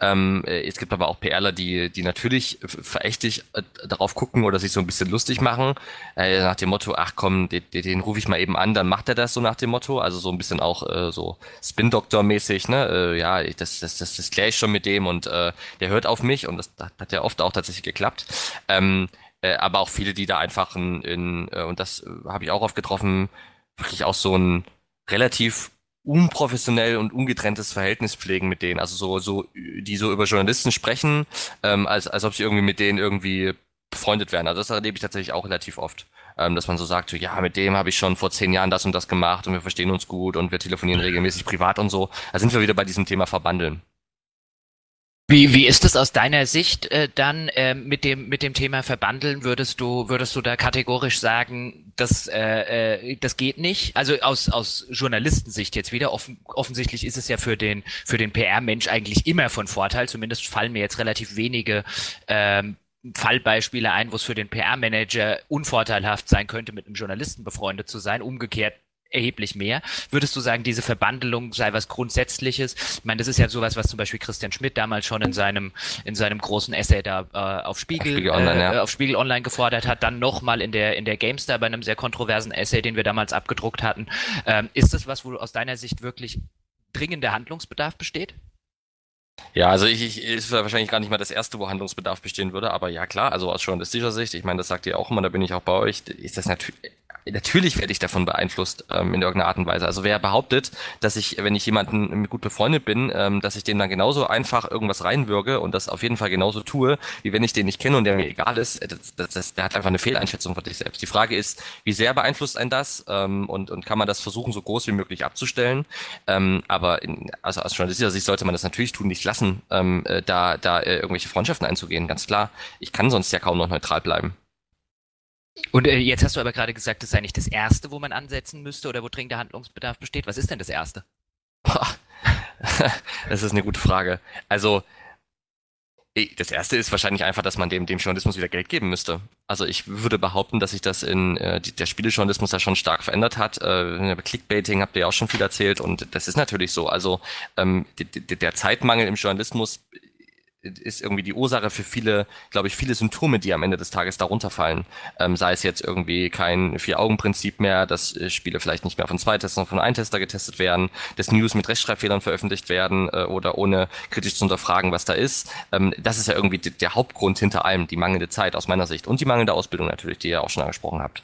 Ähm, äh, es gibt aber auch PRler, die, die natürlich verächtlich äh, darauf gucken oder sich so ein bisschen lustig machen, äh, nach dem Motto, ach komm, den, den rufe ich mal eben an, dann macht er das so nach dem Motto, also so ein bisschen auch äh, so Spin-Doktor-mäßig, ne, äh, ja, das, das, das, das kläre ich schon mit dem und äh, der hört auf mich und das, das hat ja oft auch tatsächlich geklappt. Ähm, äh, aber auch viele, die da einfach in, in äh, und das äh, habe ich auch oft getroffen, wirklich auch so ein relativ unprofessionell und ungetrenntes Verhältnis pflegen mit denen. Also so, so, die so über Journalisten sprechen, ähm, als, als ob sie irgendwie mit denen irgendwie befreundet werden. Also das erlebe ich tatsächlich auch relativ oft. Ähm, dass man so sagt, so, ja, mit dem habe ich schon vor zehn Jahren das und das gemacht und wir verstehen uns gut und wir telefonieren regelmäßig privat und so. Da sind wir wieder bei diesem Thema Verbandeln. Wie, wie ist es aus deiner Sicht äh, dann äh, mit dem mit dem Thema verbandeln? Würdest du würdest du da kategorisch sagen, das äh, äh, das geht nicht? Also aus aus Journalistensicht jetzt wieder offen, offensichtlich ist es ja für den für den PR-Mensch eigentlich immer von Vorteil. Zumindest fallen mir jetzt relativ wenige ähm, Fallbeispiele ein, wo es für den PR-Manager unvorteilhaft sein könnte, mit einem Journalisten befreundet zu sein. Umgekehrt erheblich mehr. Würdest du sagen, diese Verbandelung sei was Grundsätzliches? Ich meine, das ist ja sowas, was zum Beispiel Christian Schmidt damals schon in seinem in seinem großen Essay da äh, auf Spiegel, Spiegel Online, äh, ja. auf Spiegel Online gefordert hat, dann nochmal in der in der Gamestar bei einem sehr kontroversen Essay, den wir damals abgedruckt hatten. Ähm, ist das was, wo aus deiner Sicht wirklich dringender Handlungsbedarf besteht? Ja, also ich, ich ist wahrscheinlich gar nicht mal das erste, wo Handlungsbedarf bestehen würde, aber ja klar, also aus journalistischer Sicht, ich meine, das sagt ihr auch immer, da bin ich auch bei euch, ist das natürlich natürlich werde ich davon beeinflusst ähm, in irgendeiner Art und Weise. Also wer behauptet, dass ich, wenn ich jemanden gut befreundet bin, ähm, dass ich den dann genauso einfach irgendwas reinwürge und das auf jeden Fall genauso tue, wie wenn ich den nicht kenne und der mir egal ist, äh, das, das, das, der hat einfach eine Fehleinschätzung von sich selbst. Die Frage ist, wie sehr beeinflusst ein das ähm, und, und kann man das versuchen, so groß wie möglich abzustellen? Ähm, aber in, also aus journalistischer Sicht sollte man das natürlich tun, nicht lassen, ähm, äh, da, da äh, irgendwelche Freundschaften einzugehen, ganz klar. Ich kann sonst ja kaum noch neutral bleiben. Und äh, jetzt hast du aber gerade gesagt, das sei nicht das Erste, wo man ansetzen müsste oder wo dringender Handlungsbedarf besteht. Was ist denn das Erste? das ist eine gute Frage. Also, das erste ist wahrscheinlich einfach, dass man dem, dem Journalismus wieder Geld geben müsste. Also ich würde behaupten, dass sich das in äh, die, der Spielejournalismus da schon stark verändert hat. Äh, Clickbaiting habt ihr ja auch schon viel erzählt und das ist natürlich so. Also ähm, der Zeitmangel im Journalismus ist irgendwie die Ursache für viele, glaube ich, viele Symptome, die am Ende des Tages darunter fallen. Ähm, sei es jetzt irgendwie kein Vier-Augen-Prinzip mehr, dass äh, Spiele vielleicht nicht mehr von zwei Testern, sondern von einem Tester getestet werden, dass News mit Rechtschreibfehlern veröffentlicht werden äh, oder ohne kritisch zu unterfragen, was da ist. Ähm, das ist ja irgendwie der Hauptgrund hinter allem, die mangelnde Zeit aus meiner Sicht und die mangelnde Ausbildung natürlich, die ihr auch schon angesprochen habt.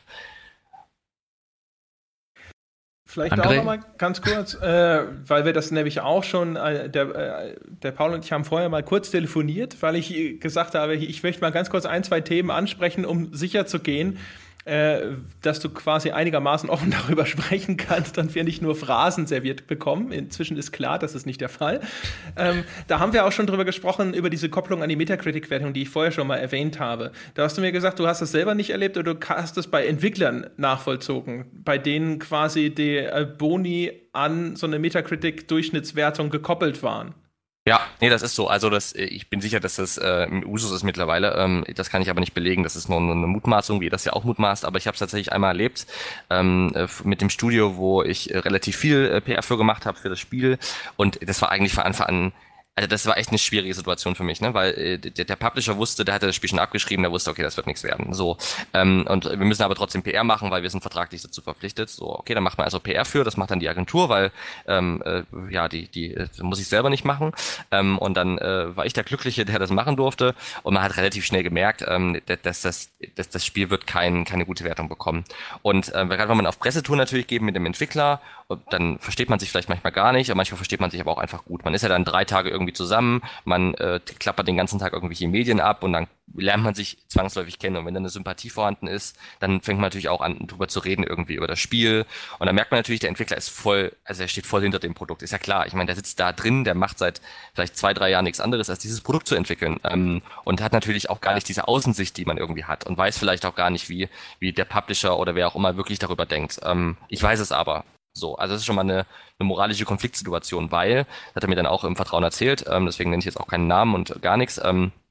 Vielleicht André? auch nochmal ganz kurz, äh, weil wir das nämlich auch schon, äh, der, äh, der Paul und ich haben vorher mal kurz telefoniert, weil ich gesagt habe, ich möchte mal ganz kurz ein, zwei Themen ansprechen, um sicher zu gehen, äh, dass du quasi einigermaßen offen darüber sprechen kannst und wir nicht nur Phrasen serviert bekommen. Inzwischen ist klar, das ist nicht der Fall. Ähm, da haben wir auch schon drüber gesprochen, über diese Kopplung an die Metacritic-Wertung, die ich vorher schon mal erwähnt habe. Da hast du mir gesagt, du hast das selber nicht erlebt oder du hast es bei Entwicklern nachvollzogen, bei denen quasi die äh, Boni an so eine Metacritic-Durchschnittswertung gekoppelt waren. Ja, nee, das ist so. Also das, äh, ich bin sicher, dass das äh, Usus ist mittlerweile. Ähm, das kann ich aber nicht belegen. Das ist nur eine Mutmaßung, wie das ja auch mutmaßt. Aber ich habe es tatsächlich einmal erlebt ähm, äh, mit dem Studio, wo ich äh, relativ viel äh, PR für gemacht habe für das Spiel. Und das war eigentlich von Anfang an also das war echt eine schwierige Situation für mich, ne? Weil äh, der, der Publisher wusste, der hatte das Spiel schon abgeschrieben, der wusste, okay, das wird nichts werden. So. Ähm, und wir müssen aber trotzdem PR machen, weil wir sind vertraglich dazu verpflichtet. So, okay, dann macht man also PR für, das macht dann die Agentur, weil ähm, äh, ja, die, die äh, muss ich selber nicht machen. Ähm, und dann äh, war ich der Glückliche, der das machen durfte. Und man hat relativ schnell gemerkt, ähm, dass, das, dass das Spiel wird kein, keine gute Wertung bekommen. Und äh, gerade wenn man auf Pressetour natürlich geht mit dem Entwickler, dann versteht man sich vielleicht manchmal gar nicht, aber manchmal versteht man sich aber auch einfach gut. Man ist ja dann drei Tage irgendwie zusammen, man äh, klappert den ganzen Tag irgendwelche Medien ab und dann lernt man sich zwangsläufig kennen. Und wenn dann eine Sympathie vorhanden ist, dann fängt man natürlich auch an, drüber zu reden, irgendwie über das Spiel. Und dann merkt man natürlich, der Entwickler ist voll, also er steht voll hinter dem Produkt. Ist ja klar. Ich meine, der sitzt da drin, der macht seit vielleicht zwei, drei Jahren nichts anderes, als dieses Produkt zu entwickeln. Ähm, und hat natürlich auch gar nicht diese Außensicht, die man irgendwie hat. Und weiß vielleicht auch gar nicht, wie, wie der Publisher oder wer auch immer wirklich darüber denkt. Ähm, ich weiß es aber. So, also das ist schon mal eine, eine moralische Konfliktsituation, weil, das hat er mir dann auch im Vertrauen erzählt, ähm, deswegen nenne ich jetzt auch keinen Namen und gar nichts, ähm, äh,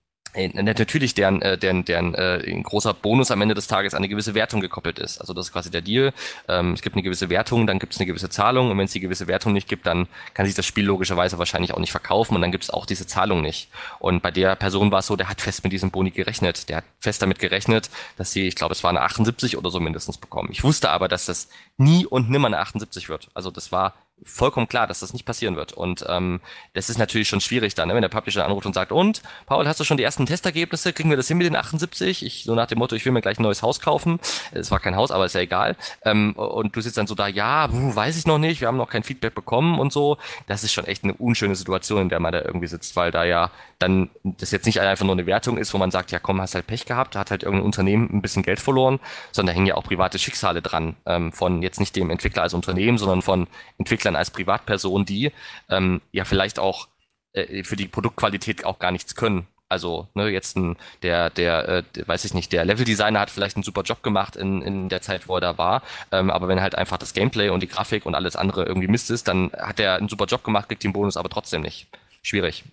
natürlich deren, äh, deren, deren äh, ein großer Bonus am Ende des Tages an eine gewisse Wertung gekoppelt ist. Also das ist quasi der Deal. Ähm, es gibt eine gewisse Wertung, dann gibt es eine gewisse Zahlung und wenn es die gewisse Wertung nicht gibt, dann kann sich das Spiel logischerweise wahrscheinlich auch nicht verkaufen und dann gibt es auch diese Zahlung nicht. Und bei der Person war es so, der hat fest mit diesem Boni gerechnet. Der hat fest damit gerechnet, dass sie, ich glaube, es war eine 78 oder so mindestens bekommen. Ich wusste aber, dass das nie und nimmer eine 78 wird. Also das war vollkommen klar, dass das nicht passieren wird. Und ähm, das ist natürlich schon schwierig dann, ne? wenn der Publisher anruft und sagt, und, Paul, hast du schon die ersten Testergebnisse? Kriegen wir das hin mit den 78? Ich, so nach dem Motto, ich will mir gleich ein neues Haus kaufen. Es war kein Haus, aber ist ja egal. Ähm, und du sitzt dann so da, ja, weiß ich noch nicht, wir haben noch kein Feedback bekommen und so. Das ist schon echt eine unschöne Situation, in der man da irgendwie sitzt, weil da ja dann das jetzt nicht einfach nur eine Wertung ist, wo man sagt, ja komm, hast halt Pech gehabt, hat halt irgendein Unternehmen ein bisschen Geld verloren, sondern da hängen ja auch private Schicksale dran, ähm, von jetzt nicht dem Entwickler als Unternehmen, sondern von Entwicklern als Privatperson, die ähm, ja vielleicht auch äh, für die Produktqualität auch gar nichts können. Also ne, jetzt ein, der, der, äh, weiß ich nicht, der Leveldesigner hat vielleicht einen super Job gemacht in, in der Zeit, wo er da war. Ähm, aber wenn halt einfach das Gameplay und die Grafik und alles andere irgendwie Mist ist, dann hat er einen super Job gemacht, kriegt den Bonus aber trotzdem nicht. Schwierig.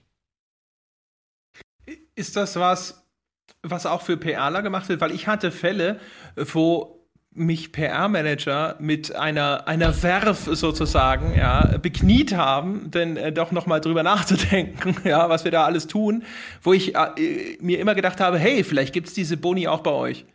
Ist das was, was auch für PRler gemacht wird? Weil ich hatte Fälle, wo mich PR-Manager mit einer, einer Werf sozusagen ja, bekniet haben, denn äh, doch nochmal drüber nachzudenken, ja, was wir da alles tun, wo ich äh, mir immer gedacht habe, hey, vielleicht gibt's diese Boni auch bei euch.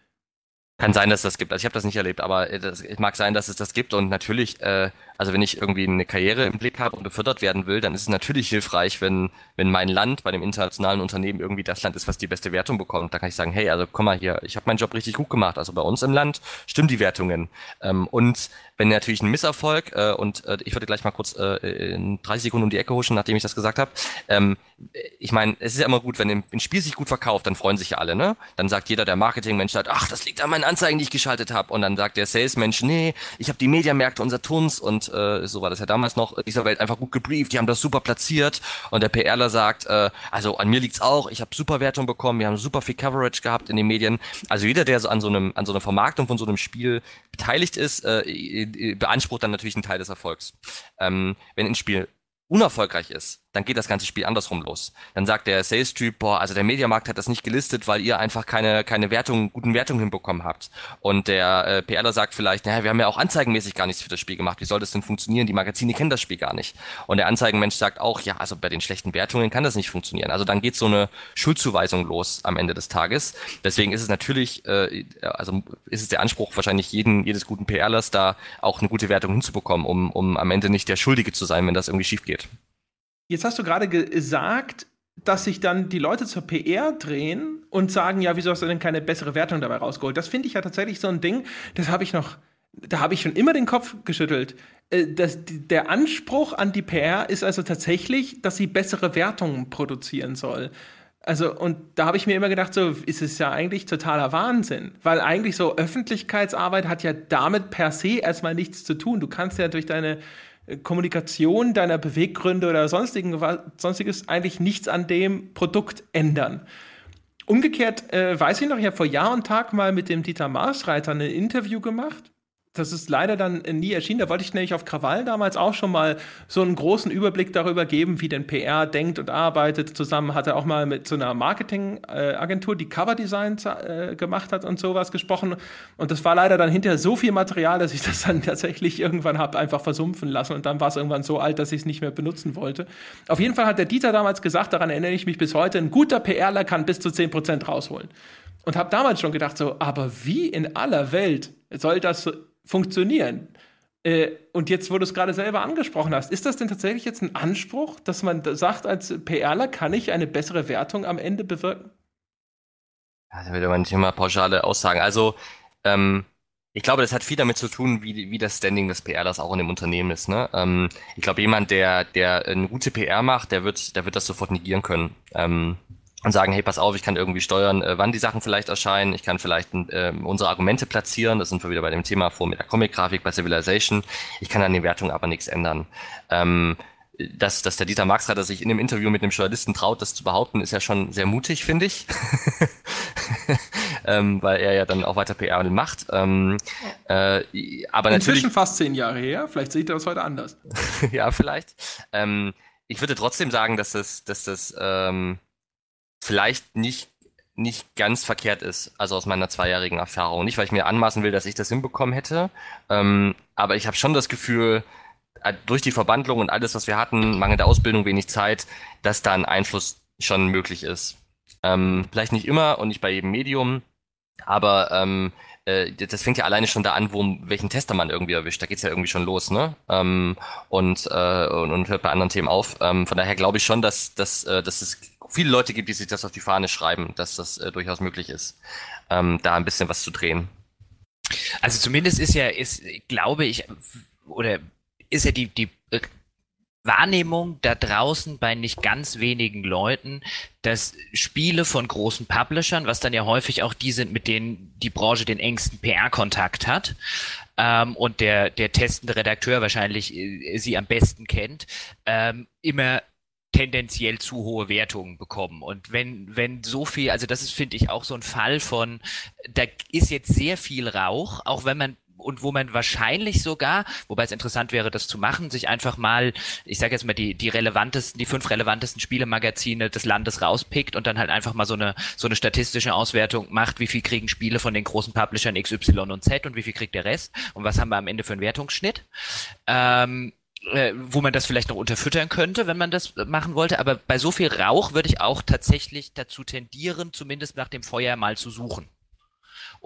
Kann sein, dass das gibt. Also ich habe das nicht erlebt, aber es mag sein, dass es das gibt. Und natürlich äh, also wenn ich irgendwie eine Karriere im Blick habe und befördert werden will, dann ist es natürlich hilfreich, wenn, wenn mein Land bei dem internationalen Unternehmen irgendwie das Land ist, was die beste Wertung bekommt. Da kann ich sagen, hey, also komm mal hier, ich habe meinen Job richtig gut gemacht. Also bei uns im Land stimmen die Wertungen. Ähm, und wenn natürlich ein Misserfolg, äh, und äh, ich würde gleich mal kurz äh, in 30 Sekunden um die Ecke huschen, nachdem ich das gesagt habe, ähm, ich meine, es ist ja immer gut, wenn ein Spiel sich gut verkauft, dann freuen sich ja alle, ne? Dann sagt jeder der Marketingmensch halt, ach, das liegt an meinen Anzeigen, die ich geschaltet habe. Und dann sagt der Salesmensch, nee, ich habe die Mediamärkte unser Tuns und äh, so war das ja damals noch, dieser Welt einfach gut gebrieft, die haben das super platziert und der PRler sagt, äh, also an mir liegt's auch, ich habe super Wertung bekommen, wir haben super viel Coverage gehabt in den Medien. Also jeder, der so an so einem, an so einer Vermarktung von so einem Spiel beteiligt ist, äh, beansprucht dann natürlich einen Teil des Erfolgs. Ähm, wenn ein Spiel unerfolgreich ist, dann geht das ganze Spiel andersrum los. Dann sagt der Sales-Typ, boah, also der Mediamarkt hat das nicht gelistet, weil ihr einfach keine, keine Wertung, guten Wertungen hinbekommen habt. Und der äh, PRler sagt vielleicht, naja, wir haben ja auch anzeigenmäßig gar nichts für das Spiel gemacht. Wie soll das denn funktionieren? Die Magazine kennen das Spiel gar nicht. Und der Anzeigenmensch sagt auch, ja, also bei den schlechten Wertungen kann das nicht funktionieren. Also dann geht so eine Schuldzuweisung los am Ende des Tages. Deswegen ist es natürlich, äh, also ist es der Anspruch wahrscheinlich jeden, jedes guten PRlers, da auch eine gute Wertung hinzubekommen, um, um am Ende nicht der Schuldige zu sein, wenn das irgendwie schief geht. Jetzt hast du gerade gesagt, dass sich dann die Leute zur PR drehen und sagen, ja, wieso hast du denn keine bessere Wertung dabei rausgeholt? Das finde ich ja tatsächlich so ein Ding, das habe ich noch, da habe ich schon immer den Kopf geschüttelt. Äh, das, der Anspruch an die PR ist also tatsächlich, dass sie bessere Wertungen produzieren soll. Also, und da habe ich mir immer gedacht, so ist es ja eigentlich totaler Wahnsinn. Weil eigentlich so Öffentlichkeitsarbeit hat ja damit per se erstmal nichts zu tun. Du kannst ja durch deine Kommunikation deiner Beweggründe oder sonstigen, sonstiges eigentlich nichts an dem Produkt ändern. Umgekehrt äh, weiß ich noch, ich habe vor Jahr und Tag mal mit dem Dieter Marsreiter ein Interview gemacht das ist leider dann nie erschienen. Da wollte ich nämlich auf Krawall damals auch schon mal so einen großen Überblick darüber geben, wie denn PR denkt und arbeitet. Zusammen hat er auch mal mit so einer Marketingagentur, die Coverdesigns äh, gemacht hat und sowas gesprochen. Und das war leider dann hinterher so viel Material, dass ich das dann tatsächlich irgendwann habe einfach versumpfen lassen. Und dann war es irgendwann so alt, dass ich es nicht mehr benutzen wollte. Auf jeden Fall hat der Dieter damals gesagt, daran erinnere ich mich bis heute, ein guter PRler kann bis zu 10% rausholen. Und habe damals schon gedacht, so, aber wie in aller Welt soll das funktionieren. Äh, und jetzt, wo du es gerade selber angesprochen hast, ist das denn tatsächlich jetzt ein Anspruch, dass man sagt, als PRler kann ich eine bessere Wertung am Ende bewirken? Ja, da würde man nicht immer pauschale Aussagen. Also, ähm, ich glaube, das hat viel damit zu tun, wie, wie das Standing des PRlers auch in dem Unternehmen ist. Ne? Ähm, ich glaube, jemand, der, der eine gute PR macht, der wird, der wird das sofort negieren können. Ähm, und sagen, hey, pass auf, ich kann irgendwie steuern, äh, wann die Sachen vielleicht erscheinen, ich kann vielleicht äh, unsere Argumente platzieren, das sind wir wieder bei dem Thema vor mit der Comic-Grafik, bei Civilization, ich kann an den Wertungen aber nichts ändern. Ähm, dass, dass der Dieter Marxreiter sich in dem Interview mit dem Journalisten traut, das zu behaupten, ist ja schon sehr mutig, finde ich. ähm, weil er ja dann auch weiter PR macht. Ähm, äh, aber Inzwischen natürlich, fast zehn Jahre her, vielleicht sieht er das heute anders. ja, vielleicht. Ähm, ich würde trotzdem sagen, dass das, dass das ähm, vielleicht nicht nicht ganz verkehrt ist, also aus meiner zweijährigen Erfahrung. Nicht, weil ich mir anmaßen will, dass ich das hinbekommen hätte, ähm, aber ich habe schon das Gefühl, äh, durch die Verbandlung und alles, was wir hatten, mangelnde Ausbildung, wenig Zeit, dass da ein Einfluss schon möglich ist. Ähm, vielleicht nicht immer und nicht bei jedem Medium, aber ähm, äh, das fängt ja alleine schon da an, wo welchen Tester man irgendwie erwischt. Da geht's ja irgendwie schon los, ne? Ähm, und, äh, und, und hört bei anderen Themen auf. Ähm, von daher glaube ich schon, dass, dass, äh, dass es viele Leute gibt, die sich das auf die Fahne schreiben, dass das äh, durchaus möglich ist, ähm, da ein bisschen was zu drehen. Also zumindest ist ja, ist, glaube ich, oder ist ja die, die Wahrnehmung da draußen bei nicht ganz wenigen Leuten, dass Spiele von großen Publishern, was dann ja häufig auch die sind, mit denen die Branche den engsten PR-Kontakt hat, ähm, und der, der testende Redakteur wahrscheinlich äh, sie am besten kennt, ähm, immer tendenziell zu hohe Wertungen bekommen. Und wenn, wenn so viel, also das ist, finde ich, auch so ein Fall von, da ist jetzt sehr viel Rauch, auch wenn man und wo man wahrscheinlich sogar, wobei es interessant wäre, das zu machen, sich einfach mal, ich sage jetzt mal, die, die relevantesten, die fünf relevantesten Spielemagazine des Landes rauspickt und dann halt einfach mal so eine, so eine statistische Auswertung macht, wie viel kriegen Spiele von den großen Publishern XY und Z und wie viel kriegt der Rest und was haben wir am Ende für einen Wertungsschnitt. Ähm, äh, wo man das vielleicht noch unterfüttern könnte, wenn man das machen wollte. Aber bei so viel Rauch würde ich auch tatsächlich dazu tendieren, zumindest nach dem Feuer mal zu suchen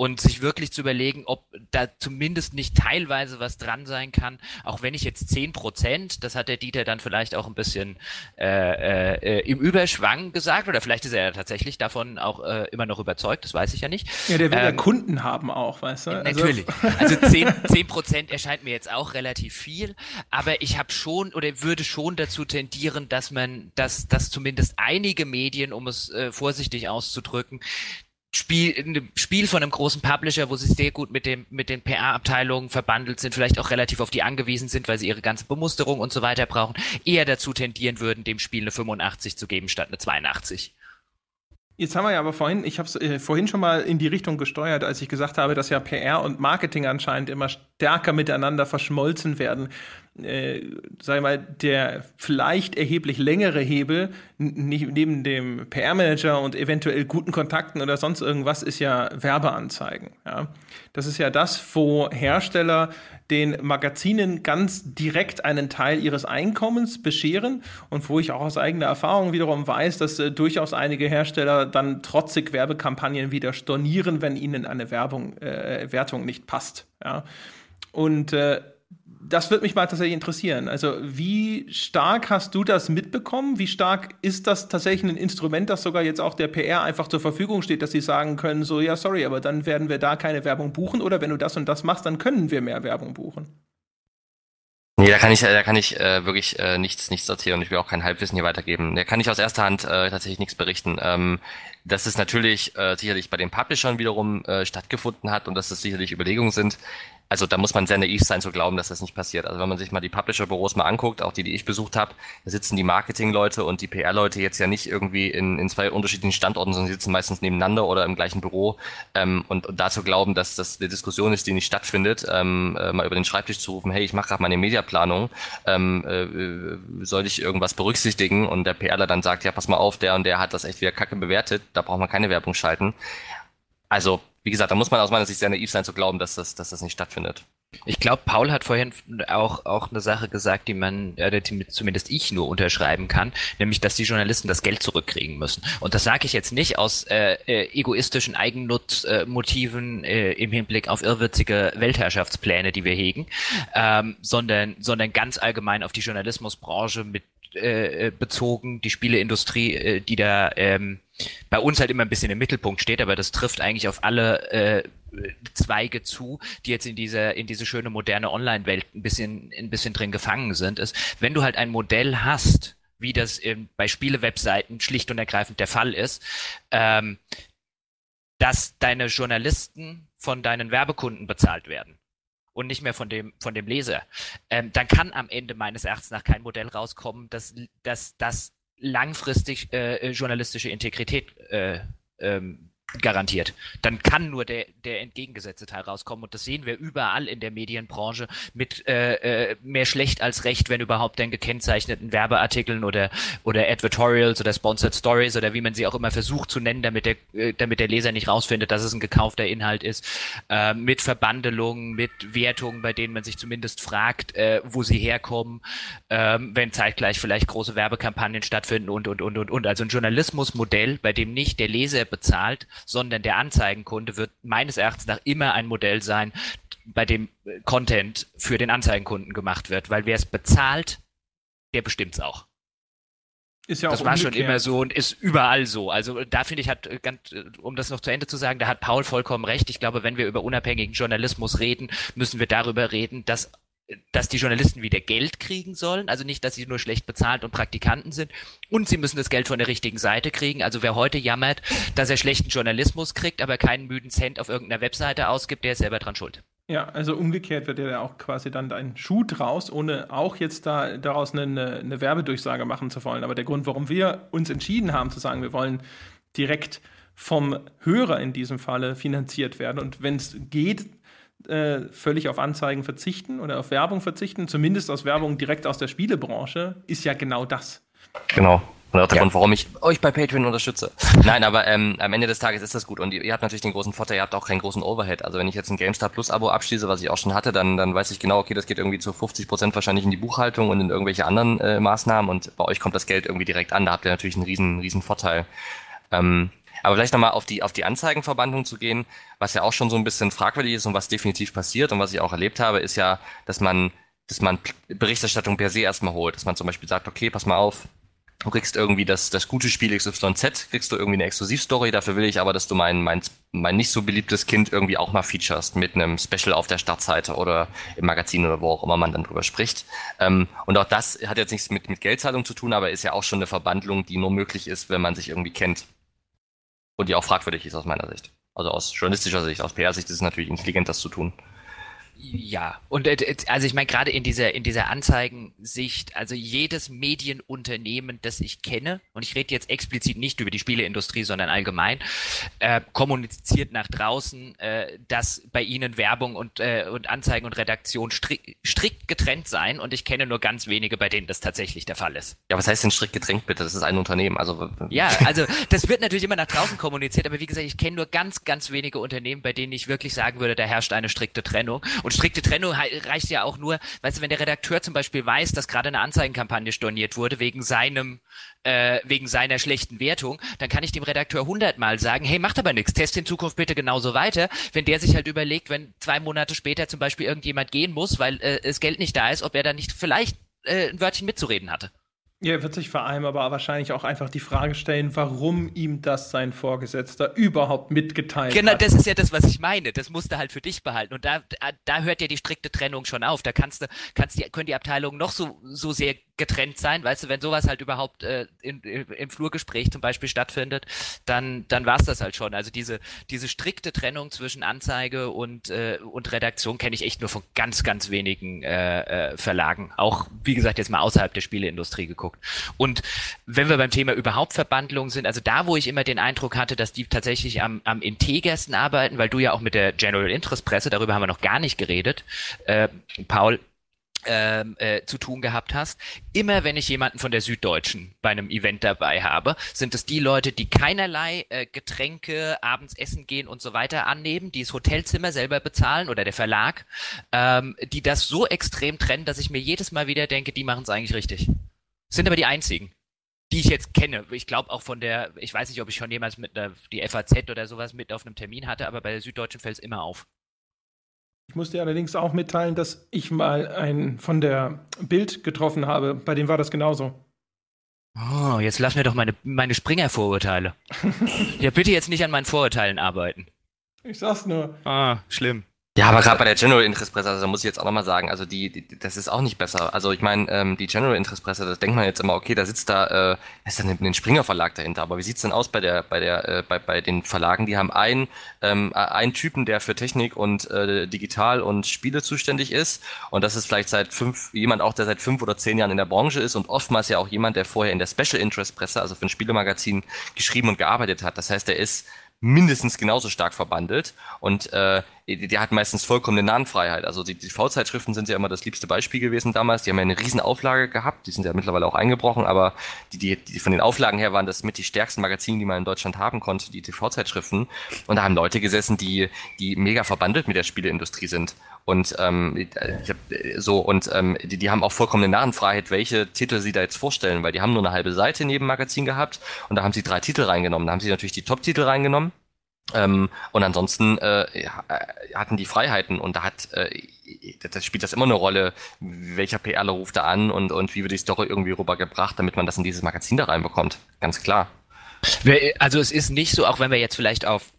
und sich wirklich zu überlegen, ob da zumindest nicht teilweise was dran sein kann, auch wenn ich jetzt zehn Prozent, das hat der Dieter dann vielleicht auch ein bisschen äh, äh, im Überschwang gesagt, oder vielleicht ist er ja tatsächlich davon auch äh, immer noch überzeugt, das weiß ich ja nicht. Ja, der will ähm, ja Kunden haben auch, weißt du? Also natürlich. Also zehn Prozent erscheint mir jetzt auch relativ viel, aber ich habe schon oder würde schon dazu tendieren, dass man, dass, dass zumindest einige Medien, um es äh, vorsichtig auszudrücken, Spiel, ein Spiel von einem großen Publisher, wo sie sehr gut mit dem, mit den PR-Abteilungen verbandelt sind, vielleicht auch relativ auf die angewiesen sind, weil sie ihre ganze Bemusterung und so weiter brauchen, eher dazu tendieren würden, dem Spiel eine 85 zu geben statt eine 82. Jetzt haben wir ja aber vorhin, ich habe es äh, vorhin schon mal in die Richtung gesteuert, als ich gesagt habe, dass ja PR und Marketing anscheinend immer stärker miteinander verschmolzen werden äh, sag mal, der vielleicht erheblich längere Hebel neben dem PR-Manager und eventuell guten Kontakten oder sonst irgendwas ist ja Werbeanzeigen. Ja. Das ist ja das, wo Hersteller den Magazinen ganz direkt einen Teil ihres Einkommens bescheren und wo ich auch aus eigener Erfahrung wiederum weiß, dass äh, durchaus einige Hersteller dann trotzig Werbekampagnen wieder stornieren, wenn ihnen eine Werbung, äh, Wertung nicht passt. Ja. Und äh, das würde mich mal tatsächlich interessieren. Also, wie stark hast du das mitbekommen? Wie stark ist das tatsächlich ein Instrument, das sogar jetzt auch der PR einfach zur Verfügung steht, dass sie sagen können, so, ja, sorry, aber dann werden wir da keine Werbung buchen oder wenn du das und das machst, dann können wir mehr Werbung buchen? Nee, da kann ich, da kann ich äh, wirklich äh, nichts, nichts erzählen und ich will auch kein Halbwissen hier weitergeben. Da kann ich aus erster Hand äh, tatsächlich nichts berichten. Ähm, dass es natürlich äh, sicherlich bei den Publishern wiederum äh, stattgefunden hat und dass es sicherlich Überlegungen sind, also da muss man sehr naiv sein zu glauben, dass das nicht passiert. Also wenn man sich mal die Publisher-Büros mal anguckt, auch die, die ich besucht habe, da sitzen die Marketing-Leute und die PR-Leute jetzt ja nicht irgendwie in, in zwei unterschiedlichen Standorten, sondern sitzen meistens nebeneinander oder im gleichen Büro. Ähm, und, und dazu glauben, dass das eine Diskussion ist, die nicht stattfindet, ähm, äh, mal über den Schreibtisch zu rufen, hey, ich mache gerade meine Mediaplanung, ähm, äh, soll ich irgendwas berücksichtigen? Und der PRler dann sagt, ja, pass mal auf, der und der hat das echt wieder kacke bewertet, da braucht man keine Werbung schalten. Also wie gesagt, da muss man aus meiner Sicht sehr naiv sein zu glauben, dass das, dass das nicht stattfindet. Ich glaube, Paul hat vorhin auch, auch eine Sache gesagt, die man, äh, die zumindest ich nur unterschreiben kann, nämlich, dass die Journalisten das Geld zurückkriegen müssen. Und das sage ich jetzt nicht aus äh, äh, egoistischen Eigennutzmotiven äh, im Hinblick auf irrwitzige Weltherrschaftspläne, die wir hegen, ähm, sondern, sondern ganz allgemein auf die Journalismusbranche mit äh, bezogen, die Spieleindustrie, äh, die da ähm, bei uns halt immer ein bisschen im Mittelpunkt steht, aber das trifft eigentlich auf alle äh, Zweige zu, die jetzt in dieser in diese schöne moderne Online-Welt ein bisschen ein bisschen drin gefangen sind, ist, wenn du halt ein Modell hast, wie das in, bei Spiele-Webseiten schlicht und ergreifend der Fall ist, ähm, dass deine Journalisten von deinen Werbekunden bezahlt werden und nicht mehr von dem von dem Leser, ähm, dann kann am Ende meines Erachtens nach kein Modell rauskommen, dass das das langfristig äh, äh, journalistische Integrität äh, ähm, Garantiert. Dann kann nur der, der entgegengesetzte Teil rauskommen. Und das sehen wir überall in der Medienbranche mit äh, äh, mehr schlecht als recht, wenn überhaupt denn gekennzeichneten Werbeartikeln oder, oder Advertorials oder Sponsored Stories oder wie man sie auch immer versucht zu nennen, damit der, äh, damit der Leser nicht rausfindet, dass es ein gekaufter Inhalt ist. Äh, mit Verbandelungen, mit Wertungen, bei denen man sich zumindest fragt, äh, wo sie herkommen, äh, wenn zeitgleich vielleicht große Werbekampagnen stattfinden und, und, und, und, und. Also ein Journalismusmodell, bei dem nicht der Leser bezahlt, sondern der Anzeigenkunde wird meines Erachtens nach immer ein Modell sein, bei dem äh, Content für den Anzeigenkunden gemacht wird, weil wer es bezahlt, der bestimmt es auch. Ist ja auch das war umgekehrt. schon immer so und ist überall so. Also da finde ich, hat äh, ganz, äh, um das noch zu Ende zu sagen, da hat Paul vollkommen recht. Ich glaube, wenn wir über unabhängigen Journalismus reden, müssen wir darüber reden, dass dass die Journalisten wieder Geld kriegen sollen, also nicht, dass sie nur schlecht bezahlt und Praktikanten sind. Und sie müssen das Geld von der richtigen Seite kriegen. Also wer heute jammert, dass er schlechten Journalismus kriegt, aber keinen müden Cent auf irgendeiner Webseite ausgibt, der ist selber dran schuld. Ja, also umgekehrt wird ja auch quasi dann ein Schuh draus, ohne auch jetzt da daraus eine, eine Werbedurchsage machen zu wollen. Aber der Grund, warum wir uns entschieden haben zu sagen, wir wollen direkt vom Hörer in diesem Falle finanziert werden. Und wenn es geht, äh, völlig auf Anzeigen verzichten oder auf Werbung verzichten, zumindest aus Werbung direkt aus der Spielebranche, ist ja genau das. Genau. Und auch der ja. Grund, warum ich euch bei Patreon unterstütze. Nein, aber ähm, am Ende des Tages ist das gut. Und ihr, ihr, habt natürlich den großen Vorteil, ihr habt auch keinen großen Overhead. Also wenn ich jetzt ein GameStar Plus Abo abschließe, was ich auch schon hatte, dann, dann weiß ich genau, okay, das geht irgendwie zu 50 Prozent wahrscheinlich in die Buchhaltung und in irgendwelche anderen äh, Maßnahmen. Und bei euch kommt das Geld irgendwie direkt an. Da habt ihr natürlich einen riesen, riesen Vorteil. Ähm, aber vielleicht nochmal auf die, auf die Anzeigenverbandlung zu gehen, was ja auch schon so ein bisschen fragwürdig ist und was definitiv passiert und was ich auch erlebt habe, ist ja, dass man, dass man Berichterstattung per se erstmal holt. Dass man zum Beispiel sagt, okay, pass mal auf, du kriegst irgendwie das, das gute Spiel XYZ, kriegst du irgendwie eine Exklusivstory, dafür will ich aber, dass du mein, mein, mein nicht so beliebtes Kind irgendwie auch mal featurest mit einem Special auf der Startseite oder im Magazin oder wo auch immer man dann drüber spricht. Ähm, und auch das hat jetzt nichts mit, mit Geldzahlung zu tun, aber ist ja auch schon eine Verbandlung, die nur möglich ist, wenn man sich irgendwie kennt und die auch fragwürdig ist aus meiner Sicht. Also aus journalistischer Sicht, aus PR-Sicht ist es natürlich intelligent, das zu tun. Ja, und also ich meine gerade in dieser in dieser Anzeigensicht, also jedes Medienunternehmen, das ich kenne, und ich rede jetzt explizit nicht über die Spieleindustrie, sondern allgemein, äh, kommuniziert nach draußen, äh, dass bei ihnen Werbung und äh, und Anzeigen und Redaktion strikt, strikt getrennt seien, und ich kenne nur ganz wenige, bei denen das tatsächlich der Fall ist. Ja, was heißt denn strikt getrennt bitte? Das ist ein Unternehmen, also ja, also das wird natürlich immer nach draußen kommuniziert, aber wie gesagt, ich kenne nur ganz ganz wenige Unternehmen, bei denen ich wirklich sagen würde, da herrscht eine strikte Trennung. Und und strikte Trennung reicht ja auch nur, weißt du, wenn der Redakteur zum Beispiel weiß, dass gerade eine Anzeigenkampagne storniert wurde wegen seinem, äh, wegen seiner schlechten Wertung, dann kann ich dem Redakteur hundertmal sagen, hey, macht aber nichts, test in Zukunft bitte genauso weiter. Wenn der sich halt überlegt, wenn zwei Monate später zum Beispiel irgendjemand gehen muss, weil äh, das Geld nicht da ist, ob er dann nicht vielleicht äh, ein Wörtchen mitzureden hatte. Ja, er wird sich vor allem aber wahrscheinlich auch einfach die Frage stellen, warum ihm das sein Vorgesetzter überhaupt mitgeteilt genau, hat. Genau, das ist ja das, was ich meine. Das musst du halt für dich behalten. Und da, da hört ja die strikte Trennung schon auf. Da kannst du, kannst die, können die Abteilungen noch so, so sehr getrennt sein, weißt du, wenn sowas halt überhaupt äh, in, im Flurgespräch zum Beispiel stattfindet, dann, dann war's das halt schon. Also diese, diese strikte Trennung zwischen Anzeige und, äh, und Redaktion kenne ich echt nur von ganz, ganz wenigen äh, äh, Verlagen. Auch, wie gesagt, jetzt mal außerhalb der Spieleindustrie geguckt. Und wenn wir beim Thema überhaupt Verbandlung sind, also da, wo ich immer den Eindruck hatte, dass die tatsächlich am, am integersten arbeiten, weil du ja auch mit der General Interest Presse, darüber haben wir noch gar nicht geredet, äh, Paul, ähm, äh, zu tun gehabt hast. Immer wenn ich jemanden von der Süddeutschen bei einem Event dabei habe, sind es die Leute, die keinerlei äh, Getränke, abends essen gehen und so weiter annehmen, die das Hotelzimmer selber bezahlen oder der Verlag, ähm, die das so extrem trennen, dass ich mir jedes Mal wieder denke, die machen es eigentlich richtig. Sind aber die einzigen die ich jetzt kenne. Ich glaube auch von der, ich weiß nicht, ob ich schon jemals mit der, die FAZ oder sowas mit auf einem Termin hatte, aber bei der Süddeutschen fällt es immer auf. Ich musste allerdings auch mitteilen, dass ich mal einen von der Bild getroffen habe. Bei dem war das genauso. Oh, jetzt lass mir doch meine, meine Springer-Vorurteile. ja, bitte jetzt nicht an meinen Vorurteilen arbeiten. Ich sag's nur. Ah, schlimm. Ja, aber gerade bei der General Interest Presse, also da muss ich jetzt auch nochmal sagen, also die, die, das ist auch nicht besser. Also ich meine, ähm, die General Interest Presse, das denkt man jetzt immer, okay, da sitzt da, äh, ist dann ein Springer Verlag dahinter. Aber wie sieht's denn aus bei der, bei der, äh, bei, bei den Verlagen? Die haben einen, ähm, einen Typen, der für Technik und äh, Digital und Spiele zuständig ist. Und das ist vielleicht seit fünf, jemand auch, der seit fünf oder zehn Jahren in der Branche ist und oftmals ja auch jemand, der vorher in der Special Interest Presse, also für ein Spielemagazin, geschrieben und gearbeitet hat. Das heißt, er ist mindestens genauso stark verbandelt und äh, die hat meistens vollkommene Nahenfreiheit. Also die, die V-Zeitschriften sind ja immer das liebste Beispiel gewesen damals. Die haben ja eine riesen Auflage gehabt, die sind ja mittlerweile auch eingebrochen, aber die, die, die von den Auflagen her waren das mit die stärksten Magazine, die man in Deutschland haben konnte, die TV-Zeitschriften. Und da haben Leute gesessen, die, die mega verbandelt mit der Spieleindustrie sind. Und ähm, hab, so und ähm, die, die haben auch vollkommene Narrenfreiheit, welche Titel sie da jetzt vorstellen, weil die haben nur eine halbe Seite neben Magazin gehabt und da haben sie drei Titel reingenommen. Da haben sie natürlich die Top-Titel reingenommen. Ähm, und ansonsten äh, hatten die Freiheiten und da hat äh, das spielt das immer eine Rolle, welcher PRler ruft da an und, und wie wird die Story irgendwie rübergebracht, damit man das in dieses Magazin da reinbekommt. Ganz klar. Also es ist nicht so, auch wenn wir jetzt vielleicht auf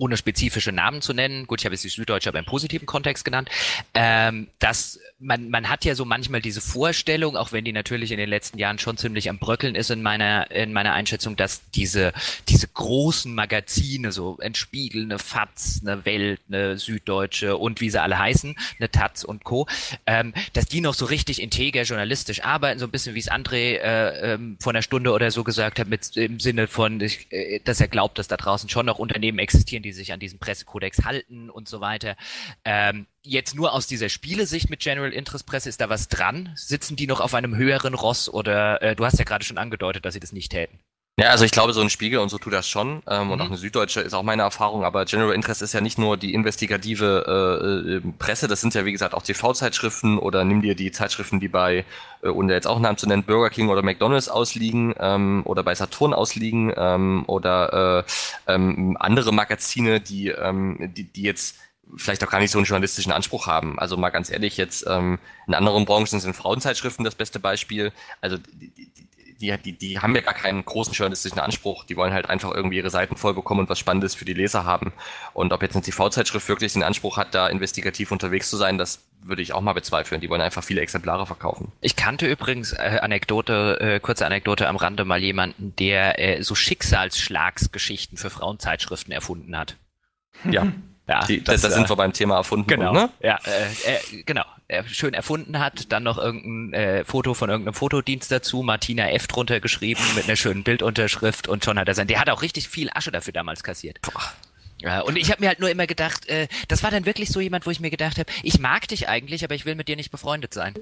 ohne spezifische Namen zu nennen, gut, ich habe jetzt die Süddeutsche aber im positiven Kontext genannt, ähm, dass man, man hat ja so manchmal diese Vorstellung, auch wenn die natürlich in den letzten Jahren schon ziemlich am Bröckeln ist in meiner, in meiner Einschätzung, dass diese, diese großen Magazine, so ein Spiegel, eine FATS, eine Welt, eine Süddeutsche und wie sie alle heißen, eine Taz und Co., ähm, dass die noch so richtig integer journalistisch arbeiten, so ein bisschen wie es André äh, ähm, vor einer Stunde oder so gesagt hat, mit im Sinne von, ich, äh, dass er glaubt, dass da draußen schon noch Unternehmen existieren, die sich an diesen Pressekodex halten und so weiter. Ähm, jetzt nur aus dieser Spielesicht mit General Interest Presse, ist da was dran? Sitzen die noch auf einem höheren Ross oder äh, du hast ja gerade schon angedeutet, dass sie das nicht täten? Ja, also ich glaube, so ein Spiegel und so tut das schon. Ähm, mhm. Und auch eine Süddeutsche ist auch meine Erfahrung. Aber General Interest ist ja nicht nur die investigative äh, äh Presse, das sind ja wie gesagt auch TV-Zeitschriften oder nimm dir die Zeitschriften, die bei, äh, ohne jetzt auch Namen zu nennen, Burger King oder McDonalds ausliegen ähm, oder bei Saturn ausliegen ähm, oder äh, ähm, andere Magazine, die, ähm, die, die jetzt vielleicht auch gar nicht so einen journalistischen Anspruch haben. Also mal ganz ehrlich, jetzt ähm, in anderen Branchen sind Frauenzeitschriften das beste Beispiel. Also die, die, die, die haben ja gar keinen großen journalistischen Anspruch. Die wollen halt einfach irgendwie ihre Seiten voll bekommen und was Spannendes für die Leser haben. Und ob jetzt eine TV-Zeitschrift wirklich den Anspruch hat, da investigativ unterwegs zu sein, das würde ich auch mal bezweifeln. Die wollen einfach viele Exemplare verkaufen. Ich kannte übrigens äh, Anekdote, äh, kurze Anekdote am Rande mal jemanden, der äh, so Schicksalsschlagsgeschichten für Frauenzeitschriften erfunden hat. Ja. Ja, die, das, da sind wir beim Thema erfunden. Genau, ne? ja, äh, äh, genau. Er schön erfunden hat, dann noch irgendein äh, Foto von irgendeinem Fotodienst dazu, Martina F. drunter geschrieben mit einer schönen Bildunterschrift und schon hat er sein. Der hat auch richtig viel Asche dafür damals kassiert. Boah. Ja, und ich habe mir halt nur immer gedacht, äh, das war dann wirklich so jemand, wo ich mir gedacht habe, ich mag dich eigentlich, aber ich will mit dir nicht befreundet sein.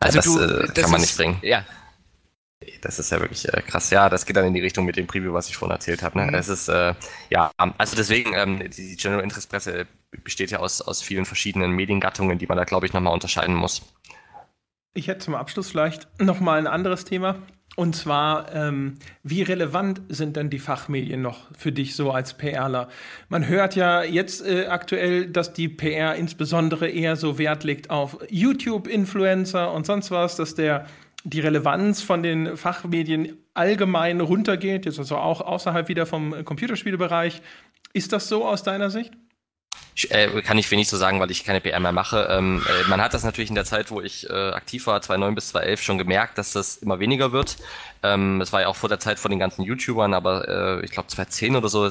Also ja, das, du, äh, das kann man ist, nicht bringen. Ja, das ist ja wirklich äh, krass. Ja, das geht dann in die Richtung mit dem Preview, was ich vorhin erzählt habe. Ne? Mhm. Das ist, äh, ja, also deswegen, ähm, die General Interest Presse besteht ja aus, aus vielen verschiedenen Mediengattungen, die man da, glaube ich, nochmal unterscheiden muss. Ich hätte zum Abschluss vielleicht nochmal ein anderes Thema. Und zwar, ähm, wie relevant sind denn die Fachmedien noch für dich so als PRler? Man hört ja jetzt äh, aktuell, dass die PR insbesondere eher so Wert legt auf YouTube-Influencer und sonst was, dass der die Relevanz von den Fachmedien allgemein runtergeht, jetzt also auch außerhalb wieder vom Computerspielebereich. Ist das so aus deiner Sicht? Äh, kann ich wenig so sagen, weil ich keine PR mehr mache. Ähm, äh, man hat das natürlich in der Zeit, wo ich äh, aktiv war, 2009 bis 2011, schon gemerkt, dass das immer weniger wird. Ähm, war ja auch vor der Zeit von den ganzen YouTubern, aber äh, ich glaube 2010 oder so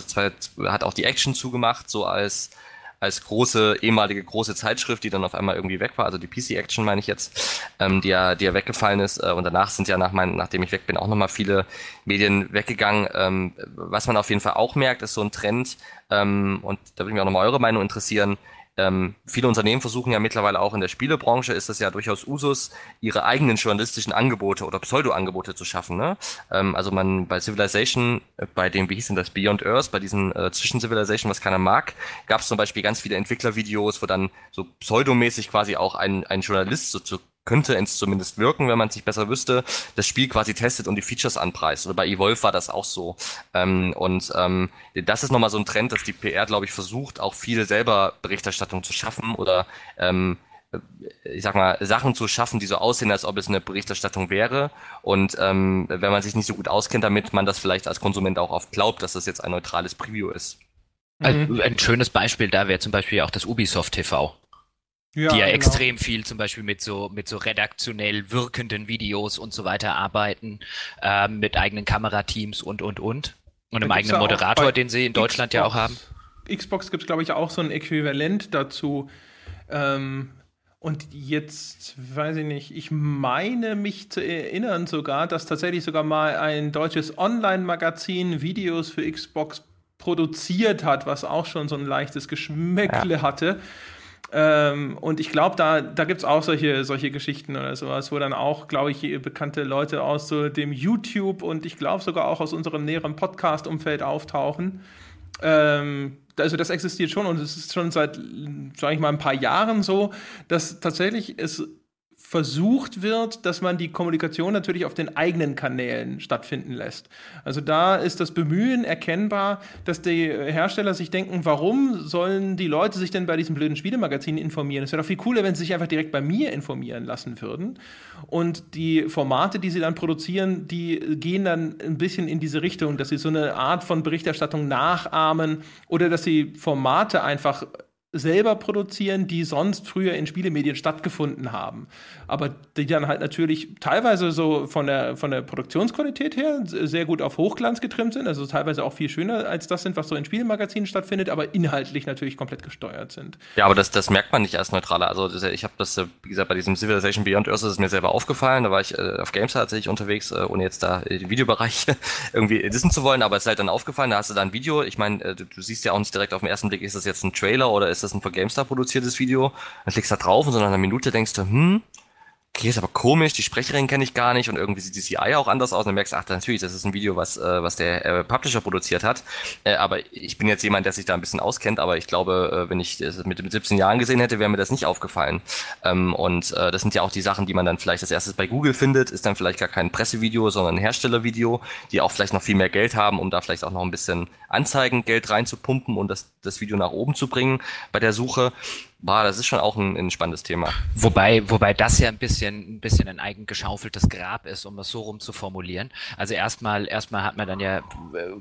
hat auch die Action zugemacht, so als als große, ehemalige große Zeitschrift, die dann auf einmal irgendwie weg war, also die PC Action meine ich jetzt, ähm, die ja, die ja weggefallen ist. Äh, und danach sind ja nach mein, nachdem ich weg bin, auch nochmal viele Medien weggegangen. Ähm, was man auf jeden Fall auch merkt, ist so ein Trend, ähm, und da würde mich auch nochmal eure Meinung interessieren, ähm, viele Unternehmen versuchen ja mittlerweile auch in der Spielebranche, ist das ja durchaus Usus, ihre eigenen journalistischen Angebote oder Pseudo-Angebote zu schaffen. Ne? Ähm, also man bei Civilization, äh, bei dem, wie hieß denn das, Beyond Earth, bei diesen äh, Zwischen-Civilization, was keiner mag, gab es zum Beispiel ganz viele Entwicklervideos, wo dann so pseudomäßig quasi auch ein, ein Journalist so zu könnte es zumindest wirken, wenn man sich besser wüsste, das Spiel quasi testet und die Features anpreist. Oder bei Evolve war das auch so. Ähm, und ähm, das ist nochmal so ein Trend, dass die PR, glaube ich, versucht, auch viel selber Berichterstattung zu schaffen oder ähm, ich sag mal, Sachen zu schaffen, die so aussehen, als ob es eine Berichterstattung wäre. Und ähm, wenn man sich nicht so gut auskennt damit, man das vielleicht als Konsument auch oft glaubt, dass das jetzt ein neutrales Preview ist. Also ein schönes Beispiel da wäre zum Beispiel auch das Ubisoft TV. Ja, die ja genau. extrem viel zum Beispiel mit so, mit so redaktionell wirkenden Videos und so weiter arbeiten, äh, mit eigenen Kamerateams und, und, und. Und einem eigenen Moderator, den sie in Deutschland Xbox, ja auch haben. Xbox gibt es, glaube ich, auch so ein Äquivalent dazu. Ähm, und jetzt weiß ich nicht, ich meine mich zu erinnern sogar, dass tatsächlich sogar mal ein deutsches Online-Magazin Videos für Xbox produziert hat, was auch schon so ein leichtes Geschmäckle ja. hatte. Ähm, und ich glaube, da, da gibt es auch solche, solche Geschichten oder sowas, wo dann auch, glaube ich, bekannte Leute aus so dem YouTube und ich glaube sogar auch aus unserem näheren Podcast-Umfeld auftauchen. Ähm, also das existiert schon und es ist schon seit, sage ich mal, ein paar Jahren so, dass tatsächlich es versucht wird, dass man die Kommunikation natürlich auf den eigenen Kanälen stattfinden lässt. Also da ist das Bemühen erkennbar, dass die Hersteller sich denken, warum sollen die Leute sich denn bei diesem blöden Spielemagazin informieren? Es wäre doch viel cooler, wenn sie sich einfach direkt bei mir informieren lassen würden. Und die Formate, die sie dann produzieren, die gehen dann ein bisschen in diese Richtung, dass sie so eine Art von Berichterstattung nachahmen oder dass sie Formate einfach selber produzieren, die sonst früher in Spielemedien stattgefunden haben. Aber die dann halt natürlich teilweise so von der, von der Produktionsqualität her sehr gut auf Hochglanz getrimmt sind, also teilweise auch viel schöner als das sind, was so in Spielemagazinen stattfindet, aber inhaltlich natürlich komplett gesteuert sind. Ja, aber das, das merkt man nicht als Neutraler. Also ich habe das, äh, wie gesagt, bei diesem Civilization Beyond Earth ist es mir selber aufgefallen. Da war ich äh, auf Games tatsächlich unterwegs, äh, ohne jetzt da den Videobereich irgendwie wissen zu wollen, aber es ist halt dann aufgefallen, da hast du da ein Video. Ich meine, du, du siehst ja auch nicht direkt auf den ersten Blick, ist das jetzt ein Trailer oder ist das ein von GameStar produziertes Video, dann klickst du da drauf und so nach einer Minute denkst du, hm, okay, ist aber komisch, die Sprecherin kenne ich gar nicht und irgendwie sieht die CI auch anders aus und dann merkst du, ach, natürlich, das ist ein Video, was, äh, was der äh, Publisher produziert hat. Äh, aber ich bin jetzt jemand, der sich da ein bisschen auskennt, aber ich glaube, äh, wenn ich das mit, mit 17 Jahren gesehen hätte, wäre mir das nicht aufgefallen. Ähm, und äh, das sind ja auch die Sachen, die man dann vielleicht als erstes bei Google findet, ist dann vielleicht gar kein Pressevideo, sondern ein Herstellervideo, die auch vielleicht noch viel mehr Geld haben, um da vielleicht auch noch ein bisschen Anzeigengeld reinzupumpen und das, das Video nach oben zu bringen bei der Suche. Boah, das ist schon auch ein, ein spannendes Thema. Wobei, wobei das ja ein bisschen, ein bisschen ein eigen geschaufeltes Grab ist, um es so rum zu formulieren. Also erstmal, erstmal hat man dann ja äh,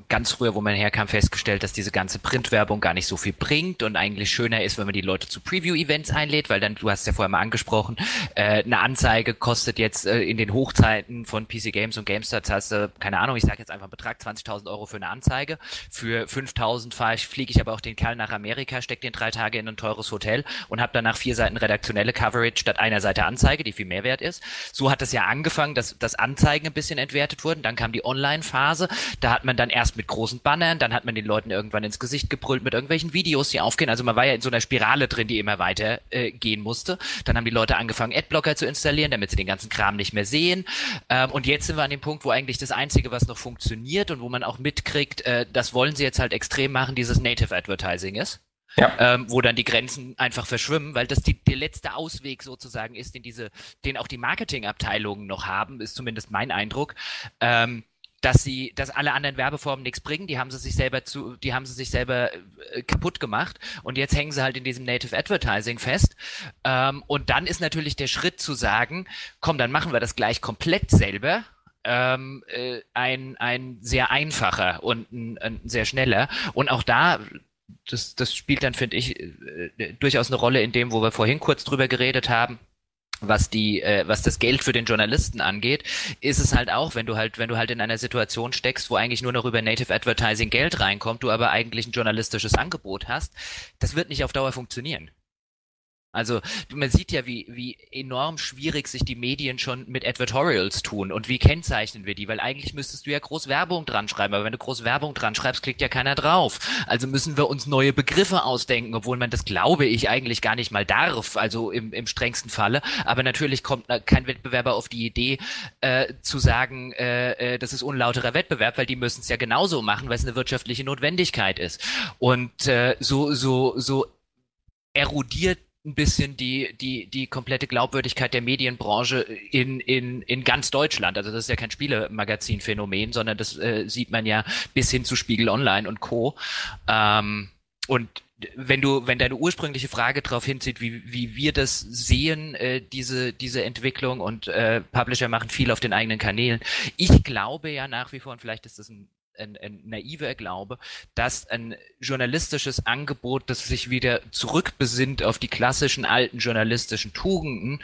ganz früher, wo man herkam, festgestellt, dass diese ganze Printwerbung gar nicht so viel bringt und eigentlich schöner ist, wenn man die Leute zu Preview-Events einlädt, weil dann, du hast ja vorher mal angesprochen, äh, eine Anzeige kostet jetzt äh, in den Hochzeiten von PC Games und GameStar, hast du, keine Ahnung, ich sage jetzt einfach einen Betrag, 20.000 Euro für eine Anzeige. Für 5.000 fahre ich, fliege ich aber auch den Kerl nach Amerika, stecke den drei Tage in ein teures Hotel und habe danach vier Seiten redaktionelle Coverage statt einer Seite Anzeige, die viel mehr wert ist. So hat es ja angefangen, dass, dass Anzeigen ein bisschen entwertet wurden. Dann kam die Online-Phase. Da hat man dann erst mit großen Bannern, dann hat man den Leuten irgendwann ins Gesicht gebrüllt mit irgendwelchen Videos, die aufgehen. Also man war ja in so einer Spirale drin, die immer weiter äh, gehen musste. Dann haben die Leute angefangen, Adblocker zu installieren, damit sie den ganzen Kram nicht mehr sehen. Ähm, und jetzt sind wir an dem Punkt, wo eigentlich das Einzige, was noch funktioniert und wo man auch mitkriegt, äh, das wollen sie jetzt halt extrem machen, dieses Native Advertising ist ja. ähm, wo dann die Grenzen einfach verschwimmen, weil das die, der letzte Ausweg sozusagen ist, den diese, den auch die Marketingabteilungen noch haben, ist zumindest mein Eindruck. Ähm, dass sie, dass alle anderen Werbeformen nichts bringen, die haben sie sich selber zu, die haben sie sich selber äh, kaputt gemacht und jetzt hängen sie halt in diesem Native Advertising fest. Ähm, und dann ist natürlich der Schritt zu sagen, komm, dann machen wir das gleich komplett selber ähm, äh, ein, ein sehr einfacher und ein, ein sehr schneller. Und auch da das, das spielt dann, finde ich, äh, durchaus eine Rolle in dem, wo wir vorhin kurz drüber geredet haben was die äh, was das Geld für den Journalisten angeht, ist es halt auch, wenn du halt wenn du halt in einer Situation steckst, wo eigentlich nur noch über Native Advertising Geld reinkommt, du aber eigentlich ein journalistisches Angebot hast, das wird nicht auf Dauer funktionieren. Also man sieht ja, wie, wie enorm schwierig sich die Medien schon mit Advertorials tun und wie kennzeichnen wir die, weil eigentlich müsstest du ja groß Werbung dran schreiben, aber wenn du groß Werbung dran schreibst, klickt ja keiner drauf. Also müssen wir uns neue Begriffe ausdenken, obwohl man das glaube ich eigentlich gar nicht mal darf, also im, im strengsten Falle. Aber natürlich kommt kein Wettbewerber auf die Idee äh, zu sagen, äh, äh, das ist unlauterer Wettbewerb, weil die müssen es ja genauso machen, weil es eine wirtschaftliche Notwendigkeit ist. Und äh, so, so, so erodiert ein bisschen die, die, die komplette Glaubwürdigkeit der Medienbranche in, in, in ganz Deutschland. Also das ist ja kein Spielemagazin-Phänomen, sondern das äh, sieht man ja bis hin zu Spiegel Online und Co. Ähm, und wenn du, wenn deine ursprüngliche Frage darauf hinzieht, wie, wie wir das sehen, äh, diese, diese Entwicklung und äh, Publisher machen viel auf den eigenen Kanälen. Ich glaube ja nach wie vor, und vielleicht ist das ein ein, ein naiver Glaube, dass ein journalistisches Angebot, das sich wieder zurückbesinnt auf die klassischen alten journalistischen Tugenden,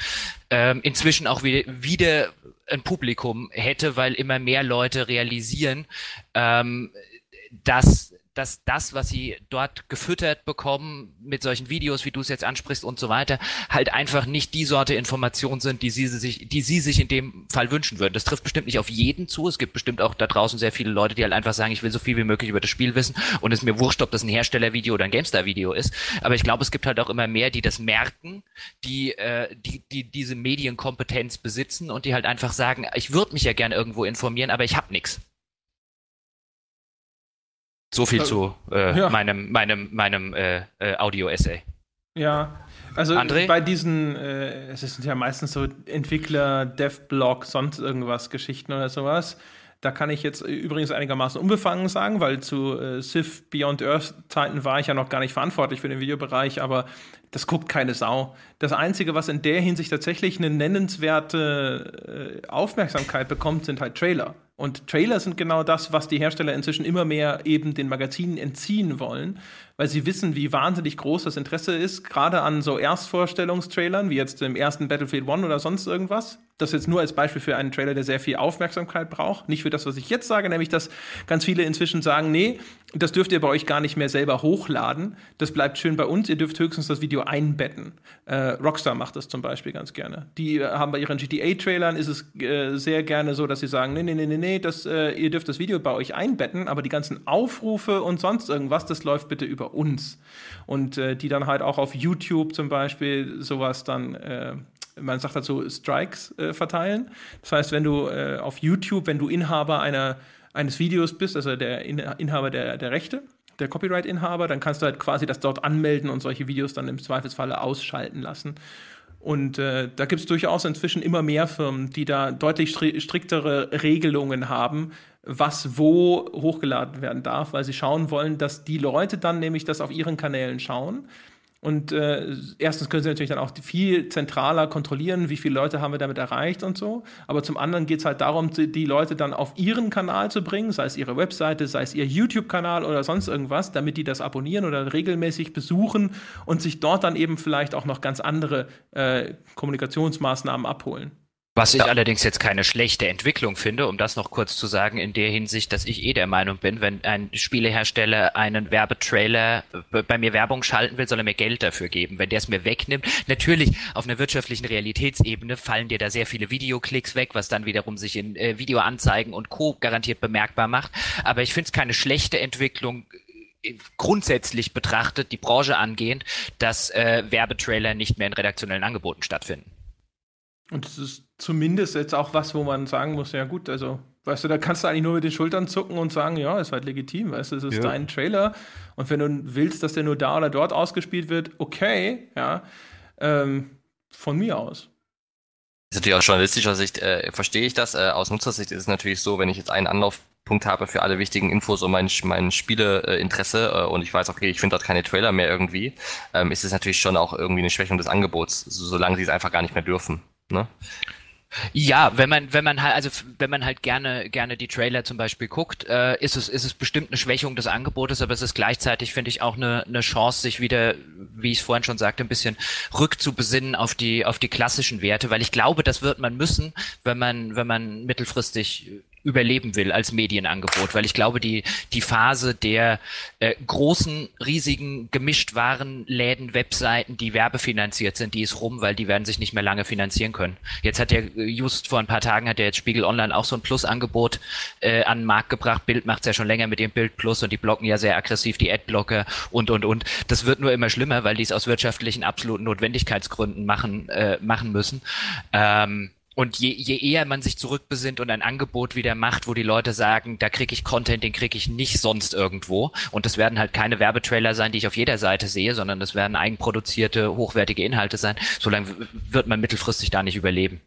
ähm, inzwischen auch wieder, wieder ein Publikum hätte, weil immer mehr Leute realisieren, ähm, dass dass das, was sie dort gefüttert bekommen mit solchen Videos, wie du es jetzt ansprichst und so weiter, halt einfach nicht die Sorte Information sind, die sie sich, die sie sich in dem Fall wünschen würden. Das trifft bestimmt nicht auf jeden zu. Es gibt bestimmt auch da draußen sehr viele Leute, die halt einfach sagen, ich will so viel wie möglich über das Spiel wissen und es mir wurscht, ob das ein Herstellervideo oder ein GameStar-Video ist. Aber ich glaube, es gibt halt auch immer mehr, die das merken, die, äh, die, die diese Medienkompetenz besitzen und die halt einfach sagen, ich würde mich ja gerne irgendwo informieren, aber ich habe nichts. So viel äh, zu äh, ja. meinem, meinem, meinem äh, äh, Audio-Essay. Ja, also André? bei diesen, äh, es sind ja meistens so Entwickler, Dev-Blog, sonst irgendwas, Geschichten oder sowas. Da kann ich jetzt übrigens einigermaßen unbefangen sagen, weil zu äh, Civ Beyond Earth Zeiten war ich ja noch gar nicht verantwortlich für den Videobereich, aber das guckt keine Sau. Das Einzige, was in der Hinsicht tatsächlich eine nennenswerte äh, Aufmerksamkeit bekommt, sind halt Trailer. Und Trailer sind genau das, was die Hersteller inzwischen immer mehr eben den Magazinen entziehen wollen, weil sie wissen, wie wahnsinnig groß das Interesse ist, gerade an so Erstvorstellungstrailern, wie jetzt im ersten Battlefield One oder sonst irgendwas. Das jetzt nur als Beispiel für einen Trailer, der sehr viel Aufmerksamkeit braucht. Nicht für das, was ich jetzt sage, nämlich, dass ganz viele inzwischen sagen, nee, das dürft ihr bei euch gar nicht mehr selber hochladen. Das bleibt schön bei uns. Ihr dürft höchstens das Video einbetten. Äh, Rockstar macht das zum Beispiel ganz gerne. Die äh, haben bei ihren GTA-Trailern ist es äh, sehr gerne so, dass sie sagen, nee, nee, nee, nee, nee, das, äh, ihr dürft das Video bei euch einbetten, aber die ganzen Aufrufe und sonst irgendwas, das läuft bitte über uns. Und äh, die dann halt auch auf YouTube zum Beispiel sowas dann äh, man sagt dazu Strikes äh, verteilen. Das heißt, wenn du äh, auf YouTube, wenn du Inhaber einer, eines Videos bist, also der Inhaber der, der Rechte, der Copyright-Inhaber, dann kannst du halt quasi das dort anmelden und solche Videos dann im Zweifelsfalle ausschalten lassen. Und äh, da gibt es durchaus inzwischen immer mehr Firmen, die da deutlich striktere Regelungen haben, was wo hochgeladen werden darf, weil sie schauen wollen, dass die Leute dann nämlich das auf ihren Kanälen schauen und äh, erstens können sie natürlich dann auch viel zentraler kontrollieren, wie viele Leute haben wir damit erreicht und so. Aber zum anderen geht es halt darum, die Leute dann auf ihren Kanal zu bringen, sei es ihre Webseite, sei es ihr YouTube-Kanal oder sonst irgendwas, damit die das abonnieren oder regelmäßig besuchen und sich dort dann eben vielleicht auch noch ganz andere äh, Kommunikationsmaßnahmen abholen. Was ich ja. allerdings jetzt keine schlechte Entwicklung finde, um das noch kurz zu sagen, in der Hinsicht, dass ich eh der Meinung bin, wenn ein Spielehersteller einen Werbetrailer bei mir Werbung schalten will, soll er mir Geld dafür geben. Wenn der es mir wegnimmt, natürlich auf einer wirtschaftlichen Realitätsebene fallen dir da sehr viele Videoklicks weg, was dann wiederum sich in äh, Videoanzeigen und Co. garantiert bemerkbar macht. Aber ich finde es keine schlechte Entwicklung, äh, grundsätzlich betrachtet, die Branche angehend, dass äh, Werbetrailer nicht mehr in redaktionellen Angeboten stattfinden. Und es ist zumindest jetzt auch was, wo man sagen muss, ja gut, also, weißt du, da kannst du eigentlich nur mit den Schultern zucken und sagen, ja, ist halt legitim, weißt du, es ist ja. dein Trailer. Und wenn du willst, dass der nur da oder dort ausgespielt wird, okay, ja, ähm, von mir aus. Ist natürlich aus journalistischer Sicht, äh, verstehe ich das. Äh, aus Nutzersicht ist es natürlich so, wenn ich jetzt einen Anlaufpunkt habe für alle wichtigen Infos um mein, mein Spieleinteresse äh, und ich weiß, okay, ich finde dort keine Trailer mehr irgendwie, ähm, ist es natürlich schon auch irgendwie eine Schwächung des Angebots, solange sie es einfach gar nicht mehr dürfen. Ne? Ja, wenn man, wenn man halt, also wenn man halt gerne, gerne die Trailer zum Beispiel guckt, äh, ist es, ist es bestimmt eine Schwächung des Angebotes, aber es ist gleichzeitig, finde ich, auch eine, eine Chance, sich wieder, wie ich es vorhin schon sagte, ein bisschen rückzubesinnen auf die, auf die klassischen Werte, weil ich glaube, das wird man müssen, wenn man, wenn man mittelfristig überleben will als Medienangebot, weil ich glaube, die, die Phase der äh, großen, riesigen, gemischt waren Läden, Webseiten, die werbefinanziert sind, die ist rum, weil die werden sich nicht mehr lange finanzieren können. Jetzt hat der, just vor ein paar Tagen hat der jetzt Spiegel Online auch so ein Plus-Angebot äh, an den Markt gebracht. Bild macht's ja schon länger mit dem Bild Plus und die blocken ja sehr aggressiv die Adblocker und, und, und. Das wird nur immer schlimmer, weil die es aus wirtschaftlichen absoluten Notwendigkeitsgründen machen, äh, machen müssen. Ähm, und je, je eher man sich zurückbesinnt und ein Angebot wieder macht, wo die Leute sagen, da kriege ich Content, den kriege ich nicht sonst irgendwo. Und das werden halt keine Werbetrailer sein, die ich auf jeder Seite sehe, sondern das werden eigenproduzierte, hochwertige Inhalte sein. Solange wird man mittelfristig da nicht überleben.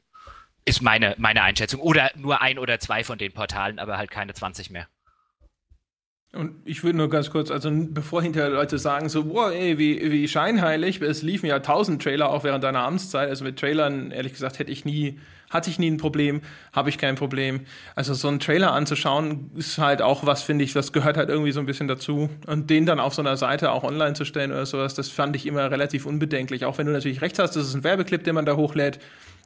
Ist meine, meine Einschätzung. Oder nur ein oder zwei von den Portalen, aber halt keine 20 mehr. Und ich würde nur ganz kurz, also bevor hinterher Leute sagen so, boah, ey, wie, wie scheinheilig, es liefen ja tausend Trailer auch während deiner Amtszeit. Also mit Trailern, ehrlich gesagt, hätte ich nie hatte ich nie ein Problem, habe ich kein Problem. Also so einen Trailer anzuschauen, ist halt auch was, finde ich, das gehört halt irgendwie so ein bisschen dazu. Und den dann auf so einer Seite auch online zu stellen oder sowas, das fand ich immer relativ unbedenklich. Auch wenn du natürlich recht hast, das ist ein Werbeclip, den man da hochlädt.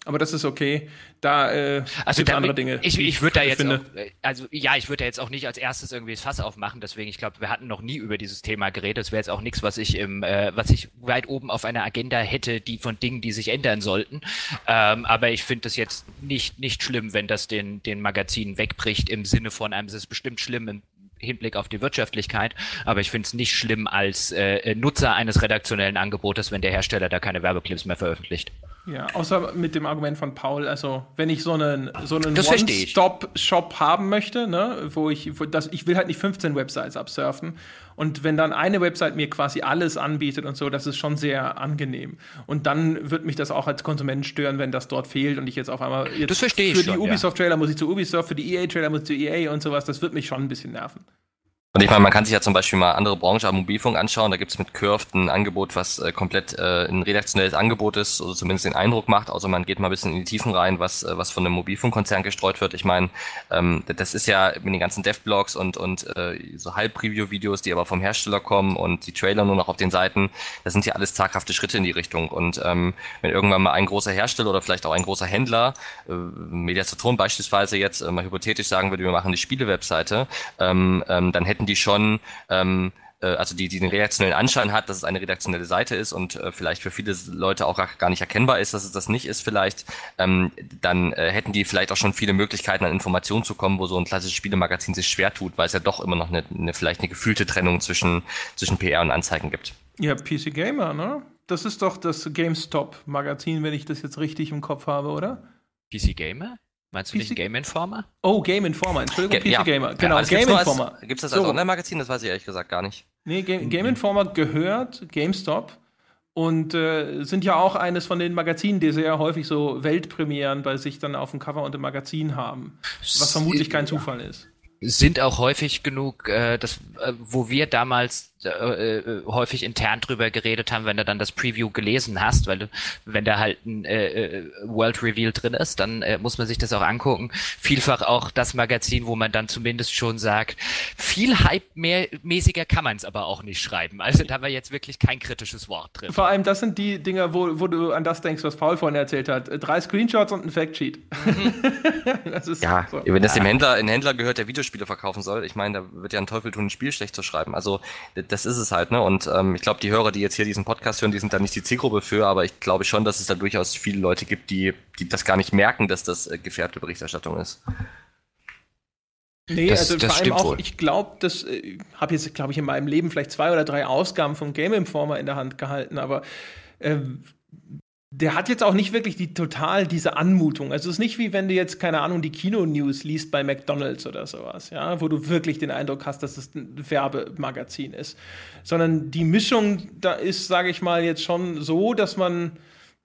Aber das ist okay. Da äh, also da, andere Dinge. Ich, ich würde da jetzt auch, äh, also ja, ich würde da jetzt auch nicht als erstes irgendwie das Fass aufmachen. Deswegen, ich glaube, wir hatten noch nie über dieses Thema geredet. Das wäre jetzt auch nichts, was ich im, äh, was ich weit oben auf einer Agenda hätte, die von Dingen, die sich ändern sollten. Ähm, aber ich finde das jetzt nicht nicht schlimm, wenn das den den Magazinen wegbricht im Sinne von einem. Es ist bestimmt schlimm im Hinblick auf die Wirtschaftlichkeit, aber ich finde es nicht schlimm als äh, Nutzer eines redaktionellen Angebotes, wenn der Hersteller da keine Werbeclips mehr veröffentlicht. Ja, außer mit dem Argument von Paul, also wenn ich so einen so einen One-Stop-Shop haben möchte, ne, wo ich, wo das, ich will halt nicht 15 Websites absurfen. Und wenn dann eine Website mir quasi alles anbietet und so, das ist schon sehr angenehm. Und dann wird mich das auch als Konsument stören, wenn das dort fehlt und ich jetzt auf einmal jetzt das verstehe ich für die Ubisoft-Trailer muss ich zu Ubisoft, für die EA-Trailer muss ich zu EA und sowas, das wird mich schon ein bisschen nerven. Und ich meine, man kann sich ja zum Beispiel mal andere Branchen am Mobilfunk anschauen. Da gibt's mit Curved ein Angebot, was äh, komplett äh, ein redaktionelles Angebot ist, oder zumindest den Eindruck macht. außer man geht mal ein bisschen in die Tiefen rein, was, äh, was von einem Mobilfunkkonzern gestreut wird. Ich meine, ähm, das ist ja mit den ganzen Dev-Blogs und, und äh, so Halb-Preview-Videos, die aber vom Hersteller kommen und die Trailer nur noch auf den Seiten, das sind ja alles zaghafte Schritte in die Richtung. Und ähm, wenn irgendwann mal ein großer Hersteller oder vielleicht auch ein großer Händler, äh, Mediasaturn beispielsweise jetzt äh, mal hypothetisch sagen würde, wir machen die Spiele-Webseite, ähm, ähm, dann hätten die schon ähm, äh, also die, die den redaktionellen Anschein hat, dass es eine redaktionelle Seite ist und äh, vielleicht für viele Leute auch gar, gar nicht erkennbar ist, dass es das nicht ist vielleicht, ähm, dann äh, hätten die vielleicht auch schon viele Möglichkeiten an Informationen zu kommen, wo so ein klassisches Spielemagazin sich schwer tut, weil es ja doch immer noch eine, eine vielleicht eine gefühlte Trennung zwischen, zwischen PR und Anzeigen gibt. Ja, PC Gamer, ne? Das ist doch das GameStop-Magazin, wenn ich das jetzt richtig im Kopf habe, oder? PC Gamer? Meinst du PC? nicht Game Informer? Oh, Game Informer, Entschuldigung, Ge PC ja. Gamer. Genau, ja, Game Informer. Gibt es das als so. Online-Magazin? Das weiß ich ehrlich gesagt gar nicht. Nee, Game, Game Informer gehört GameStop und äh, sind ja auch eines von den Magazinen, die sehr häufig so Weltpremieren bei sich dann auf dem Cover und im Magazin haben. Was vermutlich kein Zufall ist. Sind auch häufig genug, äh, das, äh, wo wir damals äh, äh, häufig intern drüber geredet haben, wenn du dann das Preview gelesen hast, weil du, wenn da halt ein äh, äh, World Reveal drin ist, dann äh, muss man sich das auch angucken. Vielfach auch das Magazin, wo man dann zumindest schon sagt, viel Hype-mäßiger kann man es aber auch nicht schreiben. Also da war jetzt wirklich kein kritisches Wort drin. Vor allem, das sind die Dinger, wo, wo du an das denkst, was Paul vorhin erzählt hat. Drei Screenshots und ein Factsheet. Mhm. ja, so. wenn das dem Händler, ein Händler gehört, der Videospiele verkaufen soll, ich meine, da wird ja ein Teufel tun, ein Spiel schlecht zu schreiben. Also das ist es halt, ne? Und ähm, ich glaube, die Hörer, die jetzt hier diesen Podcast hören, die sind da nicht die Zielgruppe für, aber ich glaube schon, dass es da durchaus viele Leute gibt, die, die das gar nicht merken, dass das äh, gefärbte Berichterstattung ist. Nee, das, also das vor allem auch, wohl. ich glaube, das äh, habe jetzt, glaube ich, in meinem Leben vielleicht zwei oder drei Ausgaben vom Game Informer in der Hand gehalten, aber äh, der hat jetzt auch nicht wirklich die total diese Anmutung. Also es ist nicht wie wenn du jetzt keine Ahnung die Kino-News liest bei McDonald's oder sowas, ja, wo du wirklich den Eindruck hast, dass es ein Werbemagazin ist, sondern die Mischung da ist, sage ich mal, jetzt schon so, dass man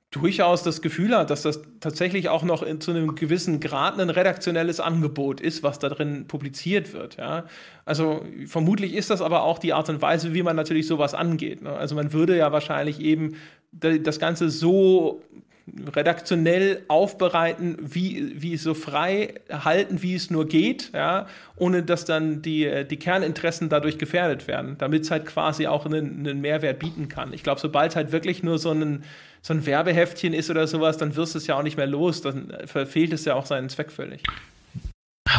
durchaus das Gefühl hat, dass das tatsächlich auch noch in, zu einem gewissen Grad ein redaktionelles Angebot ist, was da drin publiziert wird. Ja? Also vermutlich ist das aber auch die Art und Weise, wie man natürlich sowas angeht. Ne? Also man würde ja wahrscheinlich eben das Ganze so redaktionell aufbereiten, wie, wie so frei halten, wie es nur geht, ja, ohne dass dann die, die Kerninteressen dadurch gefährdet werden, damit es halt quasi auch einen, einen Mehrwert bieten kann. Ich glaube, sobald halt wirklich nur so ein, so ein Werbeheftchen ist oder sowas, dann wirst du es ja auch nicht mehr los, dann verfehlt es ja auch seinen Zweck völlig.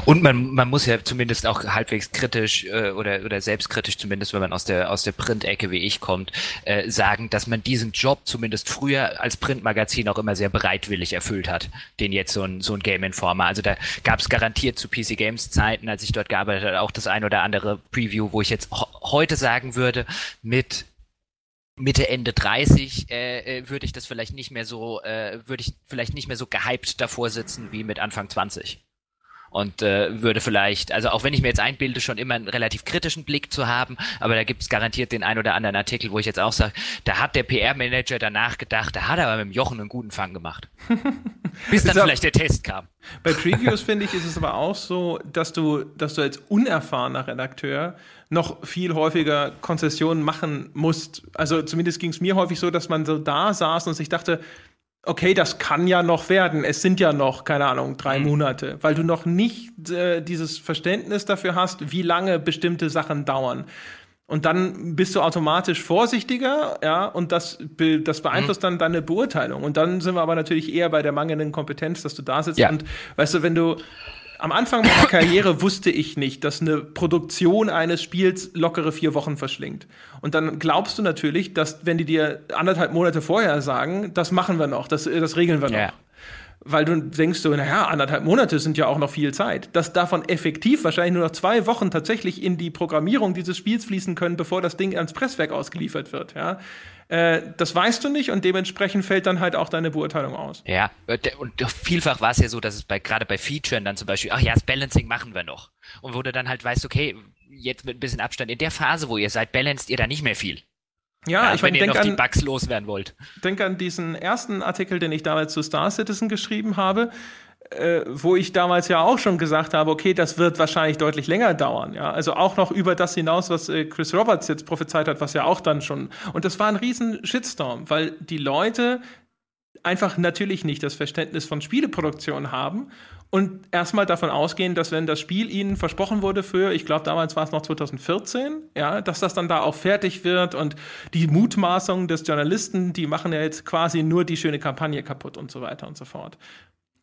Und man, man muss ja zumindest auch halbwegs kritisch äh, oder, oder selbstkritisch, zumindest wenn man aus der, aus der Print-Ecke wie ich kommt, äh, sagen, dass man diesen Job zumindest früher als Printmagazin auch immer sehr bereitwillig erfüllt hat, den jetzt so ein, so ein Game Informer. Also da gab es garantiert zu PC Games Zeiten, als ich dort gearbeitet habe, auch das ein oder andere Preview, wo ich jetzt heute sagen würde, mit Mitte Ende 30 äh, äh, würde ich das vielleicht nicht mehr so, äh, würde ich vielleicht nicht mehr so gehypt davor sitzen wie mit Anfang 20 und äh, würde vielleicht, also auch wenn ich mir jetzt einbilde, schon immer einen relativ kritischen Blick zu haben, aber da gibt es garantiert den ein oder anderen Artikel, wo ich jetzt auch sage, da hat der PR-Manager danach gedacht, da hat er aber mit dem Jochen einen guten Fang gemacht. Bis dann vielleicht der Test kam. Bei Previews finde ich, ist es aber auch so, dass du, dass du als unerfahrener Redakteur noch viel häufiger Konzessionen machen musst. Also zumindest ging es mir häufig so, dass man so da saß und sich dachte, okay, das kann ja noch werden. Es sind ja noch, keine Ahnung, drei mhm. Monate, weil du noch nicht äh, dieses Verständnis dafür hast, wie lange bestimmte Sachen dauern. Und dann bist du automatisch vorsichtiger, ja, und das, das beeinflusst mhm. dann deine Beurteilung. Und dann sind wir aber natürlich eher bei der mangelnden Kompetenz, dass du da sitzt. Ja. Und weißt du, wenn du am Anfang meiner Karriere wusste ich nicht, dass eine Produktion eines Spiels lockere vier Wochen verschlingt. Und dann glaubst du natürlich, dass wenn die dir anderthalb Monate vorher sagen, das machen wir noch, das, das regeln wir noch. Ja weil du denkst so, naja, anderthalb Monate sind ja auch noch viel Zeit, dass davon effektiv wahrscheinlich nur noch zwei Wochen tatsächlich in die Programmierung dieses Spiels fließen können, bevor das Ding ans Presswerk ausgeliefert wird, ja. Äh, das weißt du nicht und dementsprechend fällt dann halt auch deine Beurteilung aus. Ja, und vielfach war es ja so, dass es bei, gerade bei Featuren dann zum Beispiel, ach ja, das Balancing machen wir noch. Und wo du dann halt weißt, okay, jetzt mit ein bisschen Abstand, in der Phase, wo ihr seid, balanced ihr da nicht mehr viel. Ja, ja ich wenn meine, ihr noch an, die Bugs loswerden wollt. Denk an diesen ersten Artikel, den ich damals zu Star Citizen geschrieben habe, äh, wo ich damals ja auch schon gesagt habe, okay, das wird wahrscheinlich deutlich länger dauern. Ja, also auch noch über das hinaus, was äh, Chris Roberts jetzt prophezeit hat, was ja auch dann schon. Und das war ein riesen Shitstorm, weil die Leute einfach natürlich nicht das Verständnis von Spieleproduktion haben und erstmal davon ausgehen, dass wenn das Spiel ihnen versprochen wurde für, ich glaube damals war es noch 2014, ja, dass das dann da auch fertig wird und die Mutmaßungen des Journalisten, die machen ja jetzt quasi nur die schöne Kampagne kaputt und so weiter und so fort.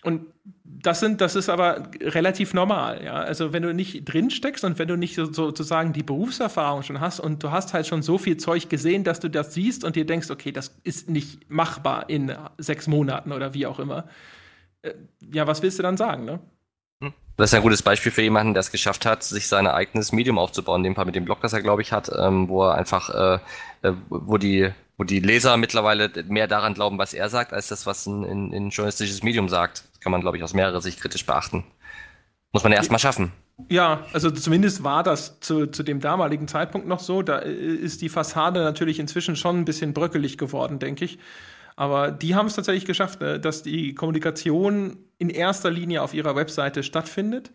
Und das sind, das ist aber relativ normal, ja. Also wenn du nicht drin steckst und wenn du nicht so, sozusagen die Berufserfahrung schon hast und du hast halt schon so viel Zeug gesehen, dass du das siehst und dir denkst, okay, das ist nicht machbar in sechs Monaten oder wie auch immer, ja, was willst du dann sagen, ne? Hm. Das ist ein gutes Beispiel für jemanden, der es geschafft hat, sich sein eigenes Medium aufzubauen. In dem Fall mit dem Blog, das er, glaube ich, hat, ähm, wo er einfach, äh, äh, wo die, wo die Leser mittlerweile mehr daran glauben, was er sagt, als das, was ein, ein, ein journalistisches Medium sagt. Das kann man, glaube ich, aus mehrerer Sicht kritisch beachten. Muss man erst mal schaffen. Ja, also zumindest war das zu, zu dem damaligen Zeitpunkt noch so. Da äh, ist die Fassade natürlich inzwischen schon ein bisschen bröckelig geworden, denke ich. Aber die haben es tatsächlich geschafft, ne, dass die Kommunikation in erster Linie auf ihrer Webseite stattfindet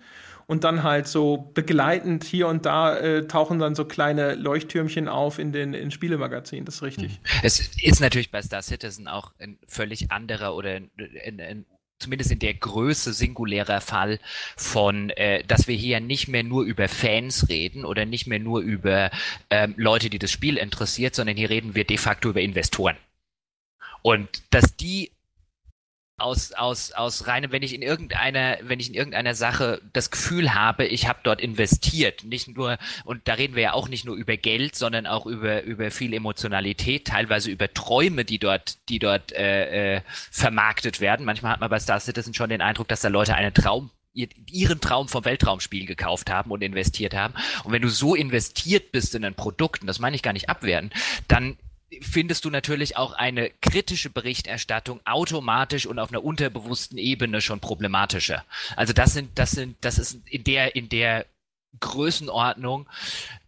und dann halt so begleitend hier und da äh, tauchen dann so kleine Leuchttürmchen auf in den in Spielemagazinen, das ist richtig. Hm. Es ist natürlich bei Star Citizen auch ein völlig anderer oder ein, ein, ein zumindest in der Größe singulärer Fall von, äh, dass wir hier nicht mehr nur über Fans reden oder nicht mehr nur über ähm, Leute, die das Spiel interessiert, sondern hier reden wir de facto über Investoren. Und dass die aus, aus, aus reinem, wenn ich in irgendeiner, wenn ich in irgendeiner Sache das Gefühl habe, ich habe dort investiert, nicht nur, und da reden wir ja auch nicht nur über Geld, sondern auch über, über viel Emotionalität, teilweise über Träume, die dort, die dort äh, äh, vermarktet werden. Manchmal hat man bei Star Citizen schon den Eindruck, dass da Leute einen Traum ihren Traum vom Weltraumspiel gekauft haben und investiert haben. Und wenn du so investiert bist in ein Produkt, und das meine ich gar nicht abwerten, dann findest du natürlich auch eine kritische Berichterstattung automatisch und auf einer unterbewussten Ebene schon problematischer. Also das sind, das sind, das ist in der, in der Größenordnung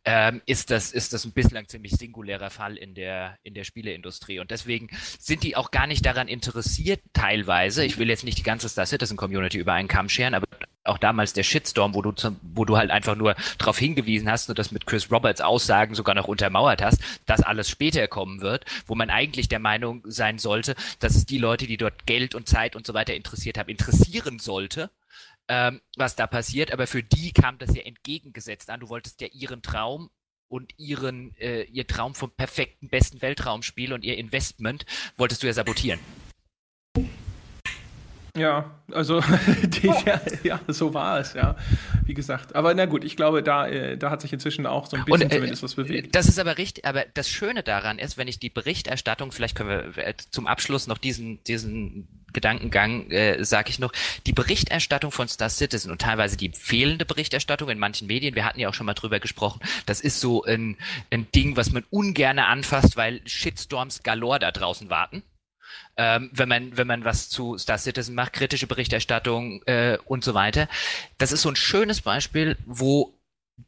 ähm, ist das ist das ein bislang ziemlich singulärer Fall in der in der Spieleindustrie und deswegen sind die auch gar nicht daran interessiert teilweise. Ich will jetzt nicht die ganze Star Citizen Community über einen Kamm scheren, aber auch damals der Shitstorm, wo du zum, wo du halt einfach nur darauf hingewiesen hast und das mit Chris Roberts Aussagen sogar noch untermauert hast, dass alles später kommen wird, wo man eigentlich der Meinung sein sollte, dass es die Leute, die dort Geld und Zeit und so weiter interessiert haben, interessieren sollte ähm, was da passiert, aber für die kam das ja entgegengesetzt an. Du wolltest ja ihren Traum und ihren äh, ihr Traum vom perfekten besten Weltraumspiel und ihr Investment wolltest du ja sabotieren. Ja, also die, ja, ja, so war es, ja. Wie gesagt. Aber na gut, ich glaube, da, äh, da hat sich inzwischen auch so ein bisschen Und, äh, zumindest was bewegt. Das ist aber richtig, aber das Schöne daran ist, wenn ich die Berichterstattung, vielleicht können wir äh, zum Abschluss noch diesen, diesen Gedankengang, äh, sage ich noch, die Berichterstattung von Star Citizen und teilweise die fehlende Berichterstattung in manchen Medien, wir hatten ja auch schon mal drüber gesprochen, das ist so ein, ein Ding, was man ungerne anfasst, weil Shitstorms galore da draußen warten ähm, wenn man wenn man was zu Star Citizen macht, kritische Berichterstattung äh, und so weiter. Das ist so ein schönes Beispiel, wo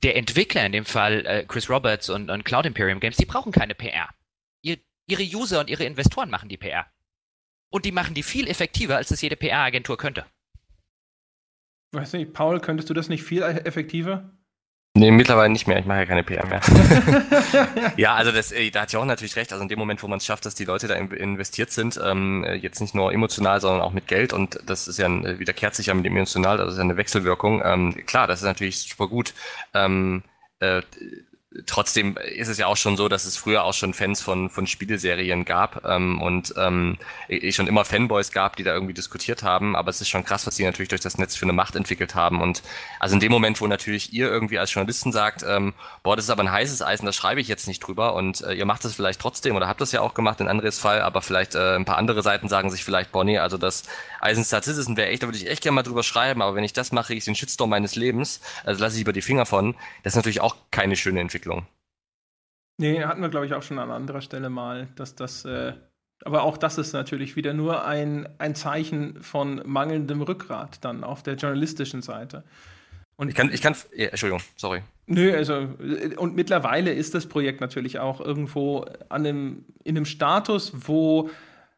der Entwickler, in dem Fall äh, Chris Roberts und, und Cloud Imperium Games, die brauchen keine PR. Ihr, ihre User und ihre Investoren machen die PR. Und die machen die viel effektiver, als es jede PR-Agentur könnte. Weiß nicht, Paul, könntest du das nicht viel effektiver? Nee, mittlerweile nicht mehr. Ich mache ja keine PR mehr. ja, also das, äh, da hat ja auch natürlich recht. Also in dem Moment, wo man es schafft, dass die Leute da investiert sind, ähm, äh, jetzt nicht nur emotional, sondern auch mit Geld und das ist ja ein, äh, wiederkehrt sich ja mit dem emotional, das ist ja eine Wechselwirkung. Ähm, klar, das ist natürlich super gut. Ähm, äh, trotzdem ist es ja auch schon so, dass es früher auch schon Fans von, von Spieleserien gab ähm, und ähm, schon immer Fanboys gab, die da irgendwie diskutiert haben, aber es ist schon krass, was die natürlich durch das Netz für eine Macht entwickelt haben. Und also in dem Moment, wo natürlich ihr irgendwie als Journalisten sagt, ähm, boah, das ist aber ein heißes Eisen, da schreibe ich jetzt nicht drüber. Und äh, ihr macht das vielleicht trotzdem oder habt das ja auch gemacht in Andres Fall, aber vielleicht äh, ein paar andere Seiten sagen sich vielleicht, boah, nee, also das Eisenstar Citizen wäre echt, da würde ich echt gerne mal drüber schreiben, aber wenn ich das mache, ich den Shitstorm meines Lebens, also lasse ich über die Finger von, das ist natürlich auch keine schöne Entwicklung. Nee, hatten wir, glaube ich, auch schon an anderer Stelle mal, dass das, äh, aber auch das ist natürlich wieder nur ein, ein Zeichen von mangelndem Rückgrat dann auf der journalistischen Seite. Und ich kann, ich kann, ja, Entschuldigung, sorry. Nö, also, und mittlerweile ist das Projekt natürlich auch irgendwo an einem, in einem Status, wo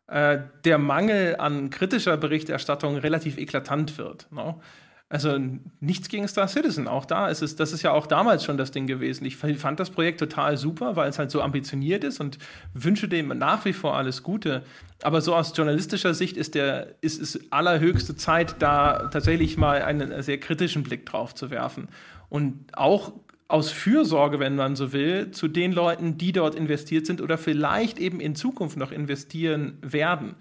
äh, der Mangel an kritischer Berichterstattung relativ eklatant wird. No? Also nichts gegen Star Citizen. Auch da ist es, das ist ja auch damals schon das Ding gewesen. Ich fand das Projekt total super, weil es halt so ambitioniert ist und wünsche dem nach wie vor alles Gute. Aber so aus journalistischer Sicht ist der, ist es allerhöchste Zeit, da tatsächlich mal einen sehr kritischen Blick drauf zu werfen. Und auch aus Fürsorge, wenn man so will, zu den Leuten, die dort investiert sind oder vielleicht eben in Zukunft noch investieren werden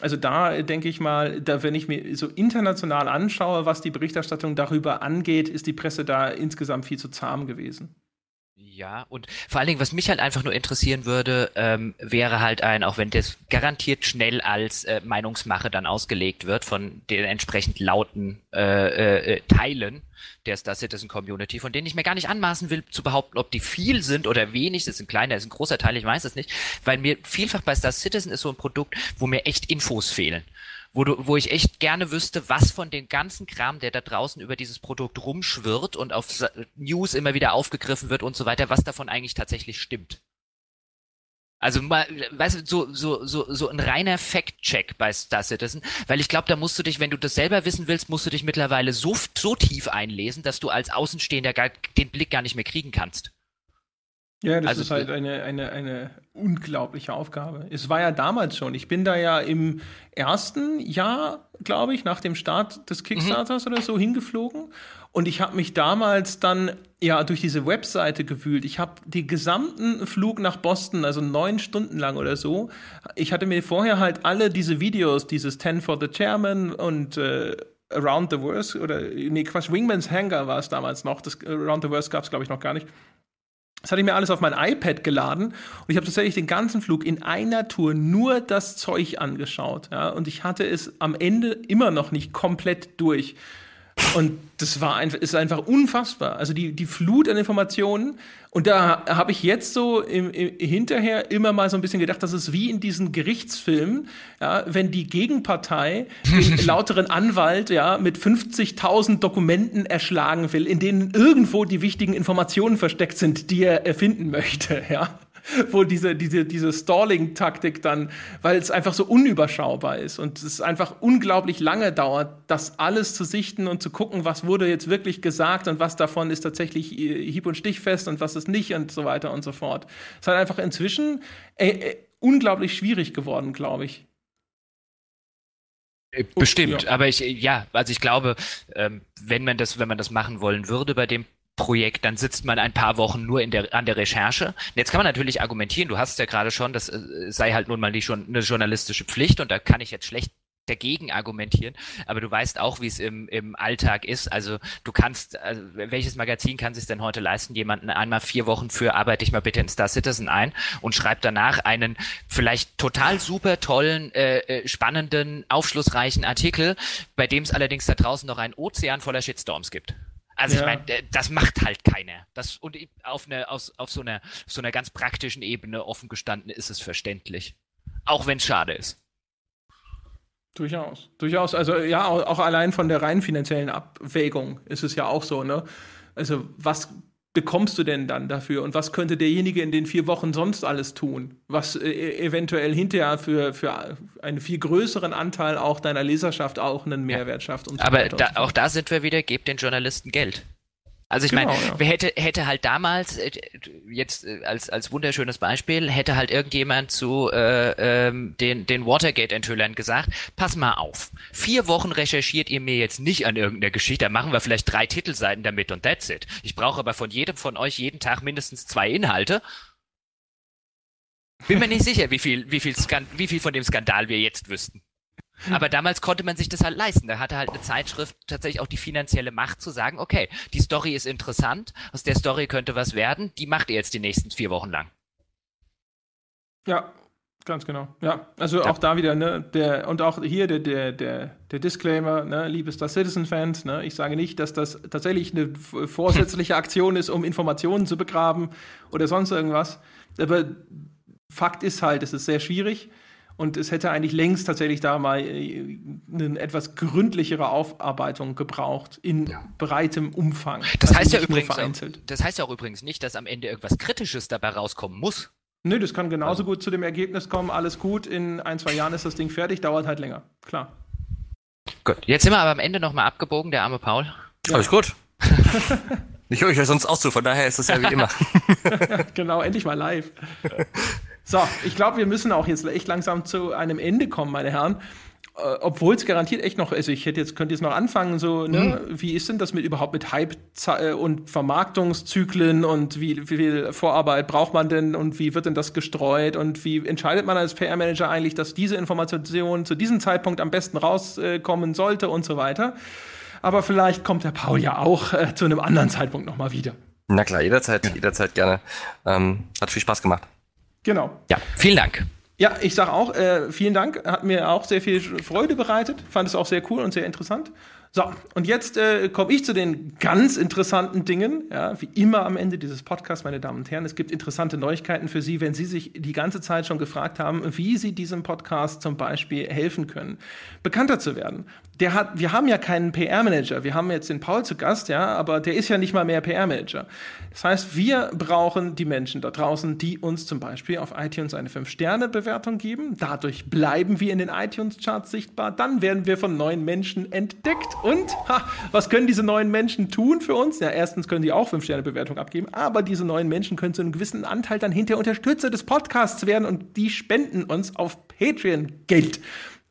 also da denke ich mal, da wenn ich mir so international anschaue, was die Berichterstattung darüber angeht, ist die Presse da insgesamt viel zu zahm gewesen. Ja, und vor allen Dingen, was mich halt einfach nur interessieren würde, ähm, wäre halt ein, auch wenn das garantiert schnell als äh, Meinungsmache dann ausgelegt wird von den entsprechend lauten äh, äh, äh, Teilen der Star Citizen Community, von denen ich mir gar nicht anmaßen will zu behaupten, ob die viel sind oder wenig. Das ist ein kleiner, das ist ein großer Teil, ich weiß es nicht, weil mir vielfach bei Star Citizen ist so ein Produkt, wo mir echt Infos fehlen wo, du, wo ich echt gerne wüsste, was von dem ganzen Kram, der da draußen über dieses Produkt rumschwirrt und auf News immer wieder aufgegriffen wird und so weiter, was davon eigentlich tatsächlich stimmt. Also mal, weißt du, so, so, so, so ein reiner Fact-Check bei Star Citizen, weil ich glaube, da musst du dich, wenn du das selber wissen willst, musst du dich mittlerweile so, so tief einlesen, dass du als Außenstehender gar, den Blick gar nicht mehr kriegen kannst. Ja, das also, ist halt eine, eine, eine unglaubliche Aufgabe. Es war ja damals schon. Ich bin da ja im ersten Jahr, glaube ich, nach dem Start des Kickstarters mhm. oder so hingeflogen. Und ich habe mich damals dann ja durch diese Webseite gewühlt. Ich habe den gesamten Flug nach Boston, also neun Stunden lang oder so, ich hatte mir vorher halt alle diese Videos, dieses Ten for the Chairman und äh, Around the Worst oder nee, Quatsch, Wingman's Hangar war es damals noch. Das Around the Worst gab es, glaube ich, noch gar nicht. Das hatte ich mir alles auf mein iPad geladen und ich habe tatsächlich den ganzen Flug in einer Tour nur das Zeug angeschaut. Ja, und ich hatte es am Ende immer noch nicht komplett durch. Und das war einfach, ist einfach unfassbar. Also die, die Flut an Informationen. Und da habe ich jetzt so im, im, hinterher immer mal so ein bisschen gedacht, das ist wie in diesen Gerichtsfilmen, ja, wenn die Gegenpartei den lauteren Anwalt ja, mit 50.000 Dokumenten erschlagen will, in denen irgendwo die wichtigen Informationen versteckt sind, die er erfinden möchte. Ja. wo diese, diese, diese Stalling-Taktik dann, weil es einfach so unüberschaubar ist und es einfach unglaublich lange dauert, das alles zu sichten und zu gucken, was wurde jetzt wirklich gesagt und was davon ist tatsächlich äh, hieb- und stichfest und was ist nicht und so weiter und so fort. Es ist halt einfach inzwischen äh, äh, unglaublich schwierig geworden, glaube ich. Äh, bestimmt, ja. aber ich ja, also ich glaube, ähm, wenn man das, wenn man das machen wollen würde bei dem Projekt, dann sitzt man ein paar Wochen nur in der, an der Recherche. Und jetzt kann man natürlich argumentieren, du hast ja gerade schon, das äh, sei halt nun mal die, schon eine journalistische Pflicht und da kann ich jetzt schlecht dagegen argumentieren, aber du weißt auch, wie es im, im Alltag ist. Also du kannst, also welches Magazin kann sich denn heute leisten, jemanden einmal vier Wochen für arbeite ich mal bitte in Star Citizen ein und schreibt danach einen vielleicht total super tollen, äh, äh spannenden, aufschlussreichen Artikel, bei dem es allerdings da draußen noch einen Ozean voller Shitstorms gibt. Also ja. ich meine, das macht halt keiner. Das, und auf, eine, auf, auf so, einer, so einer ganz praktischen Ebene offen gestanden ist es verständlich. Auch wenn es schade ist. Durchaus. Durchaus. Also ja, auch allein von der rein finanziellen Abwägung ist es ja auch so, ne? Also was bekommst du denn dann dafür? Und was könnte derjenige in den vier Wochen sonst alles tun? Was äh, eventuell hinterher für, für einen viel größeren Anteil auch deiner Leserschaft auch einen Mehrwert schafft. Und so Aber da, auch da sind wir wieder, gebt den Journalisten Geld. Also ich genau, meine, ja. hätte, hätte halt damals, äh, jetzt äh, als, als wunderschönes Beispiel, hätte halt irgendjemand zu äh, ähm, den, den Watergate-Enthüllern gesagt, pass mal auf, vier Wochen recherchiert ihr mir jetzt nicht an irgendeiner Geschichte, da machen wir vielleicht drei Titelseiten damit und that's it. Ich brauche aber von jedem von euch jeden Tag mindestens zwei Inhalte. Bin mir nicht sicher, wie viel, wie viel, wie viel von dem Skandal wir jetzt wüssten. Aber damals konnte man sich das halt leisten. Da hatte halt eine Zeitschrift tatsächlich auch die finanzielle Macht zu sagen, okay, die Story ist interessant, aus der Story könnte was werden, die macht ihr jetzt die nächsten vier Wochen lang. Ja, ganz genau. Ja, also ja. auch da wieder, ne, der, und auch hier der, der, der, der Disclaimer, ne, liebe Star Citizen-Fans, ne, ich sage nicht, dass das tatsächlich eine vorsätzliche Aktion ist, um Informationen zu begraben oder sonst irgendwas. Aber Fakt ist halt, es ist sehr schwierig. Und es hätte eigentlich längst tatsächlich da mal äh, eine etwas gründlichere Aufarbeitung gebraucht in ja. breitem Umfang. Das also heißt ja übrigens, vereinzelt. das heißt ja auch übrigens nicht, dass am Ende irgendwas Kritisches dabei rauskommen muss. Nö, das kann genauso also. gut zu dem Ergebnis kommen, alles gut, in ein, zwei Jahren ist das Ding fertig, dauert halt länger. Klar. Gut, jetzt sind wir aber am Ende nochmal abgebogen, der arme Paul. Ja. Alles gut. ich höre euch ja sonst auch zu, von daher ist das ja wie immer. genau, endlich mal live. So, ich glaube, wir müssen auch jetzt echt langsam zu einem Ende kommen, meine Herren. Äh, Obwohl es garantiert echt noch, also ich hätte jetzt, könnte jetzt noch anfangen, so, ne, mhm. wie ist denn das mit überhaupt mit Hype äh, und Vermarktungszyklen und wie, wie viel Vorarbeit braucht man denn und wie wird denn das gestreut und wie entscheidet man als PR-Manager eigentlich, dass diese Information zu diesem Zeitpunkt am besten rauskommen sollte und so weiter. Aber vielleicht kommt der Paul ja auch äh, zu einem anderen Zeitpunkt nochmal wieder. Na klar, jederzeit, jederzeit gerne. Ähm, hat viel Spaß gemacht. Genau. Ja, vielen Dank. Ja, ich sage auch, äh, vielen Dank. Hat mir auch sehr viel Freude bereitet. Fand es auch sehr cool und sehr interessant. So, und jetzt äh, komme ich zu den ganz interessanten Dingen. Ja, wie immer am Ende dieses Podcasts, meine Damen und Herren. Es gibt interessante Neuigkeiten für Sie, wenn Sie sich die ganze Zeit schon gefragt haben, wie Sie diesem Podcast zum Beispiel helfen können, bekannter zu werden. Der hat, wir haben ja keinen PR-Manager. Wir haben jetzt den Paul zu Gast, ja, aber der ist ja nicht mal mehr PR-Manager. Das heißt, wir brauchen die Menschen da draußen, die uns zum Beispiel auf iTunes eine 5-Sterne-Bewertung geben. Dadurch bleiben wir in den iTunes-Charts sichtbar. Dann werden wir von neuen Menschen entdeckt und ha, was können diese neuen Menschen tun für uns? Ja, erstens können sie auch 5-Sterne-Bewertung abgeben, aber diese neuen Menschen können zu einem gewissen Anteil dann hinter Unterstützer des Podcasts werden und die spenden uns auf Patreon Geld.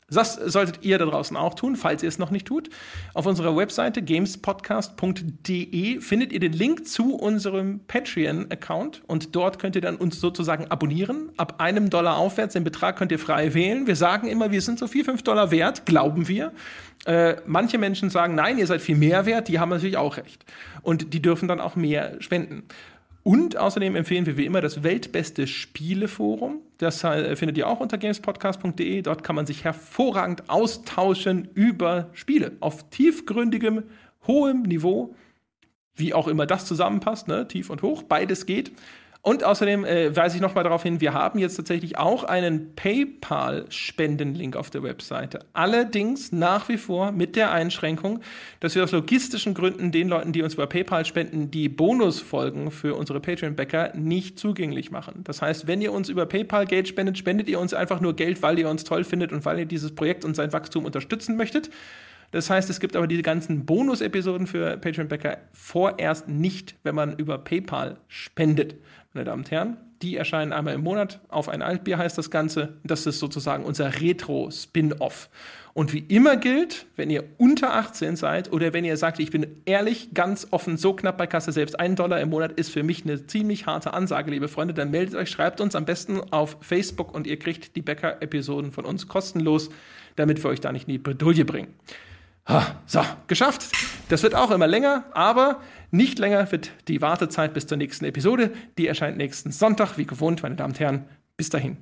Das solltet ihr da draußen auch tun, falls ihr es noch nicht tut. Auf unserer Webseite gamespodcast.de findet ihr den Link zu unserem Patreon-Account und dort könnt ihr dann uns sozusagen abonnieren. Ab einem Dollar aufwärts, den Betrag könnt ihr frei wählen. Wir sagen immer, wir sind so vier, fünf Dollar wert, glauben wir. Äh, manche Menschen sagen, nein, ihr seid viel mehr wert, die haben natürlich auch recht. Und die dürfen dann auch mehr spenden. Und außerdem empfehlen wir wie immer das weltbeste Spieleforum. Das äh, findet ihr auch unter gamespodcast.de. Dort kann man sich hervorragend austauschen über Spiele auf tiefgründigem, hohem Niveau. Wie auch immer das zusammenpasst, ne? tief und hoch, beides geht. Und außerdem äh, weise ich nochmal darauf hin, wir haben jetzt tatsächlich auch einen PayPal-Spendenlink auf der Webseite. Allerdings nach wie vor mit der Einschränkung, dass wir aus logistischen Gründen den Leuten, die uns über PayPal spenden, die Bonusfolgen für unsere Patreon-Bäcker nicht zugänglich machen. Das heißt, wenn ihr uns über PayPal Geld spendet, spendet ihr uns einfach nur Geld, weil ihr uns toll findet und weil ihr dieses Projekt und sein Wachstum unterstützen möchtet. Das heißt, es gibt aber diese ganzen Bonus-Episoden für Patreon-Bäcker vorerst nicht, wenn man über PayPal spendet meine Damen und Herren. Die erscheinen einmal im Monat. Auf ein Altbier heißt das Ganze. Das ist sozusagen unser Retro-Spin-Off. Und wie immer gilt, wenn ihr unter 18 seid oder wenn ihr sagt, ich bin ehrlich, ganz offen, so knapp bei Kasse selbst, ein Dollar im Monat ist für mich eine ziemlich harte Ansage, liebe Freunde, dann meldet euch, schreibt uns am besten auf Facebook und ihr kriegt die Bäcker-Episoden von uns kostenlos, damit wir euch da nicht in die Bredouille bringen. So, geschafft. Das wird auch immer länger, aber nicht länger wird die Wartezeit bis zur nächsten Episode. Die erscheint nächsten Sonntag, wie gewohnt, meine Damen und Herren. Bis dahin.